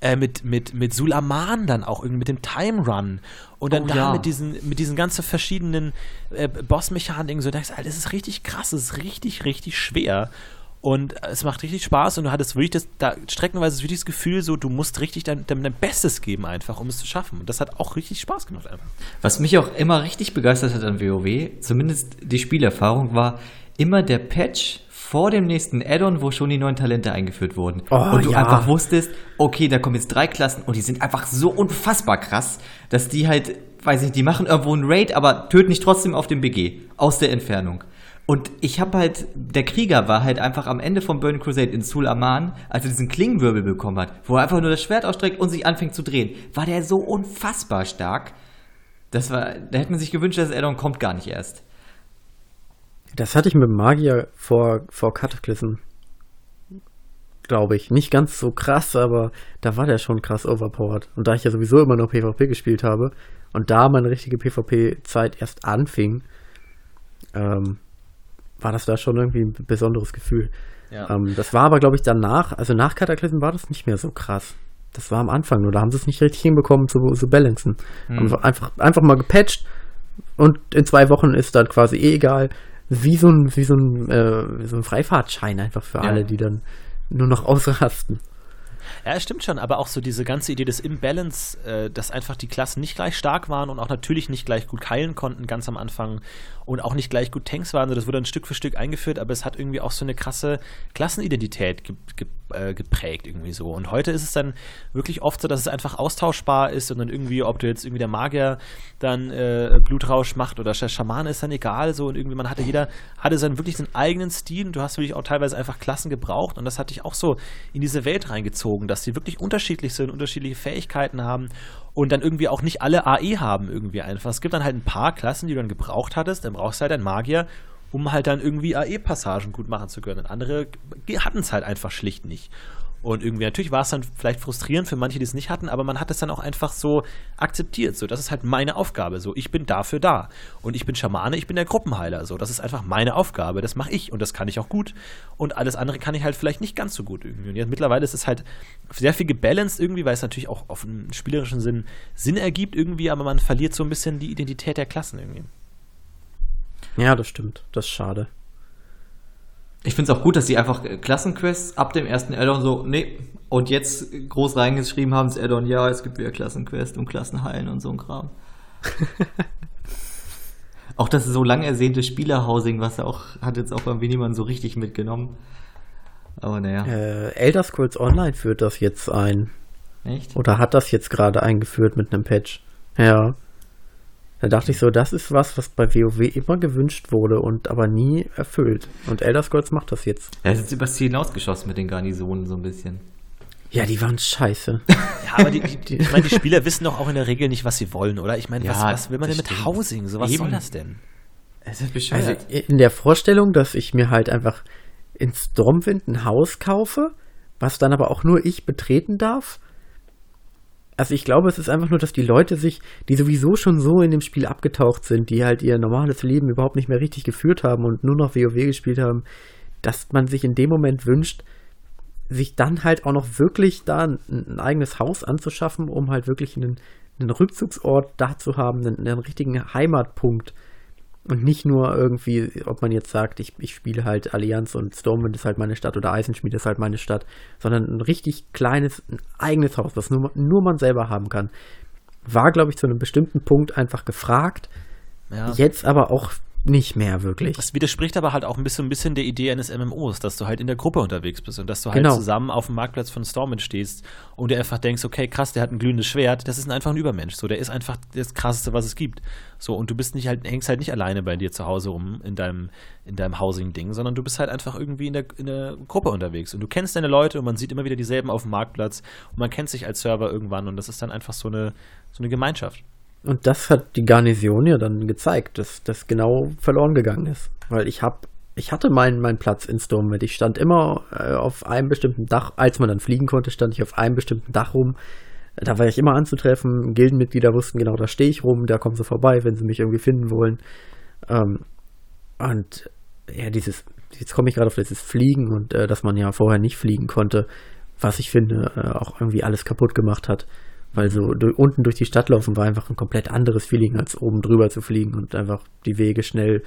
äh, mit, mit, mit Sulaman dann auch irgendwie mit dem Time Run und dann oh, da ja. mit diesen, mit diesen ganzen verschiedenen äh, Boss-Mechaniken, so denkst, Alter, das ist richtig krass, das ist richtig, richtig schwer. Und es macht richtig Spaß und du hattest wirklich das, da streckenweise wirklich das Gefühl, so, du musst richtig dein, dein, dein, Bestes geben, einfach, um es zu schaffen. Und das hat auch richtig Spaß gemacht, einfach. Was mich auch immer richtig begeistert hat an WoW, zumindest die Spielerfahrung, war immer der Patch vor dem nächsten Add-on, wo schon die neuen Talente eingeführt wurden. Oh, und du ja. einfach wusstest, okay, da kommen jetzt drei Klassen und die sind einfach so unfassbar krass, dass die halt, weiß ich nicht, die machen irgendwo einen Raid, aber töten nicht trotzdem auf dem BG, aus der Entfernung. Und ich habe halt, der Krieger war halt einfach am Ende von Burning Crusade in Sul Aman, als er diesen Klingenwirbel bekommen hat, wo er einfach nur das Schwert ausstreckt und sich anfängt zu drehen, war der so unfassbar stark. Das war, da hätte man sich gewünscht, dass Addon kommt gar nicht erst. Das hatte ich mit Magier vor, vor Cataclysm. Glaube ich. Nicht ganz so krass, aber da war der schon krass overpowered. Und da ich ja sowieso immer noch PvP gespielt habe und da meine richtige PvP-Zeit erst anfing, ähm, war das da schon irgendwie ein besonderes Gefühl. Ja. Ähm, das war aber, glaube ich, danach, also nach Cataclysm war das nicht mehr so krass. Das war am Anfang nur, da haben sie es nicht richtig hinbekommen zu, zu balancen. Mhm. Einfach, einfach mal gepatcht und in zwei Wochen ist dann quasi eh egal wie so ein, wie so ein, äh, so ein Freifahrtschein einfach für ja. alle, die dann nur noch <laughs> ausrasten. Ja, es stimmt schon, aber auch so diese ganze Idee des Imbalance, äh, dass einfach die Klassen nicht gleich stark waren und auch natürlich nicht gleich gut keilen konnten ganz am Anfang und auch nicht gleich gut Tanks waren. das wurde dann Stück für Stück eingeführt, aber es hat irgendwie auch so eine krasse Klassenidentität ge ge äh, geprägt irgendwie so. Und heute ist es dann wirklich oft so, dass es einfach austauschbar ist und dann irgendwie, ob du jetzt irgendwie der Magier dann äh, Blutrausch macht oder der Schamane ist dann egal so und irgendwie man hatte jeder hatte dann wirklich seinen eigenen Stil und du hast wirklich auch teilweise einfach Klassen gebraucht und das hatte ich auch so in diese Welt reingezogen, dass die wirklich unterschiedlich sind, unterschiedliche Fähigkeiten haben und dann irgendwie auch nicht alle AE haben irgendwie einfach. Es gibt dann halt ein paar Klassen, die du dann gebraucht hattest, dann brauchst du halt einen Magier, um halt dann irgendwie AE-Passagen gut machen zu können. Und andere hatten es halt einfach schlicht nicht. Und irgendwie, natürlich war es dann vielleicht frustrierend für manche, die es nicht hatten, aber man hat es dann auch einfach so akzeptiert. So, das ist halt meine Aufgabe. So, ich bin dafür da. Und ich bin Schamane, ich bin der Gruppenheiler. So, das ist einfach meine Aufgabe. Das mache ich und das kann ich auch gut. Und alles andere kann ich halt vielleicht nicht ganz so gut irgendwie. Und jetzt mittlerweile ist es halt sehr viel gebalanced irgendwie, weil es natürlich auch auf einen spielerischen Sinn Sinn ergibt irgendwie, aber man verliert so ein bisschen die Identität der Klassen irgendwie. Ja, das stimmt. Das ist schade. Ich finde es auch gut, dass sie einfach Klassenquests ab dem ersten Addon so, nee, und jetzt groß reingeschrieben haben, das Addon, ja, es gibt wieder Klassenquests und Klassenhallen und so ein Kram. <laughs> auch das so lang ersehnte Spielerhousing, was er auch, hat jetzt auch irgendwie niemand so richtig mitgenommen. Aber naja. Äh, Elder Scrolls Online führt das jetzt ein. Echt? Oder hat das jetzt gerade eingeführt mit einem Patch? Ja. Da dachte ich so, das ist was, was bei WoW immer gewünscht wurde und aber nie erfüllt. Und Elder Scrolls macht das jetzt. Er ist jetzt übers Ziel hinausgeschossen mit den Garnisonen so ein bisschen. Ja, die waren scheiße. <laughs> Ja, aber die, die, ich meine, die Spieler wissen doch auch in der Regel nicht, was sie wollen, oder? Ich meine, ja, was, was, will man denn mit stimmt. Housing? So, was Eben. soll das denn? Es ist bescheuert. Also in der Vorstellung, dass ich mir halt einfach in Stormwind ein Haus kaufe, was dann aber auch nur ich betreten darf also ich glaube, es ist einfach nur, dass die Leute sich, die sowieso schon so in dem Spiel abgetaucht sind, die halt ihr normales Leben überhaupt nicht mehr richtig geführt haben und nur noch WoW gespielt haben, dass man sich in dem Moment wünscht, sich dann halt auch noch wirklich da ein, ein eigenes Haus anzuschaffen, um halt wirklich einen, einen Rückzugsort da zu haben, einen, einen richtigen Heimatpunkt und nicht nur irgendwie, ob man jetzt sagt, ich, ich spiele halt Allianz und Stormwind ist halt meine Stadt oder Eisenschmied ist halt meine Stadt, sondern ein richtig kleines, ein eigenes Haus, was nur, nur man selber haben kann. War, glaube ich, zu einem bestimmten Punkt einfach gefragt. Ja. Jetzt aber auch nicht mehr wirklich. Das widerspricht aber halt auch ein bisschen, ein bisschen der Idee eines MMOs, dass du halt in der Gruppe unterwegs bist und dass du halt genau. zusammen auf dem Marktplatz von Stormwind stehst und du einfach denkst, okay, krass, der hat ein glühendes Schwert, das ist einfach ein Übermensch, so, der ist einfach das krasseste, was es gibt. So, und du bist nicht halt, hängst halt nicht alleine bei dir zu Hause rum in deinem, in deinem Housing-Ding, sondern du bist halt einfach irgendwie in der, in der Gruppe unterwegs und du kennst deine Leute und man sieht immer wieder dieselben auf dem Marktplatz und man kennt sich als Server irgendwann und das ist dann einfach so eine, so eine Gemeinschaft. Und das hat die Garnison ja dann gezeigt, dass das genau verloren gegangen ist. Weil ich habe, ich hatte meinen, meinen Platz in Stormwind. Ich stand immer äh, auf einem bestimmten Dach. Als man dann fliegen konnte, stand ich auf einem bestimmten Dach rum. Da war ich immer anzutreffen. Gildenmitglieder wussten genau, da stehe ich rum, da kommen sie vorbei, wenn sie mich irgendwie finden wollen. Ähm, und ja, dieses, jetzt komme ich gerade auf dieses Fliegen und äh, dass man ja vorher nicht fliegen konnte, was ich finde, äh, auch irgendwie alles kaputt gemacht hat. Weil so durch, unten durch die Stadt laufen war einfach ein komplett anderes Feeling, als oben drüber zu fliegen und einfach die Wege schnell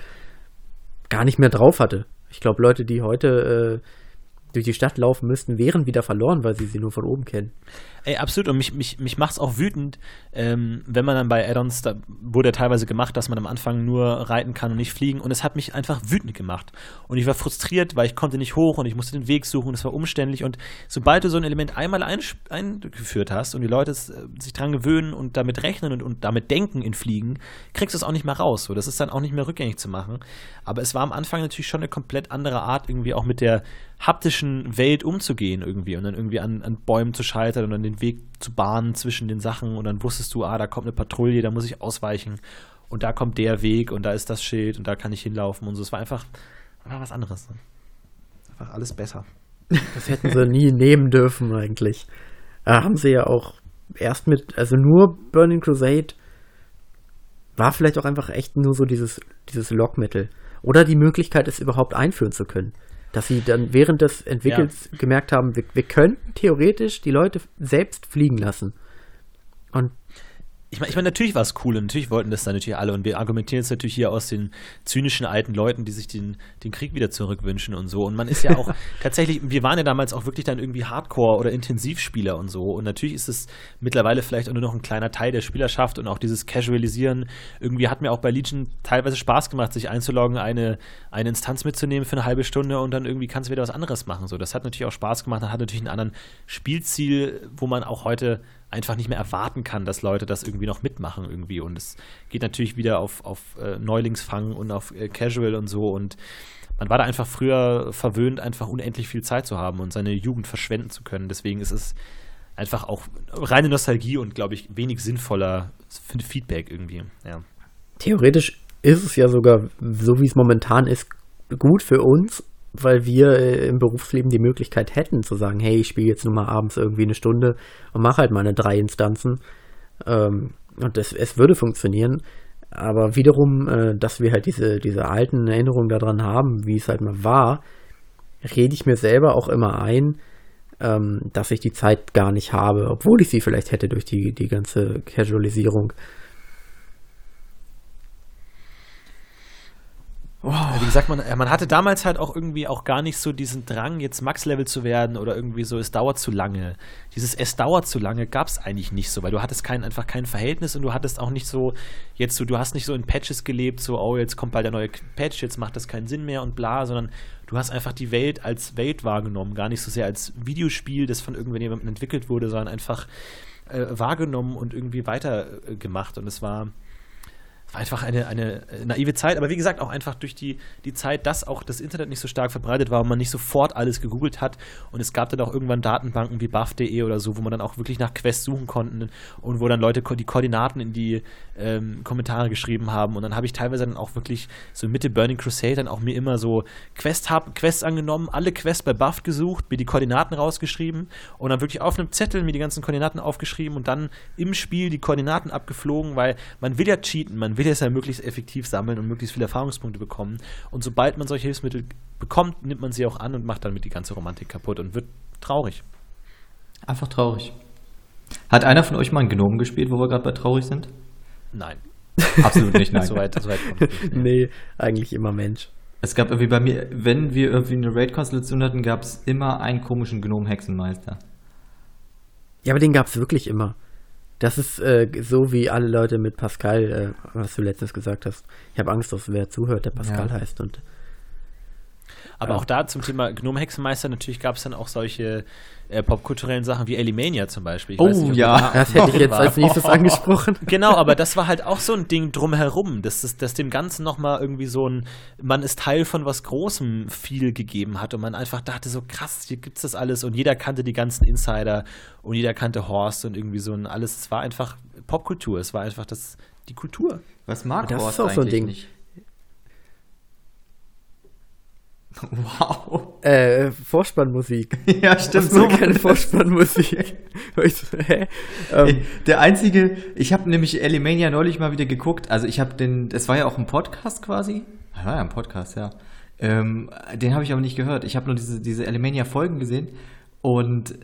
gar nicht mehr drauf hatte. Ich glaube, Leute, die heute äh, durch die Stadt laufen müssten, wären wieder verloren, weil sie sie nur von oben kennen. Ey, absolut. Und mich, mich, mich macht es auch wütend, ähm, wenn man dann bei Addons, da wurde ja teilweise gemacht, dass man am Anfang nur reiten kann und nicht fliegen. Und es hat mich einfach wütend gemacht. Und ich war frustriert, weil ich konnte nicht hoch und ich musste den Weg suchen und es war umständlich. Und sobald du so ein Element einmal ein, eingeführt hast und die Leute äh, sich dran gewöhnen und damit rechnen und, und damit denken in Fliegen, kriegst du es auch nicht mehr raus. So, das ist dann auch nicht mehr rückgängig zu machen. Aber es war am Anfang natürlich schon eine komplett andere Art, irgendwie auch mit der haptischen Welt umzugehen irgendwie und dann irgendwie an, an Bäumen zu scheitern und dann den Weg zu bahnen zwischen den Sachen und dann wusstest du, ah, da kommt eine Patrouille, da muss ich ausweichen und da kommt der Weg und da ist das Schild und da kann ich hinlaufen und so. Es war einfach, einfach was anderes. Ne? Einfach alles besser. Das hätten sie nie nehmen dürfen eigentlich. Da haben sie ja auch erst mit, also nur Burning Crusade war vielleicht auch einfach echt nur so dieses, dieses Lockmittel. Oder die Möglichkeit, es überhaupt einführen zu können dass sie dann während des Entwickels ja. gemerkt haben, wir, wir könnten theoretisch die Leute selbst fliegen lassen. Ich meine, ich mein, natürlich war es cool und natürlich wollten das dann natürlich alle und wir argumentieren jetzt natürlich hier aus den zynischen alten Leuten, die sich den, den Krieg wieder zurückwünschen und so. Und man ist ja auch <laughs> tatsächlich, wir waren ja damals auch wirklich dann irgendwie Hardcore- oder Intensivspieler und so. Und natürlich ist es mittlerweile vielleicht auch nur noch ein kleiner Teil der Spielerschaft und auch dieses Casualisieren. Irgendwie hat mir auch bei Legion teilweise Spaß gemacht, sich einzuloggen, eine, eine Instanz mitzunehmen für eine halbe Stunde und dann irgendwie kannst du wieder was anderes machen. So, das hat natürlich auch Spaß gemacht, hat natürlich einen anderen Spielziel, wo man auch heute einfach nicht mehr erwarten kann, dass Leute das irgendwie noch mitmachen irgendwie. Und es geht natürlich wieder auf, auf äh, Neulingsfang und auf äh, Casual und so. Und man war da einfach früher verwöhnt, einfach unendlich viel Zeit zu haben und seine Jugend verschwenden zu können. Deswegen ist es einfach auch reine Nostalgie und, glaube ich, wenig sinnvoller Feedback irgendwie. Ja. Theoretisch ist es ja sogar, so wie es momentan ist, gut für uns, weil wir äh, im Berufsleben die Möglichkeit hätten zu sagen, hey, ich spiele jetzt nur mal abends irgendwie eine Stunde und mache halt meine drei Instanzen. Ähm, und das, es würde funktionieren. Aber wiederum, äh, dass wir halt diese, diese alten Erinnerungen daran haben, wie es halt mal war, rede ich mir selber auch immer ein, ähm, dass ich die Zeit gar nicht habe, obwohl ich sie vielleicht hätte durch die, die ganze Casualisierung. Oh. Wie gesagt, man, man hatte damals halt auch irgendwie auch gar nicht so diesen Drang, jetzt Max-Level zu werden oder irgendwie so, es dauert zu lange. Dieses es dauert zu lange gab es eigentlich nicht so, weil du hattest kein, einfach kein Verhältnis und du hattest auch nicht so, jetzt so, du hast nicht so in Patches gelebt, so, oh, jetzt kommt bald der neue Patch, jetzt macht das keinen Sinn mehr und bla, sondern du hast einfach die Welt als Welt wahrgenommen, gar nicht so sehr als Videospiel, das von irgendjemandem entwickelt wurde, sondern einfach äh, wahrgenommen und irgendwie weitergemacht äh, und es war war einfach eine, eine naive Zeit, aber wie gesagt, auch einfach durch die, die Zeit, dass auch das Internet nicht so stark verbreitet war und man nicht sofort alles gegoogelt hat. Und es gab dann auch irgendwann Datenbanken wie buff.de oder so, wo man dann auch wirklich nach Quests suchen konnte und wo dann Leute die Koordinaten in die ähm, Kommentare geschrieben haben. Und dann habe ich teilweise dann auch wirklich so Mitte Burning Crusade dann auch mir immer so Quest hab, Quests angenommen, alle Quests bei Buff gesucht, mir die Koordinaten rausgeschrieben und dann wirklich auf einem Zettel mir die ganzen Koordinaten aufgeschrieben und dann im Spiel die Koordinaten abgeflogen, weil man will ja cheaten, man will es ja möglichst effektiv sammeln und möglichst viele Erfahrungspunkte bekommen. Und sobald man solche Hilfsmittel bekommt, nimmt man sie auch an und macht damit die ganze Romantik kaputt und wird traurig. Einfach traurig. Hat einer von euch mal einen Gnomen gespielt, wo wir gerade bei traurig sind? Nein. <laughs> Absolut nicht, nein. <laughs> soweit, soweit nee, eigentlich immer Mensch. Es gab irgendwie bei mir, wenn wir irgendwie eine Raid-Konstellation hatten, gab es immer einen komischen Gnom-Hexenmeister. Ja, aber den gab es wirklich immer. Das ist äh, so wie alle Leute mit Pascal, äh, was du letztens gesagt hast. Ich habe Angst, dass wer zuhört, der Pascal ja. heißt. Und, Aber ja. auch da zum Thema Gnome-Hexenmeister, natürlich gab es dann auch solche äh, popkulturellen Sachen wie Elimania zum Beispiel. Ich oh nicht, ja, das hätte ich jetzt als nächstes <laughs> angesprochen. Genau, aber das war halt auch so ein Ding drumherum, dass, das, dass dem Ganzen nochmal irgendwie so ein, man ist Teil von was Großem viel gegeben hat und man einfach dachte so krass, hier gibt's das alles und jeder kannte die ganzen Insider und jeder kannte Horst und irgendwie so ein alles. Es war einfach Popkultur, es war einfach das, die Kultur. Was mag das Horst ist auch so ein Ding. Nicht? Wow. Äh, Vorspannmusik. <laughs> Ja, stimmt. So keine Vorspannmusik. <laughs> Hä? Ähm, der einzige, ich habe nämlich Elimania neulich mal wieder geguckt. Also ich habe den, das war ja auch ein Podcast quasi. Das war ja ein Podcast, ja. Ähm, den habe ich aber nicht gehört. Ich habe nur diese, diese Elimania-Folgen gesehen. Und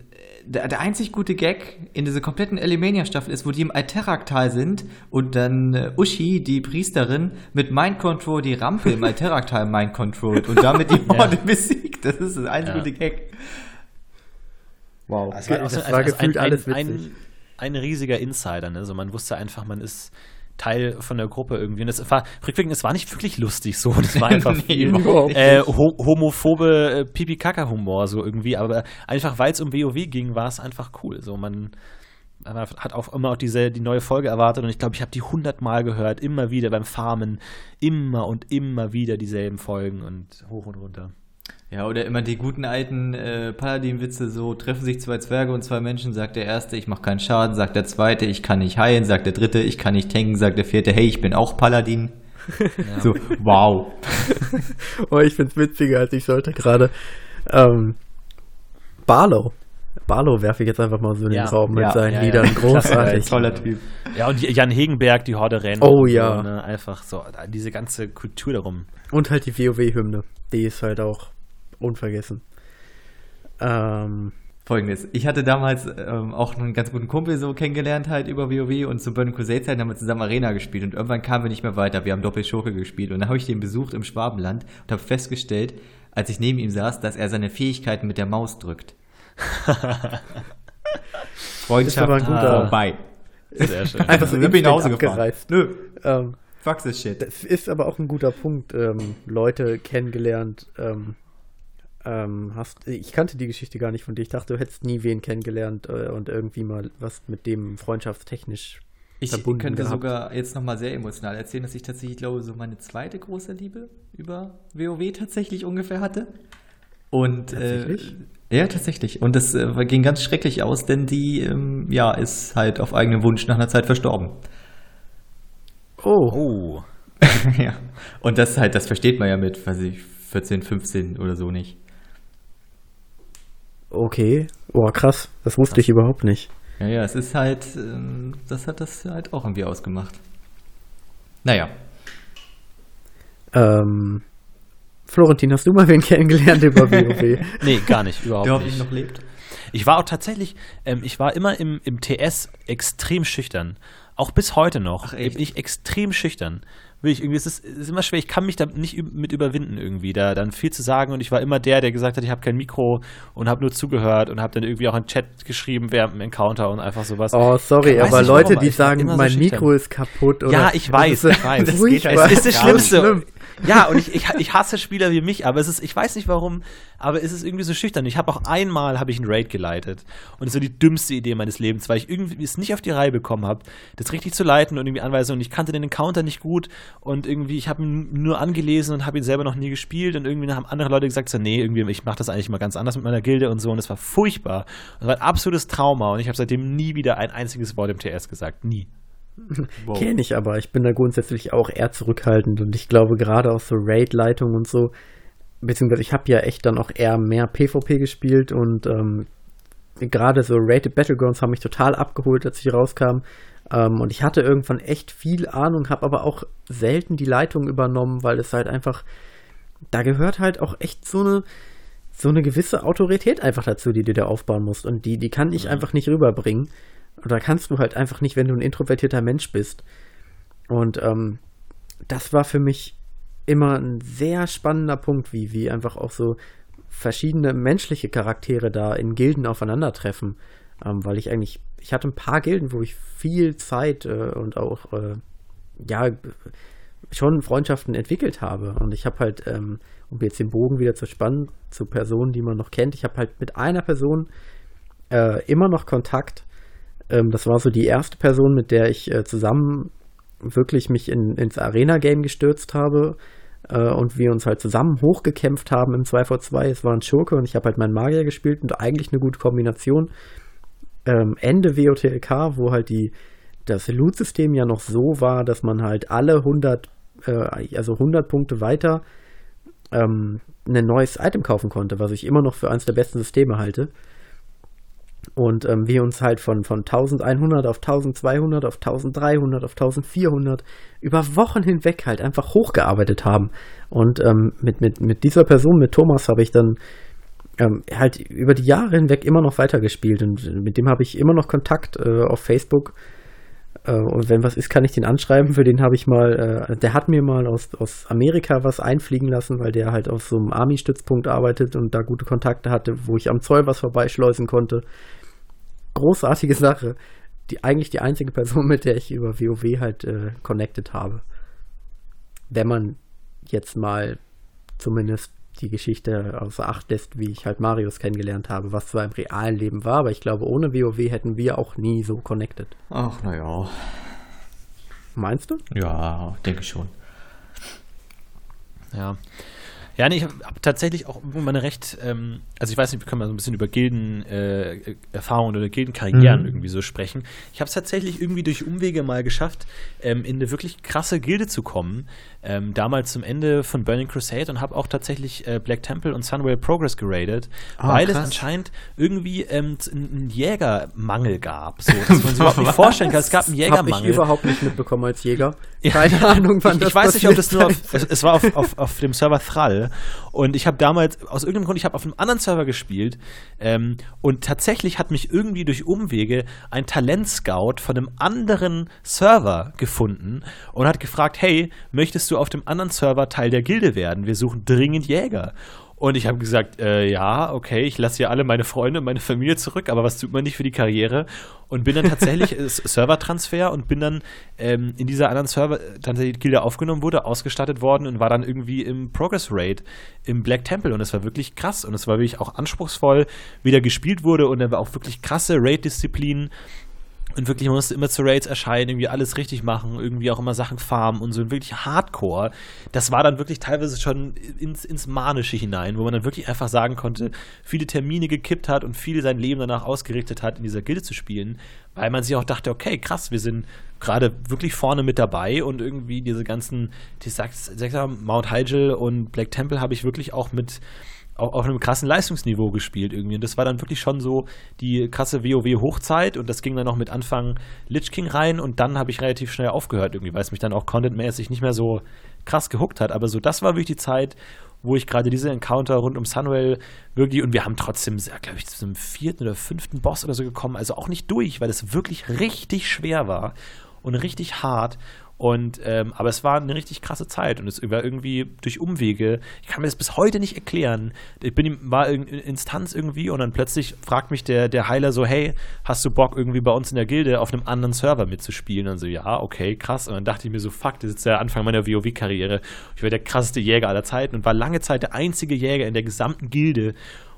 der, der einzig gute Gag in dieser kompletten Elimania-Staffel ist, wo die im Alteraktal sind und dann äh, Uschi, die Priesterin, mit Mind Control die Rampe im Alteraktal Mind Controlled und damit die Horde <laughs> ja. besiegt. Das ist das einzig ja. gute Gag. Wow. Also das war, das war also gefühlt ein, alles witzig. Ein, ein, riesiger Insider, ne? Also man wusste einfach, man ist Teil von der Gruppe irgendwie. Und das war, rückwirkend, es war nicht wirklich lustig so. Das war einfach <laughs> nee, viel äh, ho homophobe äh, Pipi-Kaka-Humor so irgendwie. Aber einfach, weil es um WoW ging, war es einfach cool. So, man hat auch immer auch diese, die neue Folge erwartet und ich glaube, ich habe die hundertmal gehört, immer wieder beim Farmen, immer und immer wieder dieselben Folgen und hoch und runter. Ja, oder immer die guten alten äh, Paladin-Witze, so treffen sich zwei Zwerge und zwei Menschen, sagt der erste, ich mache keinen Schaden, sagt der zweite, ich kann nicht heilen, sagt der dritte, ich kann nicht tanken, sagt der vierte, hey, ich bin auch Paladin. <laughs> Ja. So, wow. <laughs> oh, ich find's witziger, als ich sollte gerade. Ähm, Barlow. Barlow werfe ich jetzt einfach mal so in den Raum mit ja, seinen ja, Liedern. <laughs> Ja. Großartig. Toller Typ. Ja, und Jan Hegenberg, die Horde Rennen. Oh ja. So, ne? Einfach so, diese ganze Kultur darum. Und halt die WoW-Hymne. Die ist halt auch unvergessen. Ähm, Folgendes. Ich hatte damals ähm, auch einen ganz guten Kumpel so kennengelernt halt über WoW und zu Burning Crusade Zeiten haben wir zusammen Arena gespielt und irgendwann kamen wir nicht mehr weiter. Wir haben Doppelschurke gespielt und dann habe ich den besucht im Schwabenland und habe festgestellt, als ich neben ihm saß, dass er seine Fähigkeiten mit der Maus drückt. <laughs> Freundschaft aber ein guter- vorbei. Sehr schön. <laughs> Einfach so Ich bin nach Hause gefahren. Nö, Ähm, fuck this shit. das ist aber auch ein guter Punkt. Ähm, Leute kennengelernt. Ähm, ähm, hast, ich kannte die Geschichte gar nicht von dir. Ich dachte, du hättest nie wen kennengelernt äh, und irgendwie mal was mit dem freundschaftstechnisch Ich verbunden könnte gehabt. sogar jetzt nochmal sehr emotional erzählen, dass ich tatsächlich glaube, so meine zweite große Liebe über WoW tatsächlich ungefähr hatte. Und Tatsächlich? Äh, ja, tatsächlich. Und das äh, ging ganz schrecklich aus, denn die ähm, ja ist halt auf eigenen Wunsch nach einer Zeit verstorben. Oh, Oh. <laughs> ja. Und das halt, das versteht man ja mit, weiß ich, 14, 15 oder so nicht. Okay. Oh, krass. Das wusste ich überhaupt nicht. Ja, ja, es ist halt, ähm, das hat das halt auch irgendwie ausgemacht. Naja. Ähm, Florentin, hast du mal wen <laughs> kennengelernt über WoW? <laughs> Nee, gar nicht, überhaupt Der nicht. hoffentlich noch lebt. Ich war auch tatsächlich, ähm, ich war immer im, im TS extrem schüchtern. Auch bis heute noch Ach, echt? bin ich extrem schüchtern. Wirklich, irgendwie, es ist, es ist immer schwer, ich kann mich da nicht mit überwinden irgendwie, da dann viel zu sagen und ich war immer der, der gesagt hat, ich habe kein Mikro und habe nur zugehört und habe dann irgendwie auch einen Chat geschrieben während dem Encounter und einfach sowas. Oh, sorry, aber nicht, Leute, warum, die sagen, so mein schüchtern. Mikro ist kaputt. Oder Ja, ich weiß, das ist, ich weiß. Das geht. Es ist das Schlimmste. schlimm. Ja, und ich, ich, ich hasse Spieler wie mich, aber es ist, ich weiß nicht warum, aber es ist irgendwie so schüchtern. Ich habe auch einmal habe ich einen Raid geleitet und es war die dümmste Idee meines Lebens, weil ich irgendwie es nicht auf die Reihe bekommen habe, das richtig zu leiten und irgendwie Anweisungen. Ich kannte den Encounter nicht gut und irgendwie ich habe ihn nur angelesen und habe ihn selber noch nie gespielt und irgendwie haben andere Leute gesagt so, nee, irgendwie ich mache das eigentlich mal ganz anders mit meiner Gilde und so und es war furchtbar. Das war ein absolutes Trauma und ich habe seitdem nie wieder ein einziges Wort im TS gesagt, nie. Wow. <laughs> Kenne ich aber. Ich bin da grundsätzlich auch eher zurückhaltend und ich glaube gerade auch so Raid-Leitung und so, beziehungsweise ich habe ja echt dann auch eher mehr PvP gespielt und ähm, gerade so Rated Battlegrounds haben mich total abgeholt, als ich rauskam. Ähm, und ich hatte irgendwann echt viel Ahnung, habe aber auch selten die Leitung übernommen, weil es halt einfach, da gehört halt auch echt so eine, so eine gewisse Autorität einfach dazu, die du da aufbauen musst. Und die, die kann ich einfach nicht rüberbringen. Oder kannst du halt einfach nicht, wenn du ein introvertierter Mensch bist. Und ähm, das war für mich immer ein sehr spannender Punkt, wie, wie einfach auch so verschiedene menschliche Charaktere da in Gilden aufeinandertreffen. Ähm, weil ich eigentlich, ich hatte ein paar Gilden, wo ich viel Zeit äh, und auch, äh, ja, schon Freundschaften entwickelt habe. Und ich habe halt, ähm, um jetzt den Bogen wieder zu spannen, zu Personen, die man noch kennt, ich habe halt mit einer Person äh, immer noch Kontakt. Ähm, das war so die erste Person, mit der ich äh, zusammen wirklich mich in, ins Arena-Game gestürzt habe äh, und wir uns halt zusammen hochgekämpft haben im 2v2. Es war ein Schurke und ich habe halt meinen Magier gespielt und eigentlich eine gute Kombination. Ähm, Ende WOTLK, wo halt die, das Loot-System ja noch so war, dass man halt alle 100, äh, also 100 Punkte weiter ähm, ein neues Item kaufen konnte, was ich immer noch für eines der besten Systeme halte. Und ähm, wir uns halt von, von 1100 auf 1200 auf 1300 auf 1400 über Wochen hinweg halt einfach hochgearbeitet haben. Und ähm, mit, mit, mit dieser Person, mit Thomas, habe ich dann ähm, halt über die Jahre hinweg immer noch weitergespielt. Und mit dem habe ich immer noch Kontakt äh, auf Facebook. Äh, und wenn was ist, kann ich den anschreiben. Für den habe ich mal, äh, der hat mir mal aus, aus Amerika was einfliegen lassen, weil der halt auf so einem Army-Stützpunkt arbeitet und da gute Kontakte hatte, wo ich am Zoll was vorbeischleusen konnte. Großartige Sache. Die, eigentlich die einzige Person, <laughs> mit der ich über WoW halt äh, connected habe. Wenn man jetzt mal zumindest die Geschichte außer Acht lässt, wie ich halt Marius kennengelernt habe, was zwar im realen Leben war, aber ich glaube, ohne WoW hätten wir auch nie so connected. Ach, naja. Meinst du? Ja, denke schon. Ja. Ja, nee, ich habe hab tatsächlich auch irgendwann mal eine recht, ähm, also ich weiß nicht, wir können mal so ein bisschen über Gilden-Erfahrungen oder Gildenkarrieren Mhm. irgendwie so sprechen. Ich habe es tatsächlich irgendwie durch Umwege mal geschafft, ähm, in eine wirklich krasse Gilde zu kommen. Ähm, damals zum Ende von Burning Crusade und habe auch tatsächlich äh, Black Temple und Sunwell Progress geradet, Ah, weil es krass. anscheinend irgendwie ähm, einen Jägermangel gab. So, dass man sich überhaupt nicht <laughs> vorstellen kann. Es gab einen Habe ich Jägermangel. überhaupt nicht mitbekommen als Jäger. Keine Ahnung, wann ich, das ich weiß nicht, ob das nur auf, es, es war auf, auf, auf dem Server Thrall, Gilde. Und ich habe damals, aus irgendeinem Grund, ich habe auf einem anderen Server gespielt ähm, und tatsächlich hat mich irgendwie durch Umwege ein Talentscout von einem anderen Server gefunden und hat gefragt, hey, möchtest du auf dem anderen Server Teil der Gilde werden? Wir suchen dringend Jäger. Und ich habe gesagt, äh, ja, okay, ich lasse ja alle meine Freunde und meine Familie zurück, aber was tut man nicht für die Karriere? Und bin dann tatsächlich <laughs> Servertransfer und bin dann ähm, in dieser anderen Server, tatsächlich Gilde aufgenommen wurde, ausgestattet worden und war dann irgendwie im Progress Raid im Black Temple. Und es war wirklich krass. Und es war wirklich auch anspruchsvoll, wie da gespielt wurde. Und dann war auch wirklich krasse Raid-Disziplinen und wirklich, man musste immer zu Raids erscheinen, irgendwie alles richtig machen, irgendwie auch immer Sachen farmen und so wirklich Hardcore. Das war dann wirklich teilweise schon ins, ins Manische hinein, wo man dann wirklich einfach sagen konnte, viele Termine gekippt hat und viel sein Leben danach ausgerichtet hat, in dieser Gilde zu spielen, weil man sich auch dachte, okay, krass, wir sind gerade wirklich vorne mit dabei und irgendwie diese ganzen, die sagst, Mount Hyjal und Black Temple habe ich wirklich auch mit auf, auf einem krassen Leistungsniveau gespielt irgendwie. Und das war dann wirklich schon so die krasse WoW-Hochzeit und das ging dann noch mit Anfang Lich King rein und dann habe ich relativ schnell aufgehört irgendwie, weil es mich dann auch contentmäßig nicht mehr so krass gehuckt hat. Aber so, das war wirklich die Zeit, wo ich gerade diese Encounter rund um Sunwell wirklich, und wir haben trotzdem, glaube ich, zum vierten oder fünften Boss oder so gekommen, also auch nicht durch, weil es wirklich richtig schwer war und richtig hart. Und, ähm, aber es war eine richtig krasse Zeit und es war irgendwie durch Umwege. Ich kann mir das bis heute nicht erklären. Ich bin mal in Instanz irgendwie und dann plötzlich fragt mich der, der Heiler so: Hey, hast du Bock, irgendwie bei uns in der Gilde auf einem anderen Server mitzuspielen? Und so: Ja, okay, krass. Und dann dachte ich mir so: Fuck, das ist der Anfang meiner WoW-Karriere. Ich war der krasseste Jäger aller Zeiten und war lange Zeit der einzige Jäger in der gesamten Gilde.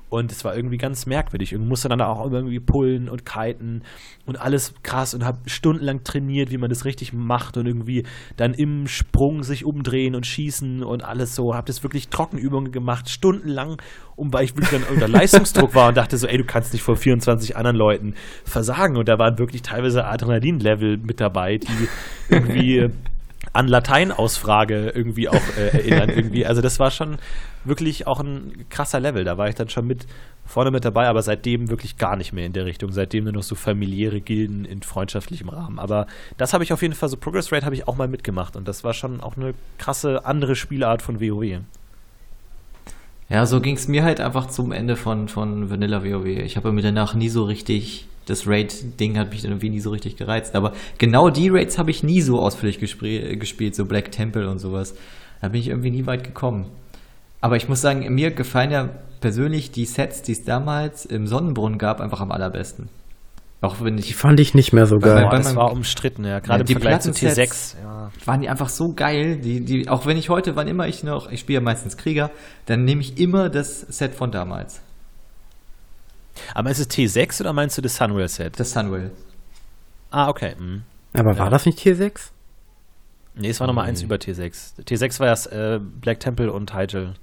Und es war irgendwie ganz merkwürdig. Ich musste dann auch irgendwie pullen und kiten und alles krass und habe stundenlang trainiert, wie man das richtig macht und irgendwie dann im Sprung sich umdrehen und schießen und alles so. Habe das wirklich Trockenübungen gemacht, stundenlang, um weil ich wirklich dann unter <laughs> Leistungsdruck war und dachte so, ey, du kannst nicht vor 24 anderen Leuten versagen. Und da waren wirklich teilweise Adrenalin-Level mit dabei, die irgendwie <laughs> an Lateinausfrage irgendwie auch äh, erinnern. <laughs> irgendwie. Also das war schon wirklich auch ein krasser Level. Da war ich dann schon mit vorne mit dabei, aber seitdem wirklich gar nicht mehr in der Richtung. Seitdem nur noch so familiäre Gilden in freundschaftlichem Rahmen. Aber das habe ich auf jeden Fall, so Progress Rate habe ich auch mal mitgemacht und das war schon auch eine krasse andere Spielart von WoW. Ja, so ging es mir halt einfach zum Ende von, von Vanilla WoW. Ich habe mir danach nie so richtig das Raid-Ding hat mich dann irgendwie nie so richtig gereizt. Aber genau die Raids habe ich nie so ausführlich gespielt, so Black Temple und sowas. Da bin ich irgendwie nie weit gekommen. Aber ich muss sagen, mir gefallen ja persönlich die Sets, die es damals im Sonnenbrunnen gab, einfach am allerbesten. Auch wenn ich. Die fand ich nicht mehr so geil. Boah, das war umstritten, ja. Gerade ja, im Vergleich zu T6. Ja. Waren die einfach so geil. Die, die, auch wenn ich heute, wann immer ich noch, ich spiele ja meistens Krieger, dann nehme ich immer das Set von damals. Aber ist es T6 oder meinst du das Sunwell-Set? Das Sunwell. Ah, okay. Mhm. Aber ja. war das nicht T6? Nee, es war nochmal eins über T6. T6 war erst äh, Black Temple und Hyjal.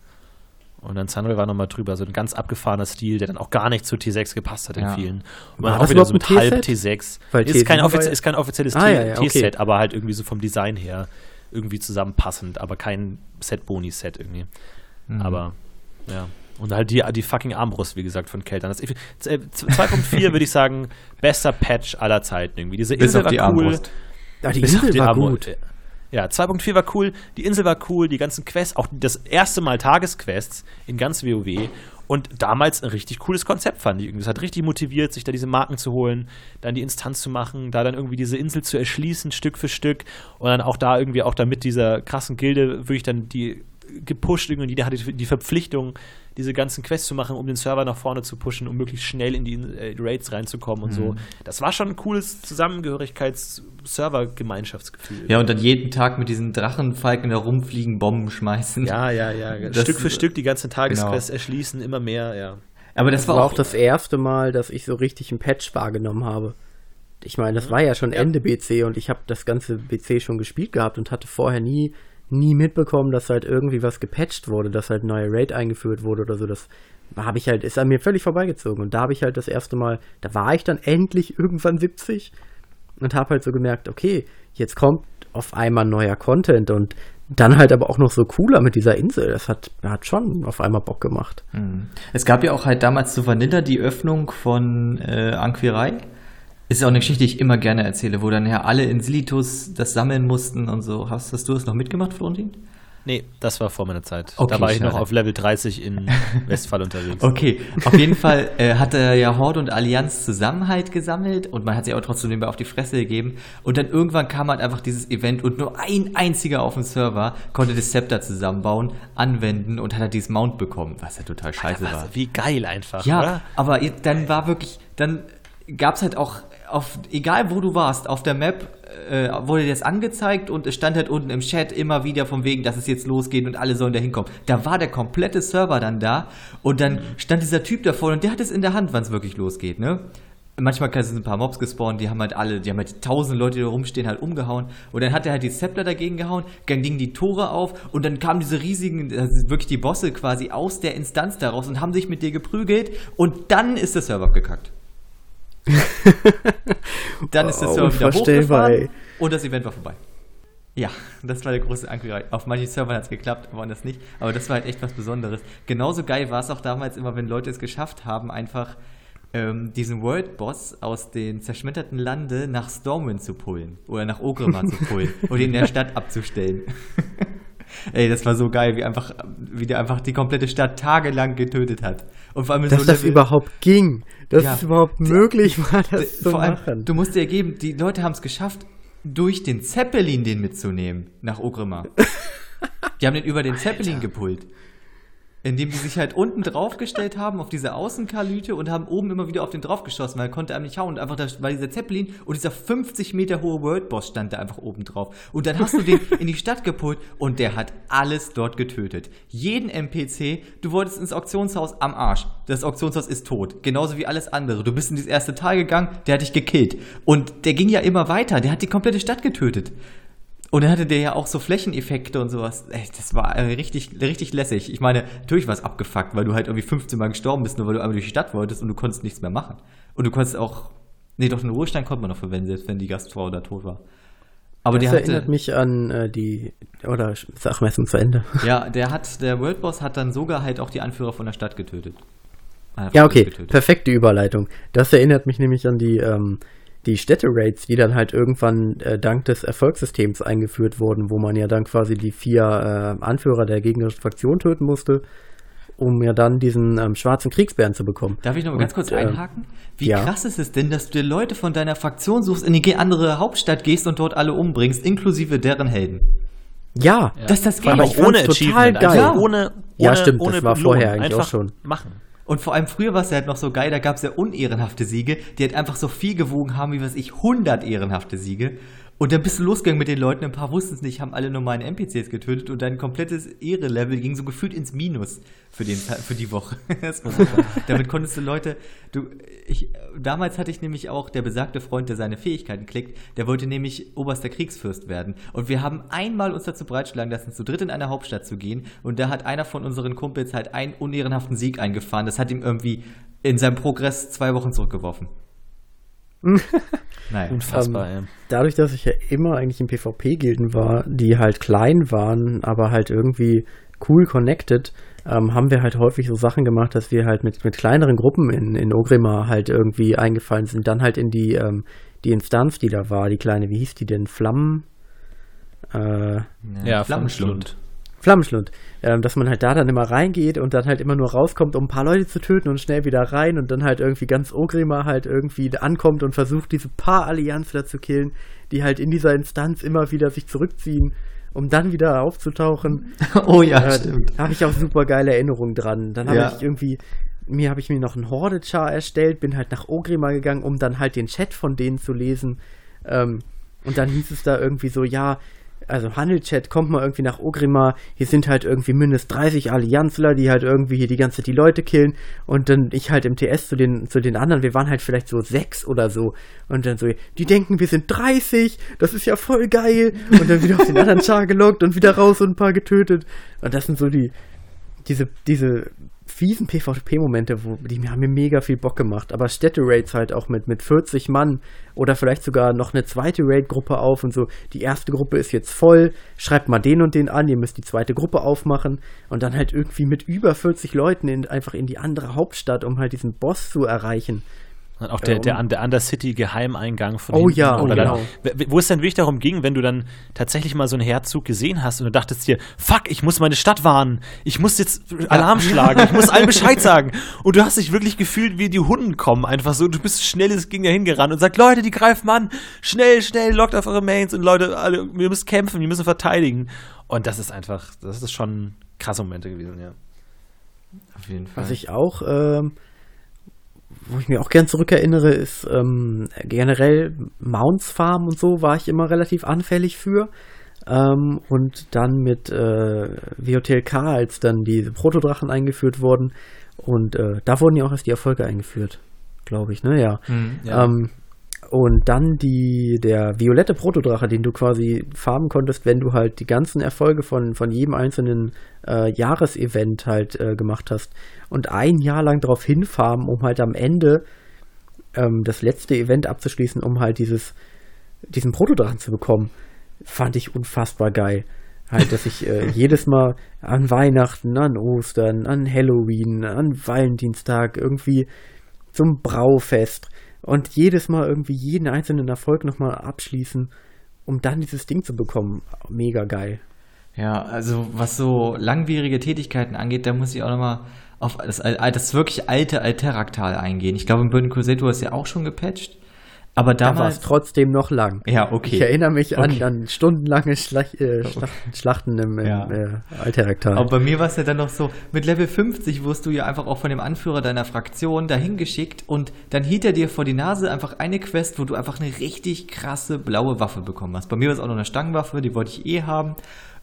Und dann Sunwell war nochmal drüber. So ein ganz abgefahrener Stil, der dann auch gar nicht zu T6 gepasst hat in ja. vielen. Und man auch wieder so mit halb T6. Weil ist, kein ist kein offizielles ah, ja, ja, T-Set, okay. aber halt irgendwie so vom Design her irgendwie zusammenpassend, aber kein Set-Boni-Set irgendwie. Mhm. Aber, ja. Und halt die, die fucking Armbrust, wie gesagt, von Keltern. 2.4 äh, würde ich sagen, bester Patch aller Zeiten irgendwie. Diese Insel war cool. Armbrust. Ja, die Insel die war Armbrust. gut. Ja, 2.4 war cool, die Insel war cool, die ganzen Quests, auch das erste Mal Tagesquests in ganz WoW. Und damals ein richtig cooles Konzept fand ich. Es hat richtig motiviert, sich da diese Marken zu holen, dann die Instanz zu machen, da dann irgendwie diese Insel zu erschließen, Stück für Stück. Und dann auch da irgendwie auch da mit dieser krassen Gilde würde ich dann die gepusht irgendwie, die hatte die Verpflichtung, diese ganzen Quests zu machen, um den Server nach vorne zu pushen, um möglichst schnell in die äh, Raids reinzukommen und mhm. so. Das war schon ein cooles Zusammengehörigkeits-Server-Gemeinschaftsgefühl. Ja, und dann jeden Tag mit diesen Drachenfalken da rumfliegen, Bomben schmeißen. Ja, ja, ja. Das, Stück für Stück die ganzen Tagesquests genau. erschließen, immer mehr, ja. Aber das, das war, war auch das erste Mal, dass ich so richtig einen Patch wahrgenommen habe. Ich meine, das mhm. war ja schon Ende BC und ich habe das ganze BC schon gespielt gehabt und hatte vorher nie nie mitbekommen, dass halt irgendwie was gepatcht wurde, dass halt neue Raid eingeführt wurde oder so. Das habe ich halt, ist an mir völlig vorbeigezogen. Und da habe ich halt das erste Mal, da war ich dann endlich irgendwann 70 und habe halt so gemerkt, okay, jetzt kommt auf einmal neuer Content und dann halt aber auch noch so cooler mit dieser Insel. Das hat, hat schon auf einmal Bock gemacht. Mhm. Es gab ja auch halt damals zu Vanilla die Öffnung von äh, Anquirei ist auch eine Geschichte, die ich immer gerne erzähle, wo dann ja alle in Silitus das sammeln mussten und so. Hast, hast du es noch mitgemacht, Florentin? Nee, das war vor meiner Zeit. Okay, da war ich schade. noch auf Level 30 in <laughs> Westfall unterwegs. Okay, auf jeden Fall äh, hat er ja Horde und Allianz Zusammenhalt gesammelt und man hat sich auch trotzdem nebenbei auf die Fresse gegeben. Und dann irgendwann kam halt einfach dieses Event und nur ein einziger auf dem Server konnte das Scepter zusammenbauen, anwenden und hat halt dieses Mount bekommen, was ja total scheiße war. Also, wie geil einfach, Ja, oder? aber dann war wirklich, dann gab es halt auch auf, egal wo du warst, auf der Map äh, wurde dir das angezeigt und es stand halt unten im Chat immer wieder von wegen, dass es jetzt losgeht und alle sollen da hinkommen. Da war der komplette Server dann da und dann stand dieser Typ davor und der hat es in der Hand, wann es wirklich losgeht, ne? Manchmal sind ein paar Mobs gespawnt, die haben halt alle, die haben halt tausend Leute, die da rumstehen, halt umgehauen. Und dann hat er halt die Scepter dagegen gehauen, dann gingen die Tore auf und dann kamen diese riesigen, also wirklich die Bosse quasi aus der Instanz daraus und haben sich mit dir geprügelt und dann ist der Server abgekackt. <laughs> dann ist der Oh, Server wieder hochgefahren ey. und das Event war vorbei. Ja, das war der große Angriff. Auf manchen Servern hat es geklappt, aber das nicht. Aber das war halt echt was Besonderes. Genauso geil war es auch damals immer, wenn Leute es geschafft haben, einfach ähm, diesen World Boss aus den zerschmetterten Lande nach Stormwind zu pullen. Oder nach Ogrimmar zu pullen. <laughs> und ihn in der Stadt abzustellen. <laughs> Ey, das war so geil, wie einfach, wie der einfach die komplette Stadt tagelang getötet hat. Und vor allem Dass so das Level- überhaupt ging. Dass Ja. es überhaupt möglich war, das zu vor allem, machen. du musst dir ergeben, die Leute haben es geschafft, durch den Zeppelin den mitzunehmen nach Ogrimmar. <laughs> die haben den über den Zeppelin gepult. Indem die sich halt unten draufgestellt haben auf diese Außenkalüte und haben oben immer wieder auf den draufgeschossen, weil er konnte einem nicht hauen. Und einfach da war dieser Zeppelin und dieser 50 Meter hohe World Boss stand da einfach oben drauf. Und dann hast du den in die Stadt gepult und der hat alles dort getötet. Jeden NPC, du wolltest ins Auktionshaus am Arsch. Das Auktionshaus ist tot. Genauso wie alles andere. Du bist in dieses erste Tal gegangen, der hat dich gekillt. Und der ging ja immer weiter. Der hat die komplette Stadt getötet. Und dann hatte der ja auch so Flächeneffekte und sowas. Ey, das war äh, richtig, richtig lässig. Ich meine, natürlich war es abgefuckt, weil du halt irgendwie 15 Mal gestorben bist, nur weil du einmal durch die Stadt wolltest und du konntest nichts mehr machen. Und du konntest auch. Nee, doch, den Ruhestand konnte man noch verwenden, selbst wenn die Gastfrau da tot war. Aber Das der erinnert hatte. mich an äh, die, oder sag mal erst mal zu Ende. <laughs> Ja, der hat, der World Boss hat dann sogar halt auch die Anführer von der Stadt getötet. Ja, okay, getötet. perfekte Überleitung. Das erinnert mich nämlich an die, ähm, die Städte-Raids, die dann halt irgendwann äh, dank des Erfolgssystems eingeführt wurden, wo man ja dann quasi die vier äh, Anführer der gegnerischen Fraktion töten musste, um ja dann diesen ähm, schwarzen Kriegsbären zu bekommen. Darf ich noch mal ganz kurz ähm, einhaken? Wie ja. krass ist es denn, dass du dir Leute von deiner Fraktion suchst, in die andere Hauptstadt gehst und dort alle umbringst, inklusive deren Helden? Ja, Dass das geht. ich auch ohne total Achievement, geil. einfach ohne, ohne Ja, stimmt, das ohne war Belohnung. vorher eigentlich einfach auch schon. machen. Und vor allem früher war es ja halt noch so geil, da gab es ja unehrenhafte Siege, die halt einfach so viel gewogen haben, wie weiß ich, 100 ehrenhafte Siege. Und dann bist du losgegangen mit den Leuten, ein paar wussten es nicht, haben alle normalen NPCs getötet und dein komplettes Ehre-Level ging so gefühlt ins Minus für, den, für die Woche. <laughs> Damit konntest du Leute, du, ich, damals hatte ich nämlich auch der besagte Freund, der seine Fähigkeiten klickt, der wollte nämlich oberster Kriegsfürst werden. Und wir haben einmal uns dazu bereitschlagen lassen, zu dritt in eine Hauptstadt zu gehen. Und da hat einer von unseren Kumpels halt einen unehrenhaften Sieg eingefahren. Das hat ihm irgendwie in seinem Progress zwei Wochen zurückgeworfen. <laughs> naja. Unfassbar, ey. dadurch, dass ich ja immer eigentlich in PvP-Gilden war, die halt klein waren, aber halt irgendwie cool connected, ähm, haben wir halt häufig so Sachen gemacht, dass wir halt mit, mit kleineren Gruppen in, in Ogrimmar halt irgendwie eingefallen sind. Dann halt in die, ähm, die Instanz, die da war, die kleine, wie hieß die denn? Flammen? Äh, Ja, Flammenschlund. Flammenschlund. Ähm, dass man halt da dann immer reingeht und dann halt immer nur rauskommt, um ein paar Leute zu töten und schnell wieder rein und dann halt irgendwie ganz Ogrimmar halt irgendwie ankommt und versucht, diese paar Allianzler zu killen, die halt in dieser Instanz immer wieder sich zurückziehen, um dann wieder aufzutauchen. <laughs> Oh ja, Äh, stimmt. Da habe ich auch super geile Erinnerungen dran. Dann habe Ja. ich irgendwie, mir habe ich mir noch einen Horde-Char erstellt, bin halt nach Ogrimmar gegangen, um dann halt den Chat von denen zu lesen. Ähm, und dann hieß es da irgendwie so, ja, also Handelchat, kommt mal irgendwie nach Ogrimmar, hier sind halt irgendwie mindestens 30 Allianzler, die halt irgendwie hier die ganze Zeit die Leute killen. Und dann ich halt im TS zu den, zu den anderen, wir waren halt vielleicht so sechs oder so. Und dann so, die denken, wir sind 30, das ist ja voll geil. Und dann wieder auf den anderen Char gelockt und wieder raus und ein paar getötet. Und das sind so die, diese, diese fiesen PvP-Momente, wo die haben mir mega viel Bock gemacht. Aber Städte-Raids halt auch mit, mit 40 Mann oder vielleicht sogar noch eine zweite Raid-Gruppe auf und so. Die erste Gruppe ist jetzt voll, schreibt mal den und den an, ihr müsst die zweite Gruppe aufmachen und dann halt irgendwie mit über 40 Leuten in, einfach in die andere Hauptstadt, um halt diesen Boss zu erreichen. Und auch der, der, der Undercity-Geheimeingang von Oh ja, oh, genau. Wo es dann wirklich darum ging, wenn du dann tatsächlich mal so einen Herzug gesehen hast und du dachtest dir, fuck, ich muss meine Stadt warnen, ich muss jetzt Alarm <laughs> schlagen, ich muss allen Bescheid sagen. Und du hast dich wirklich gefühlt, wie die Hunden kommen, einfach so, du bist schnell ins Ging dahin gerannt und sagt, Leute, die greifen an, schnell, schnell, lockt auf eure Mains und Leute, alle, wir müssen kämpfen, wir müssen verteidigen. Und das ist einfach, das ist schon krasse Momente gewesen, ja. Auf jeden Fall. Was ich auch, ähm, wo ich mir auch gern zurückerinnere, ist ähm, generell Mounts Farm und so war ich immer relativ anfällig für. Ähm, und dann mit äh, WOTLK, als dann diese Protodrachen eingeführt wurden. Und äh, da wurden ja auch erst die Erfolge eingeführt, glaube ich, ne? Ja. Mhm, ja. Ähm, und dann die, der violette Protodrache, den du quasi farmen konntest, wenn du halt die ganzen Erfolge von, von jedem einzelnen äh, Jahresevent halt äh, gemacht hast. Und ein Jahr lang darauf hinfarmen, um halt am Ende ähm, das letzte Event abzuschließen, um halt dieses, diesen Protodrachen zu bekommen, fand ich unfassbar geil. Halt, dass ich äh, <laughs> jedes Mal an Weihnachten, an Ostern, an Halloween, an Valentinstag irgendwie zum Braufest und jedes Mal irgendwie jeden einzelnen Erfolg nochmal abschließen, um dann dieses Ding zu bekommen. Mega geil. Ja, also was so langwierige Tätigkeiten angeht, da muss ich auch nochmal auf das, das wirklich alte Alteraktal eingehen. Ich glaube, im Burning Crusade du hast ja auch schon gepatcht. Aber Da war damals. es trotzdem noch lang. ja, okay. Ich erinnere mich Okay. an, an stundenlange Schlach, äh, Schlachten, Schlachten im, im Ja. äh, Alteraktal. Aber bei mir war es ja dann noch so, mit Level 50 wirst du ja einfach auch von dem Anführer deiner Fraktion dahin geschickt und dann hielt er dir vor die Nase einfach eine Quest, wo du einfach eine richtig krasse blaue Waffe bekommen hast. Bei mir war es auch noch eine Stangenwaffe, die wollte ich eh haben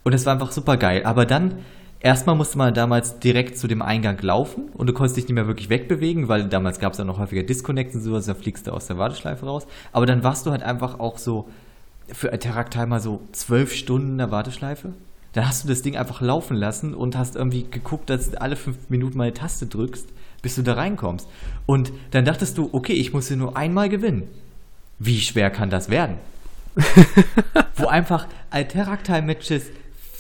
und es war einfach super geil. Aber dann, erstmal musste man damals direkt zu dem Eingang laufen und du konntest dich nicht mehr wirklich wegbewegen, weil damals gab es ja noch häufiger Disconnects und sowas, da fliegst du aus der Warteschleife raus. Aber dann warst du halt einfach auch so für Alteraktal mal so zwölf Stunden in der Warteschleife. Dann hast du das Ding einfach laufen lassen und hast irgendwie geguckt, dass du alle fünf Minuten mal eine Taste drückst, bis du da reinkommst. Und dann dachtest du, okay, ich muss hier nur einmal gewinnen. Wie schwer kann das werden? <laughs> Wo einfach Alteraktal-Matches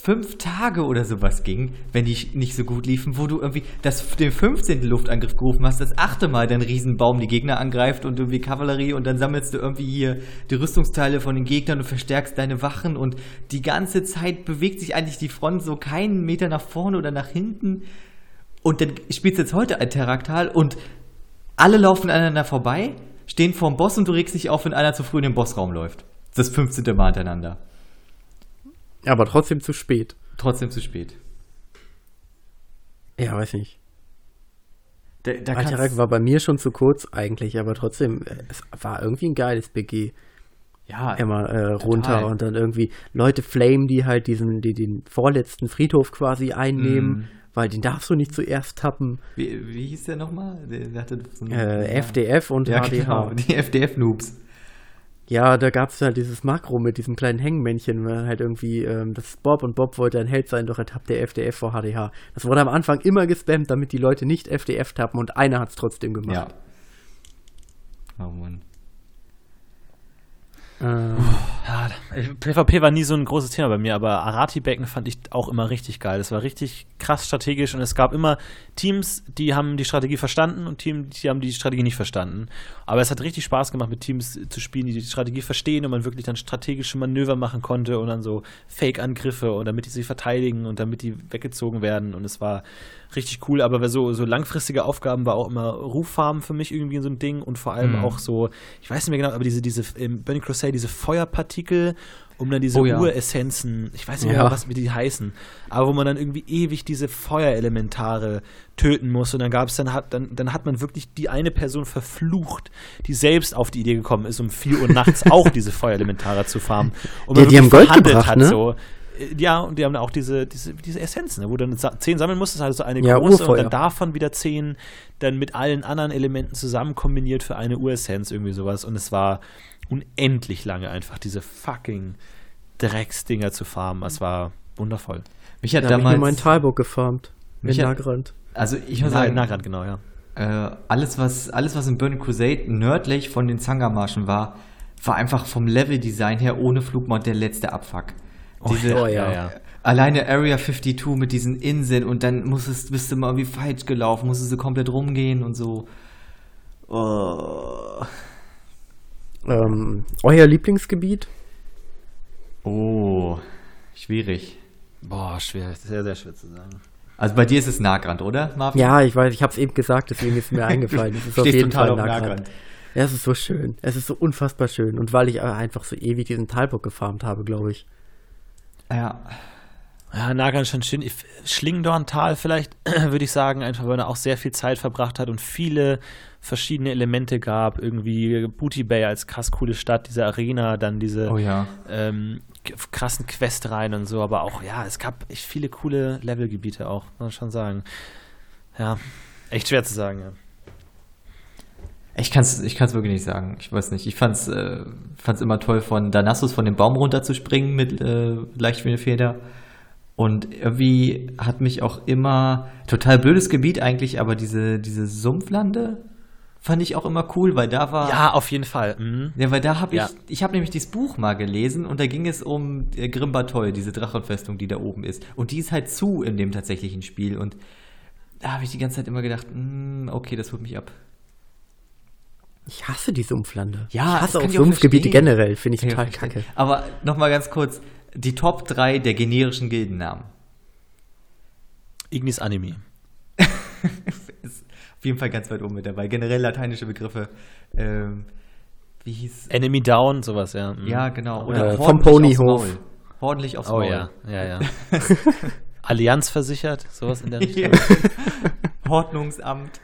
fünf Tage oder sowas ging, wenn die nicht so gut liefen, wo du irgendwie das, den 15. Luftangriff gerufen hast, das achte Mal dein Riesenbaum die Gegner angreift und irgendwie Kavallerie und dann sammelst du irgendwie hier die Rüstungsteile von den Gegnern und verstärkst deine Wachen und die ganze Zeit bewegt sich eigentlich die Front so keinen Meter nach vorne oder nach hinten und dann spielst du jetzt heute Alteraktal und alle laufen aneinander vorbei, stehen vorm Boss und du regst dich auf, wenn einer zu früh in den Bossraum läuft. Das 15. Mal hintereinander. Aber trotzdem zu spät. Trotzdem zu spät. Ja, weiß nicht. Da, da kannst- war bei mir schon zu kurz eigentlich, aber trotzdem, äh, es war irgendwie ein geiles BG. ja, Immer äh, runter Total. und dann irgendwie Leute flamen, die halt diesen, die den vorletzten Friedhof quasi einnehmen, Mhm. weil den darfst du nicht zuerst tappen. Wie, wie hieß der nochmal? Der, der hatte so einen- Äh, FDF und ja, HDH. genau, die FDF-Noobs. Ja, da gab es halt dieses Makro mit diesem kleinen Hängenmännchen, weil halt irgendwie, ähm, das ist Bob und Bob wollte ein Held sein, doch er tappt der FDF vor HDH. Das wurde am Anfang immer gespammt, damit die Leute nicht FDF tappen und einer hat es trotzdem Ja. gemacht. Oh Mann. Ähm, Ja, PvP war nie so ein großes Thema bei mir, aber Arati-Becken fand ich auch immer richtig geil. Das war richtig krass strategisch und es gab immer Teams, die haben die Strategie verstanden und Teams, die haben die Strategie nicht verstanden. Aber es hat richtig Spaß gemacht, mit Teams zu spielen, die die Strategie verstehen und man wirklich dann strategische Manöver machen konnte und dann so Fake-Angriffe und damit die sich verteidigen und damit die weggezogen werden und es war richtig cool, aber so, so langfristige Aufgaben war auch immer Ruffarmen für mich irgendwie so ein Ding und vor allem Mhm. auch so, ich weiß nicht mehr genau, aber diese, diese im Burning Crusade, diese Feuerpartikel, um dann diese Oh ja. Uressenzen, ich weiß nicht Ja. mehr, was wie die heißen, aber wo man dann irgendwie ewig diese Feuerelementare töten muss und dann gab es dann hat dann, dann hat man wirklich die eine Person verflucht, die selbst auf die Idee gekommen ist, um 4 Uhr nachts <laughs> auch diese Feuerelementare zu farmen. Und Die- man die haben Gold gebracht, hat, ne? so. Äh, Ja, und die haben auch diese, diese, diese Essenzen, ne, wo du dann zehn sammeln musstest, also eine Ja, große und Urfeuer. dann davon wieder zehn, dann mit allen anderen Elementen zusammen kombiniert für eine Uressenz, irgendwie sowas. Und es war unendlich lange einfach, diese fucking Drecksdinger zu farmen. Es war wundervoll. Mich hat da habe ich mir damals. mein Talbook gefarmt. In Mich hat- Nagrand. also ich muss Na, sagen, Nagrad, genau, ja. äh, alles, was, alles, was in Burning Crusade nördlich von den Zangamarschen war, war einfach vom Leveldesign her ohne Flugmod der letzte Abfuck. Diese, oh ja. Alleine Area 52 mit diesen Inseln und dann musstest, bist du mal irgendwie falsch gelaufen, musstest du komplett rumgehen und so. Oh. Ähm, euer Lieblingsgebiet? Oh, schwierig. Boah, schwer, sehr, sehr schwer zu sagen. Also bei dir ist es Nagrand, oder, Marvin? Ja, ich weiß, ich habe es eben gesagt, deswegen ist mir <laughs> eingefallen. Es ist auf jeden total Fall Nagrand. Nagrand. Ja, es ist so schön. Es ist so unfassbar schön. Und weil ich einfach so ewig diesen Talbock gefarmt habe, glaube ich. Ja. Ja, Nagan schon schön. Schlingdorntal vielleicht, <clears throat> würde ich sagen, einfach weil er auch sehr viel Zeit verbracht hat und viele verschiedene Elemente gab. Irgendwie Booty Bay als krass coole Stadt, diese Arena, dann diese Oh ja. ähm, krassen Questreihen und so, aber auch, ja, es gab echt viele coole Levelgebiete auch, muss man schon sagen. Ja, echt schwer zu sagen, ja. Ich kann es ich kann's wirklich nicht sagen. Ich weiß nicht. Ich fand's, äh, fand's immer toll, von Danassus von dem Baum runterzuspringen mit äh, leicht wie eine Feder. Und irgendwie hat mich auch immer, total blödes Gebiet eigentlich, aber diese, diese Sumpflande fand ich auch immer cool, weil da war. Ja, auf jeden Fall. Mhm. Ja, weil da habe ich, Ja. ich habe nämlich dieses Buch mal gelesen und da ging es um äh, Grimbatol, diese Drachenfestung, die da oben ist. Und die ist halt zu in dem tatsächlichen Spiel. Und da habe ich die ganze Zeit immer gedacht, mm, okay, das holt mich ab. Ich hasse die Sumpflande. Ja, ich hasse auch Sumpfgebiete generell, finde ich total verstehen. kacke. Aber nochmal ganz kurz, die Top 3 der generischen Gildennamen. Ignis Anime. <laughs> ist auf jeden Fall ganz weit oben mit dabei. Generell lateinische Begriffe. Ähm, wie hieß Enemy Down, sowas, ja. Mhm. Ja, genau. Äh, Oder vom ordentlich Ponyhof. aufs Maul. Ordentlich aufs Oh Maul. ja, ja, ja. <laughs> Allianz versichert, sowas in der. Richtung. <laughs> Ordnungsamt.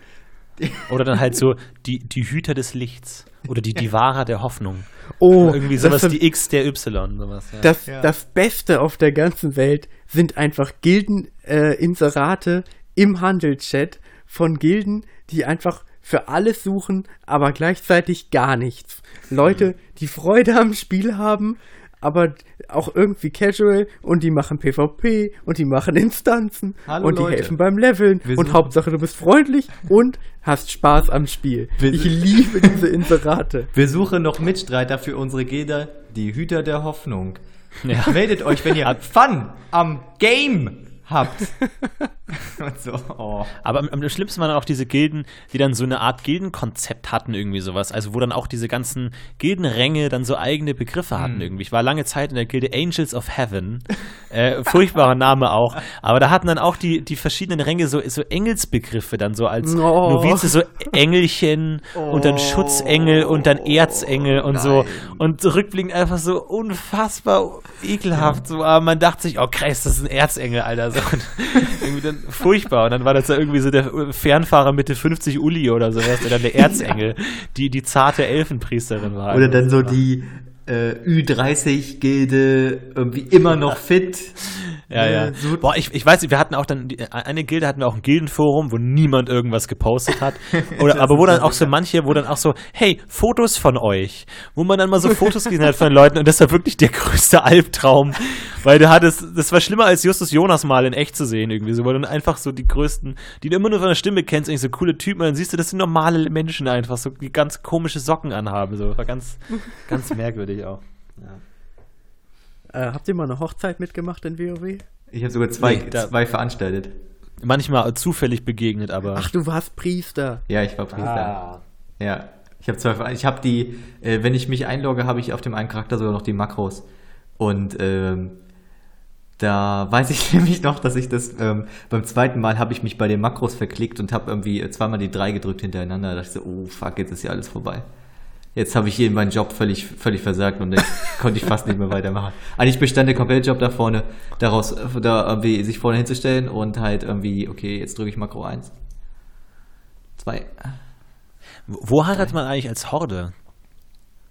Oder dann halt so die, die Hüter des Lichts. Oder die Divara der Hoffnung. Oh, Irgendwie das sowas, die X der Y. Sowas, ja. Das, Ja. das Beste auf der ganzen Welt sind einfach Gilden-Inserate äh, Inserate im Handelchat von Gilden, die einfach für alles suchen, aber gleichzeitig gar nichts. Leute, die Freude am Spiel haben, aber auch irgendwie casual und die machen PvP und die machen Instanzen Hallo, und die Leute. helfen beim Leveln Wir und Hauptsache du bist freundlich und hast Spaß am Spiel. Wir Ich liebe diese Inserate. <laughs> Wir suchen noch Mitstreiter für unsere Gilde, die Hüter der Hoffnung. Ja. Meldet euch, wenn ihr Fun am Game habt. <laughs> Und so, oh. Aber am, am schlimmsten waren auch diese Gilden, die dann so eine Art Gildenkonzept hatten, irgendwie sowas. Also wo dann auch diese ganzen Gildenränge dann so eigene Begriffe hatten irgendwie. Ich war lange Zeit in der Gilde Angels of Heaven. Äh, furchtbarer Name auch. Aber da hatten dann auch die, die verschiedenen Ränge so, so Engelsbegriffe dann so als Oh. Novize, so Engelchen und dann Schutzengel und dann Erzengel und so. Und rückblickend einfach so unfassbar ekelhaft. So, aber man dachte sich, oh krass, das ist ein Erzengel, Alter. So, <laughs> und irgendwie dann furchtbar. Und dann war das da irgendwie so der Fernfahrer Mitte 50 Uli oder sowas, der dann der <laughs> Erzengel, die, die zarte Elfenpriesterin war. Oder dann so die äh, Ü30-Gilde irgendwie immer noch fit. <laughs> Ja, ja. Äh, so- Boah, ich, ich weiß nicht, wir hatten auch dann, eine Gilde hatten wir auch ein Gildenforum, wo niemand irgendwas gepostet hat. <laughs> Oder, aber wo dann auch so manche, wo dann auch so, hey, Fotos von euch. Wo man dann mal so Fotos gesehen hat von Leuten und das war wirklich der größte Albtraum. Weil du hattest, das war schlimmer als Justus Jonas mal in echt zu sehen irgendwie. So, weil dann einfach so die größten, die du immer nur von der Stimme kennst, eigentlich so coole Typen, und dann siehst du, das sind normale Menschen einfach, so die ganz komische Socken anhaben. So, war ganz, ganz merkwürdig auch. Äh, habt ihr mal eine Hochzeit mitgemacht in WoW? Ich habe sogar zwei, Nee, da- zwei veranstaltet. Manchmal zufällig begegnet, aber. Ach, du warst Priester. Ja, ich war Priester. Ah. Ja, ich habe zwei. Ich habe die, äh, wenn ich mich einlogge, habe ich auf dem einen Charakter sogar noch die Makros. Und ähm, da weiß ich <laughs> nämlich noch, dass ich das ähm, beim zweiten Mal habe ich mich bei den Makros verklickt und habe irgendwie zweimal die drei gedrückt hintereinander. Da dachte ich so, oh fuck, jetzt ist ja alles vorbei. Jetzt habe ich hier meinen Job völlig, völlig versagt und dann <laughs> konnte ich fast nicht mehr weitermachen. Eigentlich bestand der komplette Job da vorne, daraus, da irgendwie sich vorne hinzustellen und halt irgendwie, okay, jetzt drücke ich Makro 1. Zwei. Wo heiratet man eigentlich als Horde?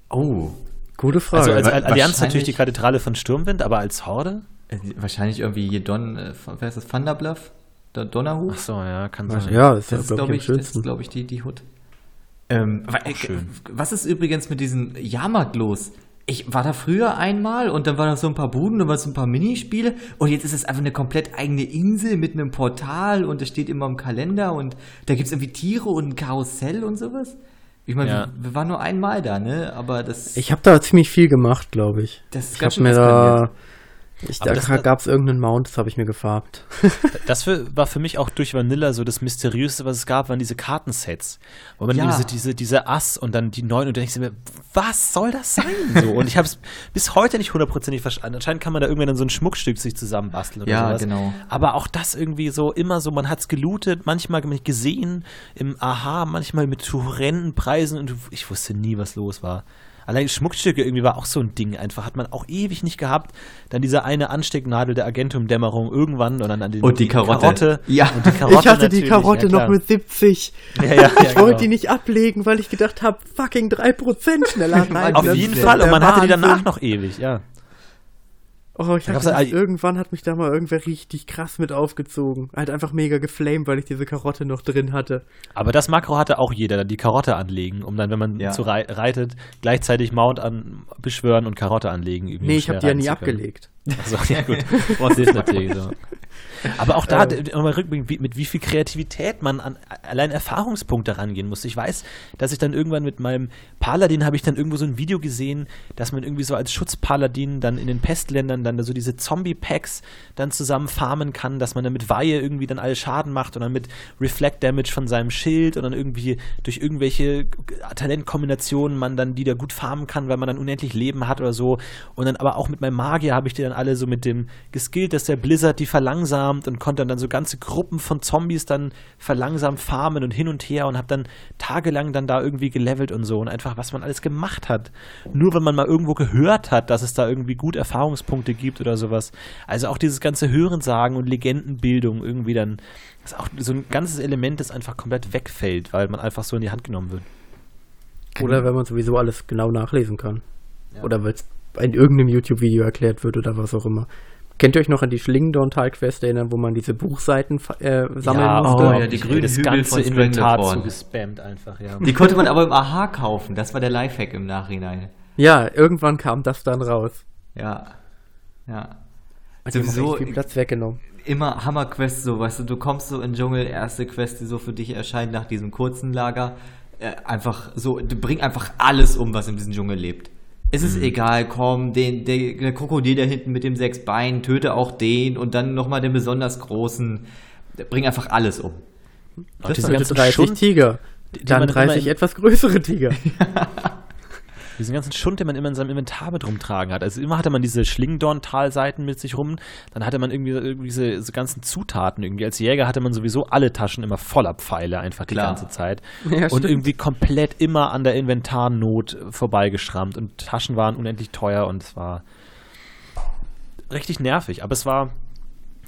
Oh. Gute Frage. Also als Allianz natürlich die Kathedrale von Sturmwind, aber als Horde? Äh, Wahrscheinlich irgendwie hier Don, äh, wer ist das, Thunderbluff? Der Donnerhut? Ach so, ja, kann sein. ja, ja, das ist, glaube glaube ich, ich, am das ist, ich, die, die Hut. Ähm, äh, schön. Was ist übrigens mit diesem Jahrmarkt los? Ich war da früher einmal und dann waren da so ein paar Buden, dann waren so ein paar Minispiele und jetzt ist es einfach eine komplett eigene Insel mit einem Portal und es steht immer im Kalender und da gibt es irgendwie Tiere und ein Karussell und sowas. Ich meine, Ja. wir, wir waren nur einmal da, ne? Aber das. Ich habe da ziemlich viel gemacht, glaube ich. Das ist ich ganz schön mir da Ich, da gab es irgendeinen Mount, das habe ich mir gefarbt. <laughs> das für, war für mich auch durch Vanilla so das Mysteriöseste, was es gab, waren diese Kartensets. Wo man ja. diese, diese, diese Ass und dann die neuen und dann denkst du mir, was soll das sein? So, und ich habe es bis heute nicht hundertprozentig verstanden. Anscheinend kann man da irgendwann dann so ein Schmuckstück sich zusammenbasteln oder ja, sowas. genau. Aber auch das irgendwie so immer so, man hat es gelootet, manchmal gesehen im Aha, manchmal mit horrenden Preisen und ich wusste nie, was los war. Allein Schmuckstücke irgendwie war auch so ein Ding einfach. Hat man auch ewig nicht gehabt. Dann diese eine Anstecknadel der Agentum-Dämmerung irgendwann und dann an den, und die Karotte. Karotte. Ja, die Karotte ich hatte die Karotte ja, noch mit 70. Ja, ja, ich wollte genau. die nicht ablegen, weil ich gedacht habe, fucking 3% schneller <laughs> rein. Auf jeden Fall. Und man hatte die danach noch ewig, ja. Oh, ich hatte halt, irgendwann hat mich da mal irgendwer richtig krass mit aufgezogen. Halt einfach mega geflamed, weil ich diese Karotte noch drin hatte. Aber das Makro hatte auch jeder, die Karotte anlegen, um dann, wenn man ja. zu rei reitet, gleichzeitig Mount an beschwören und Karotte anlegen. Nee, ich habe die ja nie abgelegt. Also, ja gut. <laughs> das ist natürlich so. Aber auch da, ähm, mit wie viel Kreativität man an allein Erfahrungspunkte rangehen muss. Ich weiß, dass ich dann irgendwann mit meinem Paladin habe ich dann irgendwo so ein Video gesehen, dass man irgendwie so als Schutzpaladin dann in den Pestländern dann so diese Zombie-Packs dann zusammen farmen kann, dass man dann mit Weihe irgendwie dann alle Schaden macht und dann mit Reflect Damage von seinem Schild und dann irgendwie durch irgendwelche Talentkombinationen man dann die da gut farmen kann, weil man dann unendlich Leben hat oder so. Und dann aber auch mit meinem Magier habe ich die dann alle so mit dem geskillt, dass der Blizzard die verlangsamt und konnte dann so ganze Gruppen von Zombies dann verlangsamt farmen und hin und her und habe dann tagelang dann da irgendwie gelevelt und so und einfach, was man alles gemacht hat. Nur wenn man mal irgendwo gehört hat, dass es da irgendwie gut Erfahrungspunkte gibt oder sowas. Also auch dieses ganze Hörensagen und Legendenbildung irgendwie dann, das ist auch so ein ganzes Element, das einfach komplett wegfällt, weil man einfach so in die Hand genommen wird. Oder wenn man sowieso alles genau nachlesen kann. Ja. Oder weil es in irgendeinem YouTube-Video erklärt wird oder was auch immer. Kennt ihr euch noch an die Schlingendorn-Teil-Quest erinnern, wo man diese Buchseiten äh, sammeln ja, musste? Oh, ja, die grünen das Hügel ganze Inventar zugespammt einfach, ja. Die konnte man aber im Aha kaufen. Das war der Lifehack im Nachhinein. Ja, irgendwann kam das dann raus. Ja. Ja. Also sowieso viel Platz weggenommen. Immer Hammer-Quest so, weißt du, du kommst so in den Dschungel, erste Quest, die so für dich erscheint nach diesem kurzen Lager. Äh, einfach so, du bring einfach alles um, was in diesem Dschungel lebt. Es ist mhm. egal, komm, den, der, der Krokodil da hinten mit dem sechs Beinen, töte auch den und dann nochmal den besonders großen. Bring einfach alles um. Das sind 30 Schund, Tiger. Dann 30 etwas größere Tiger. <laughs> Diesen ganzen Schund, den man immer in seinem Inventar mit rumtragen hat. Also immer hatte man diese Schlingdorn-Talseiten mit sich rum, dann hatte man irgendwie, irgendwie diese, diese, ganzen Zutaten irgendwie. Als Jäger hatte man sowieso alle Taschen immer voller Pfeile einfach die Klar. ganze Zeit. <laughs> Ja, und irgendwie komplett immer an der Inventarnot vorbeigeschrammt und Taschen waren unendlich teuer und es war richtig nervig. Aber es war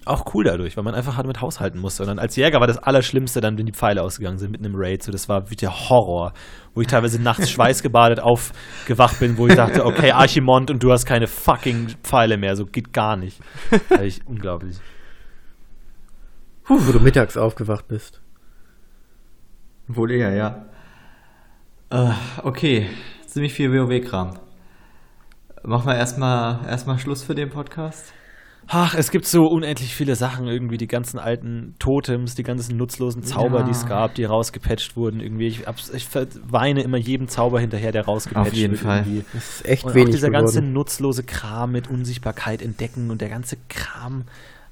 auch cool dadurch, weil man einfach damit haushalten musste. Und dann als Jäger war das Allerschlimmste dann, wenn die Pfeile ausgegangen sind mit einem Raid. So, das war wie der Horror, wo ich teilweise nachts <laughs> schweißgebadet aufgewacht bin, wo ich dachte, okay, Archimond und du hast keine fucking Pfeile mehr, so geht gar nicht. ich, unglaublich. Puh, wo du mittags aufgewacht bist. Wohl eher, ja. Uh, okay, ziemlich viel WoW-Kram. Machen wir erstmal erstmal Schluss für den Podcast. Ach, es gibt so unendlich viele Sachen, irgendwie die ganzen alten Totems, die ganzen nutzlosen Zauber, ja. die es gab, die rausgepatcht wurden. Irgendwie, ich, ich weine immer jedem Zauber hinterher, der rausgepatcht wird. Auf jeden wird. Fall. Irgendwie. Das ist echt und wenig auch dieser geworden. ganze nutzlose Kram mit Unsichtbarkeit entdecken und der ganze Kram,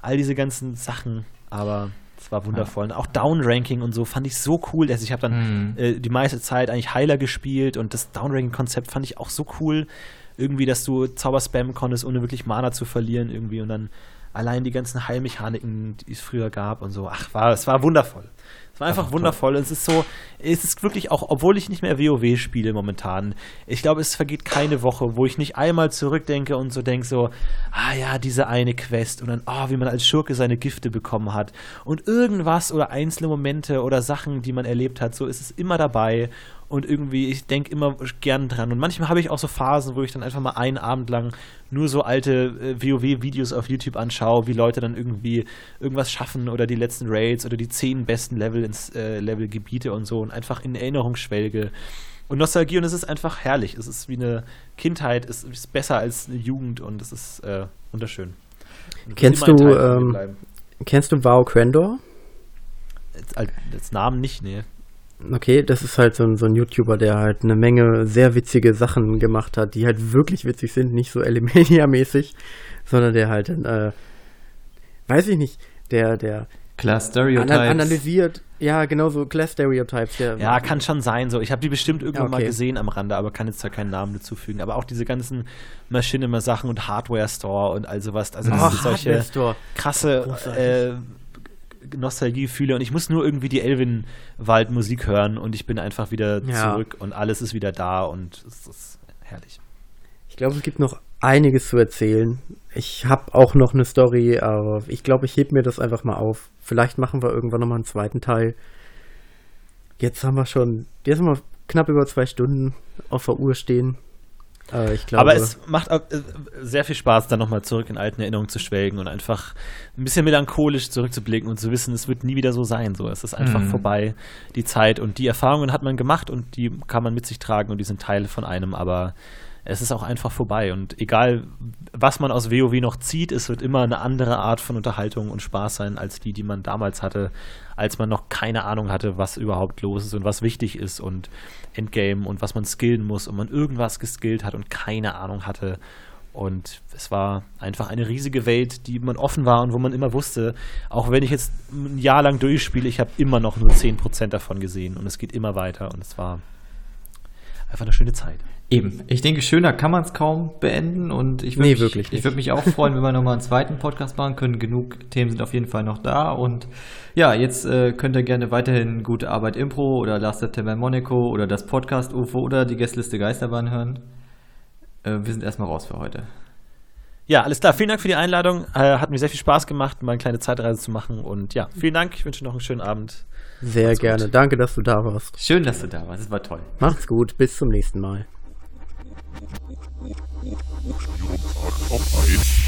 all diese ganzen Sachen. Aber es war wundervoll. Ja. Und auch Downranking und so fand ich so cool. Also ich habe dann mhm. äh, die meiste Zeit eigentlich Heiler gespielt und das Downranking-Konzept fand ich auch so cool irgendwie, dass du Zauber spammen konntest, ohne wirklich Mana zu verlieren irgendwie und dann allein die ganzen Heilmechaniken, die es früher gab und so. Ach, war, es war wundervoll. Es war einfach Ach, wundervoll. Es ist so, es ist wirklich auch, obwohl ich nicht mehr WoW spiele momentan, ich glaube, es vergeht keine Woche, wo ich nicht einmal zurückdenke und so denke so, ah ja, diese eine Quest und dann, ah, oh, wie man als Schurke seine Gifte bekommen hat und irgendwas oder einzelne Momente oder Sachen, die man erlebt hat, so ist es immer dabei und irgendwie, ich denke immer gern dran. Und manchmal habe ich auch so Phasen, wo ich dann einfach mal einen Abend lang nur so alte äh, WoW-Videos auf YouTube anschaue, wie Leute dann irgendwie irgendwas schaffen oder die letzten Raids oder die zehn besten Level ins äh, Levelgebiete und so und einfach in Erinnerung schwelge. Und Nostalgie und es ist einfach herrlich. Es ist wie eine Kindheit, es ist besser als eine Jugend und es ist äh, wunderschön. kennst du, ähm, kennst du Wow Crendor? Als, als Namen nicht, nee. Okay, das ist halt so ein, so ein YouTuber, der halt eine Menge sehr witzige Sachen gemacht hat, die halt wirklich witzig sind, nicht so <laughs> Elemania-mäßig, sondern der halt, äh, weiß ich nicht, der, der Class Stereotypes. analysiert, ja, genau so Class Stereotypes. Der, Ja, kann schon sein. So, ich habe die bestimmt irgendwann okay. mal gesehen am Rande, aber kann jetzt da keinen Namen dazufügen. Aber auch diese ganzen Machinima-Sachen und Hardware Store und all sowas. Also das Ach, sind solche krasse Großartig. Nostalgiegefühle und ich muss nur irgendwie die Elvin-Wald-Musik hören und ich bin einfach wieder Ja. zurück und alles ist wieder da und es ist herrlich. Ich glaube, es gibt noch einiges zu erzählen. Ich habe auch noch eine Story, aber ich glaube, ich heb mir das einfach mal auf. Vielleicht machen wir irgendwann nochmal einen zweiten Teil. Jetzt haben wir schon, jetzt haben wir knapp über zwei Stunden auf der Uhr stehen. Äh, ich glaube, Aber es macht auch, äh, sehr viel Spaß, dann nochmal zurück in alten Erinnerungen zu schwelgen und einfach ein bisschen melancholisch zurückzublicken und zu wissen, es wird nie wieder so sein. So, es ist einfach Mhm. vorbei, die Zeit. Und die Erfahrungen hat man gemacht und die kann man mit sich tragen und die sind Teil von einem, aber es ist auch einfach vorbei. Und egal, was man aus WoW noch zieht, es wird immer eine andere Art von Unterhaltung und Spaß sein, als die, die man damals hatte, als man noch keine Ahnung hatte, was überhaupt los ist und was wichtig ist und Endgame und was man skillen muss und man irgendwas geskillt hat und keine Ahnung hatte. Und es war einfach eine riesige Welt, die man offen war und wo man immer wusste, auch wenn ich jetzt ein Jahr lang durchspiele, ich habe immer noch nur 10% davon gesehen und es geht immer weiter und es war einfach eine schöne Zeit. Eben. Ich denke, schöner kann man es kaum beenden und ich würde Nee, mich, wirklich ich würde mich auch freuen, <laughs> wenn wir nochmal einen zweiten Podcast machen können. Genug Themen sind auf jeden Fall noch da und ja, jetzt äh, könnt ihr gerne weiterhin gute Arbeit Impro oder Last September in Monaco oder das Podcast UFO oder die Gästeliste Geisterbahn hören. Äh, wir sind erstmal raus für heute. Ja, alles klar. Vielen Dank für die Einladung. Äh, hat mir sehr viel Spaß gemacht, mal eine kleine Zeitreise zu machen. Und ja, vielen Dank. Ich wünsche noch einen schönen Abend. sehr Macht's gut. gerne. Danke, dass du da warst. Schön, dass du da warst. Das war toll. Macht's gut. Bis zum nächsten Mal. Hochspielungsakt auf 1.